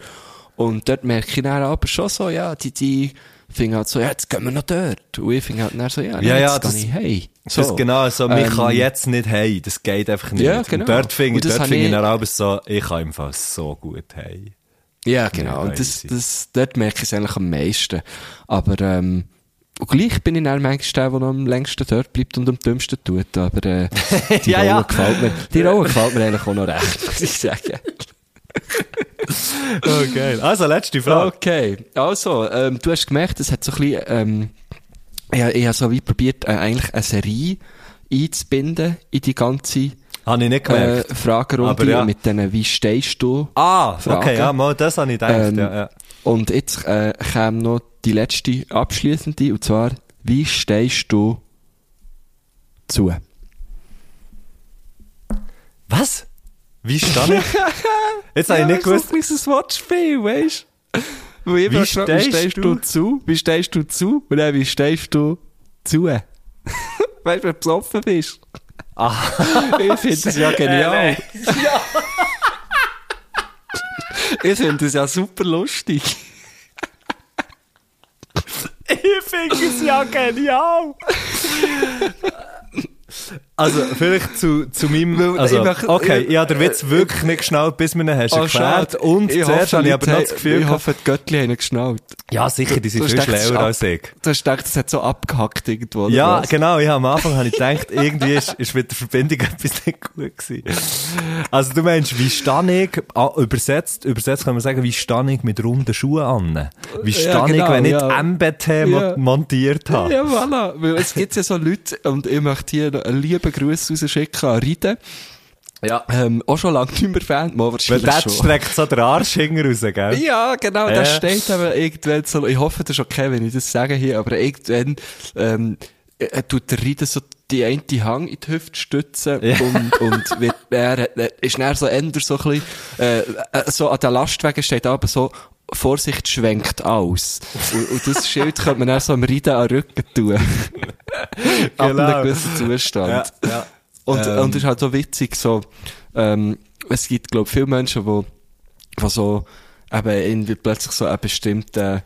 Und dort merke ich dann aber schon so, ja, die, die finden halt so, ja, jetzt gehen wir noch dort. Und ich finde halt dann so, ja, Ja, ja, jetzt das- gehe ich hey. Das ist genau so, man Ähm, kann jetzt nicht hey, das geht einfach nicht. Ja, genau. Und dort finde ich, das dort finde ich dann auch so, ich kann im Fall so gut hey. Ja, genau. Und das, das, dort merke ich es eigentlich am meisten. Aber, ähm, und gleich bin ich dann manchmal der, der noch am längsten dort bleibt und am dümmsten tut. Aber, äh, die Ja, Rolle ja. gefällt mir, die Rolle gefällt mir eigentlich auch noch recht, muss ich sagen. Oh, geil. Also, letzte Frage. Okay, also, ähm, du hast gemerkt, es hat so ein bisschen, ähm, ich, ich habe so wie probiert, äh, eigentlich eine Serie einzubinden in die ganze Habe ich nicht äh, gemerkt. Fragerunde Aber ja. mit denen, wie stehst du? ah, Frage. okay, ja, mal, das habe ich gedacht. Ähm, ja, ja. Und jetzt äh, kam noch die letzte abschließende, und zwar, wie stehst du zu? Was? Wie stand ich? Jetzt habe ich nicht gewusst. So ein kleines Wortspiel, weißt du? Ich Wie wie stehst du? zu? Wie stehst du zu? Und dann, wie stehst du zu? weißt du, wenn du besoffen bist? Ah. Ich finde das ja genial. ich finde das ja super lustig. Ich finde es ja genial. Also, vielleicht zu, zu meinem, also, ich okay, ich- ich habe den Witz wirklich nicht geschnallt, bis mir ihn hast Oh, erklärt. schade. Und Ich zuerst habe ich aber noch das Gefühl Ich hoffe, die Göttli haben ihn geschnallt. ja, sicher, die sind Du viel schlauer es als ich. Du hast gedacht, das hat so abgehackt irgendwo. Ja, genau. Ich am Anfang habe ich gedacht, irgendwie ist, ist mit der Verbindung etwas nicht gut gewesen. Also du meinst, wie stehe ich, ah, übersetzt, übersetzt kann man sagen, wie stehe ich mit runden Schuhen an? Wie stehe Ja, ich, genau, wenn ich ja. MBT Ja. montiert habe? Ja, voilà. Weil es gibt ja so Leute, und ich möchte hier einen lieben Gruß rausschicken an Ride. Ja. Ähm, auch schon lange nicht mehr Fan, mal Weil wahrscheinlich der schon. streckt so den Arsch hinten raus, gell? Ja, genau, Ja. da steht aber irgendwann so, ich hoffe, das ist okay, wenn ich das sage hier, aber irgendwann, ähm, er tut der Rieder so die eine Hang in die Hüfte stützen Ja. und, und wird, er, er ist dann so änder so ein bisschen, äh, äh, so an den Lastwagen steht aber so, Vorsicht schwenkt aus. Und, und das Schild könnte man dann so am Rieden an den Rücken tun. Ab Genau. einem gewissen Zustand. Ja, ja. Und, Ähm. und es ist halt so witzig, so, ähm, es gibt, glaube ich, viele Menschen, die, die so, eben irgendwie plötzlich so einen bestimmten,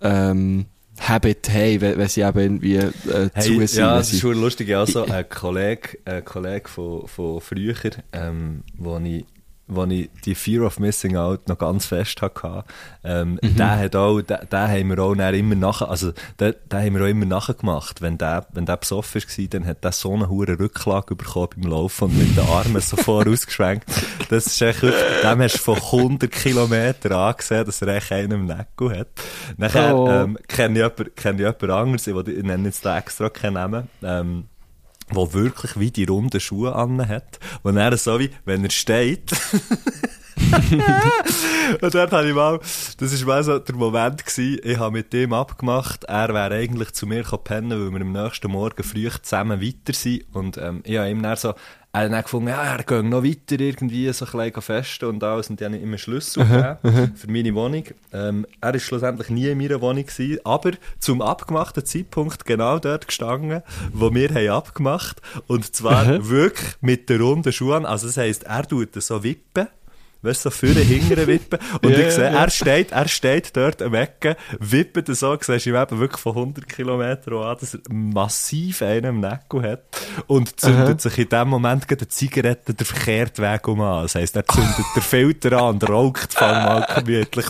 ähm, Habit haben, wenn, wenn sie eben irgendwie, äh, Hey, zu sind. ja, es ist schon lustig. Also, ein Kollege, ein Kollege von, von früher, ähm, wo ich, wo ich die Fear of Missing Out noch ganz fest hatte, ähm, Mhm. der hat auch, haben wir auch immer nachher, also, der, der haben wir auch immer nachgemacht. Wenn der, wenn der besoffen war, dann hat der so eine hohe Rücklage bekommen beim Laufen und mit den Armen so vorausgeschwenkt. Das ist echt wirklich, dem hast du von 100 Kilometern angesehen, dass er echt einen im Nacken hat. Nachher, Oh. ähm, kenne ich jemanden, jemanden anderes, ich, nenne jetzt da extra keinen Namen, ähm, wo wirklich wie die runden Schuhe an hat, wo er so wie, wenn er steht, und dort habe ich mal, das war mal so der Moment gewesen, ich habe mit dem abgemacht, er wäre eigentlich zu mir pennen, weil wir am nächsten Morgen früh zusammen weiter sind. Und ähm, ich habe ihm dann so, er hat dann gefunden, ja, er geht noch weiter irgendwie, so ein festen und alles. Und die haben einen Schlüssel gegeben für meine Wohnung. Ähm, er ist schlussendlich nie in meiner Wohnung gewesen, aber zum abgemachten Zeitpunkt genau dort gestanden, wo wir haben abgemacht. Und zwar wirklich mit den runden Schuhen, also das heisst, er tut so wippen, Weißt du, so vorne, hinten wippen. Und Ja, ich sehe, ja. er steht, er steht dort am Ecken, wippt so, siehst du ihm eben wirklich von 100 Kilometern an, dass er massiv einen im Nacken hat. Und zündet sich in dem Moment gerade eine Zigarette den verkehrten Weg um an. Das heisst, er zündet den Filter an und raucht vor allem mal gemütlich.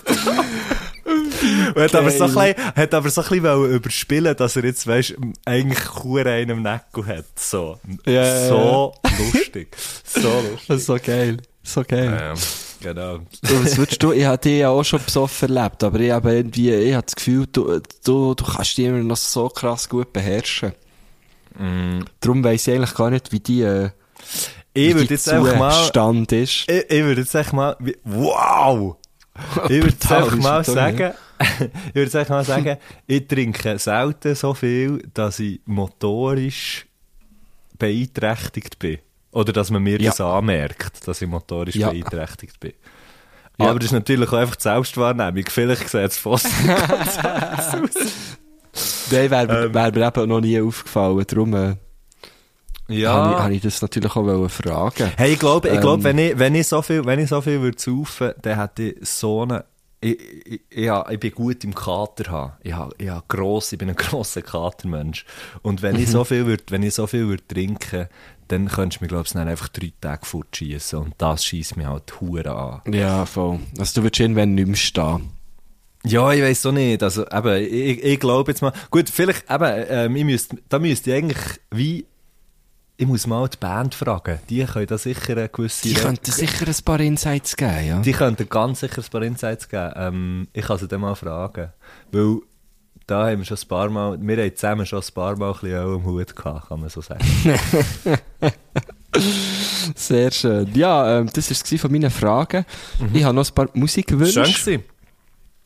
Und hat aber so ein bisschen, hat aber so ein bisschen überspielen, dass er jetzt, weisst, eigentlich Kuh einen im Nacken hat. So. Ja, so lustig. So lustig. So geil. So geil. Ähm, genau. Du, Was würdest du, ich habe dich ja auch schon besoffen erlebt, aber ich habe irgendwie, ich habe das Gefühl, du, du, du kannst die immer noch so krass gut beherrschen. Darum weiss ich eigentlich gar nicht, wie die, äh, Ich würde jetzt einfach mal, Zustand ist. ich, ich würde jetzt einfach mal, wow! Ich würde jetzt einfach mal sagen, ich würde jetzt mal sagen, ich trinke selten so viel, dass ich motorisch beeinträchtigt bin. Oder dass man mir Ja. das anmerkt, dass ich motorisch Ja. beeinträchtigt bin. Ja. Aber das ist natürlich auch einfach die Selbstwahrnehmung. Vielleicht sieht es fast Nein, wäre mir- Ähm. wär mir eben noch nie aufgefallen, darum, äh, Ja. habe ich, hab ich das natürlich auch fragen. Hey, ich glaube, ich Ähm. glaub, wenn ich, wenn ich so viel, wenn ich so viel würde saufen, dann hätte ich so eine, ich, ich, ich, ich bin gut im Kater haben. Ich, ha- ich, ha gross, ich bin ein grosser Katermensch. Und wenn Mhm. ich so viel würd, wenn ich so viel würd trinken, dann könntest du mir, glaube ich, einfach drei Tage fortschießen. Und das schießt mich halt hure an. Ja, voll. Also du würdest irgendwann nicht mehr stehen. Ja, ich weiß doch nicht. Also, eben, ich, ich glaube jetzt mal, gut, vielleicht, eben, ähm, ich müsste, da müsste ich eigentlich, wie, ich muss mal die Band fragen. Die können da sicher eine gewisse Die könnten sicher ein paar Insights geben, ja. Die könnten ganz sicher ein paar Insights geben. Ähm, ich kann sie dann mal fragen. Weil da haben wir schon ein paar Mal, wir haben zusammen schon ein paar Mal ein bisschen im Hut gehabt, kann man so sagen. Sehr schön. Ja, ähm, das war es von meinen Fragen. Ich habe noch ein paar Musikwünsche. Mhm. Schön gewesen.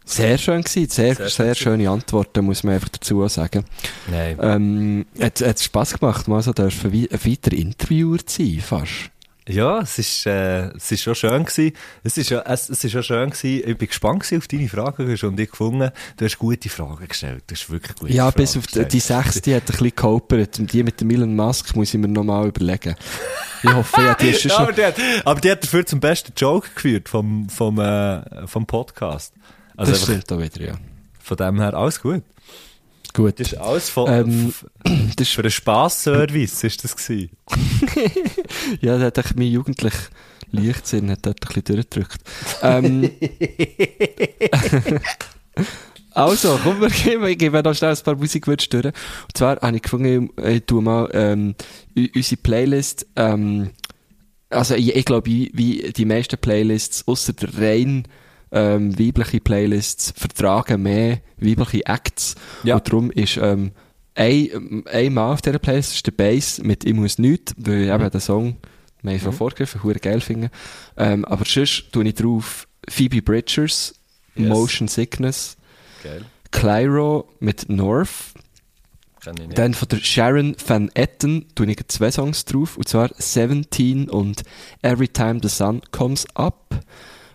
Sehr schön gewesen. Sehr, Sehr sehr, schön schöne Antworten, muss man einfach dazu sagen. Nein. Ähm, hat, hat Spass gemacht, mal so dürfen wie ein weiter Interviewer zu sein, fast. Ja, es ist, äh, es ist schon schön gewesen. Es ist ja, es, es ist schon schön gewesen. Ich bin gespannt gewesen auf deine Fragen und ich gefunden, du hast gute Fragen gestellt. Du hast wirklich gute Ja, Fragen bis auf die, gestellt. die sechs, die hat ein bisschen gehopert. Und die mit dem Elon Musk muss ich mir nochmal überlegen. Ich hoffe, ja, die ist schon... Ja, aber, die hat, aber die hat dafür zum besten Joke geführt vom, vom, äh, vom Podcast. Also das stimmt auch wieder, ja. von dem her alles gut. Gut. Das ist alles von, Ähm, Das für einen Spaßservice ist das gewesen. Ja, da hat mein jugendlich Leichtsinn hat dort ein bisschen durchgedrückt. Ähm, also, komm, wir geben, ich gebe noch schnell ein paar Musikwünsche durch. Und zwar habe ich gefunden, ich tue mal ähm, unsere Playlist, ähm, also ich, ich glaube, wie, wie die meisten Playlists, außer der rein ähm, weibliche Playlists, vertragen mehr weibliche Acts. Ja. Und darum ist ähm, ein, ein Mann auf dieser Playlist, ist der Bass mit «Ich muss nichts», weil ich eben den Song, wir haben schon vorgegriffen, hure geil finde. Ähm, aber sonst tue ich drauf Phoebe Bridgers, Yes. «Motion Sickness», Geil. Clyro mit «North», dann von der Sharon Van Etten tue ich zwei Songs drauf, und zwar 17 und Every Time the Sun Comes Up.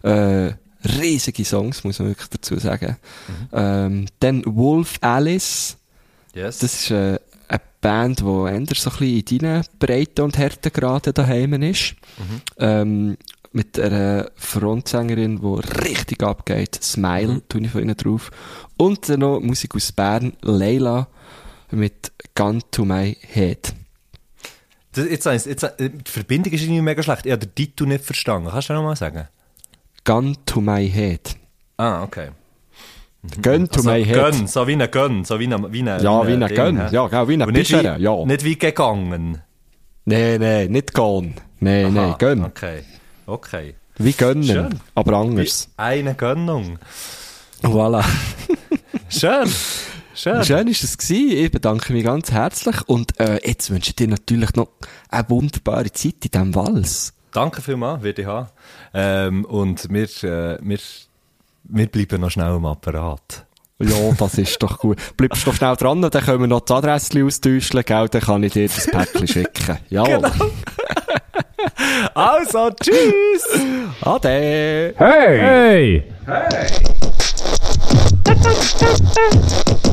Äh, riesige Songs, muss man wirklich dazu sagen. Ähm, dann Wolf Alice, yes. das ist äh, eine Band, die eher so ein bisschen in deinen Breiten und Härtegraden daheim ist. Ähm, mit einer Frontsängerin, die richtig abgeht. Smile, tue ich von ihnen drauf. Und dann noch Musik aus Bern, Leila, mit Gun to My Head. Das, jetzt, jetzt, äh, die Verbindung ist irgendwie mega schlecht. Ich habe den Titel nicht verstanden. Kannst du noch mal sagen? Gun to My Head. Ah, okay. Gun to Also, My Head. Gönn, so wie ein Gönn, so wie ein, wie ein, Ja, wie ein Gönn. Ja, genau, wie ein Pischere, wie, ja. Nicht wie gegangen. Nee, nee, nicht Gone. Nee, Aha, Gönn. Okay, okay. Wie gönnen, Schön. aber Wie anders. eine Gönnung. Voilà. Schön. Schön. Schön ist es gewesen. Ich bedanke mich ganz herzlich und äh, jetzt wünsche ich dir natürlich noch eine wunderbare Zeit in diesem Wals. Danke vielmals, haben. Ähm, und wir, äh, wir, wir bleiben noch schnell am Apparat. Ja, das ist doch gut. Bleibst doch schnell dran, dann können wir noch das Adresse austauschen, gell? dann kann ich dir das Päckchen schicken. Ja. Also, tschüss! Ade! Hey! Du, du,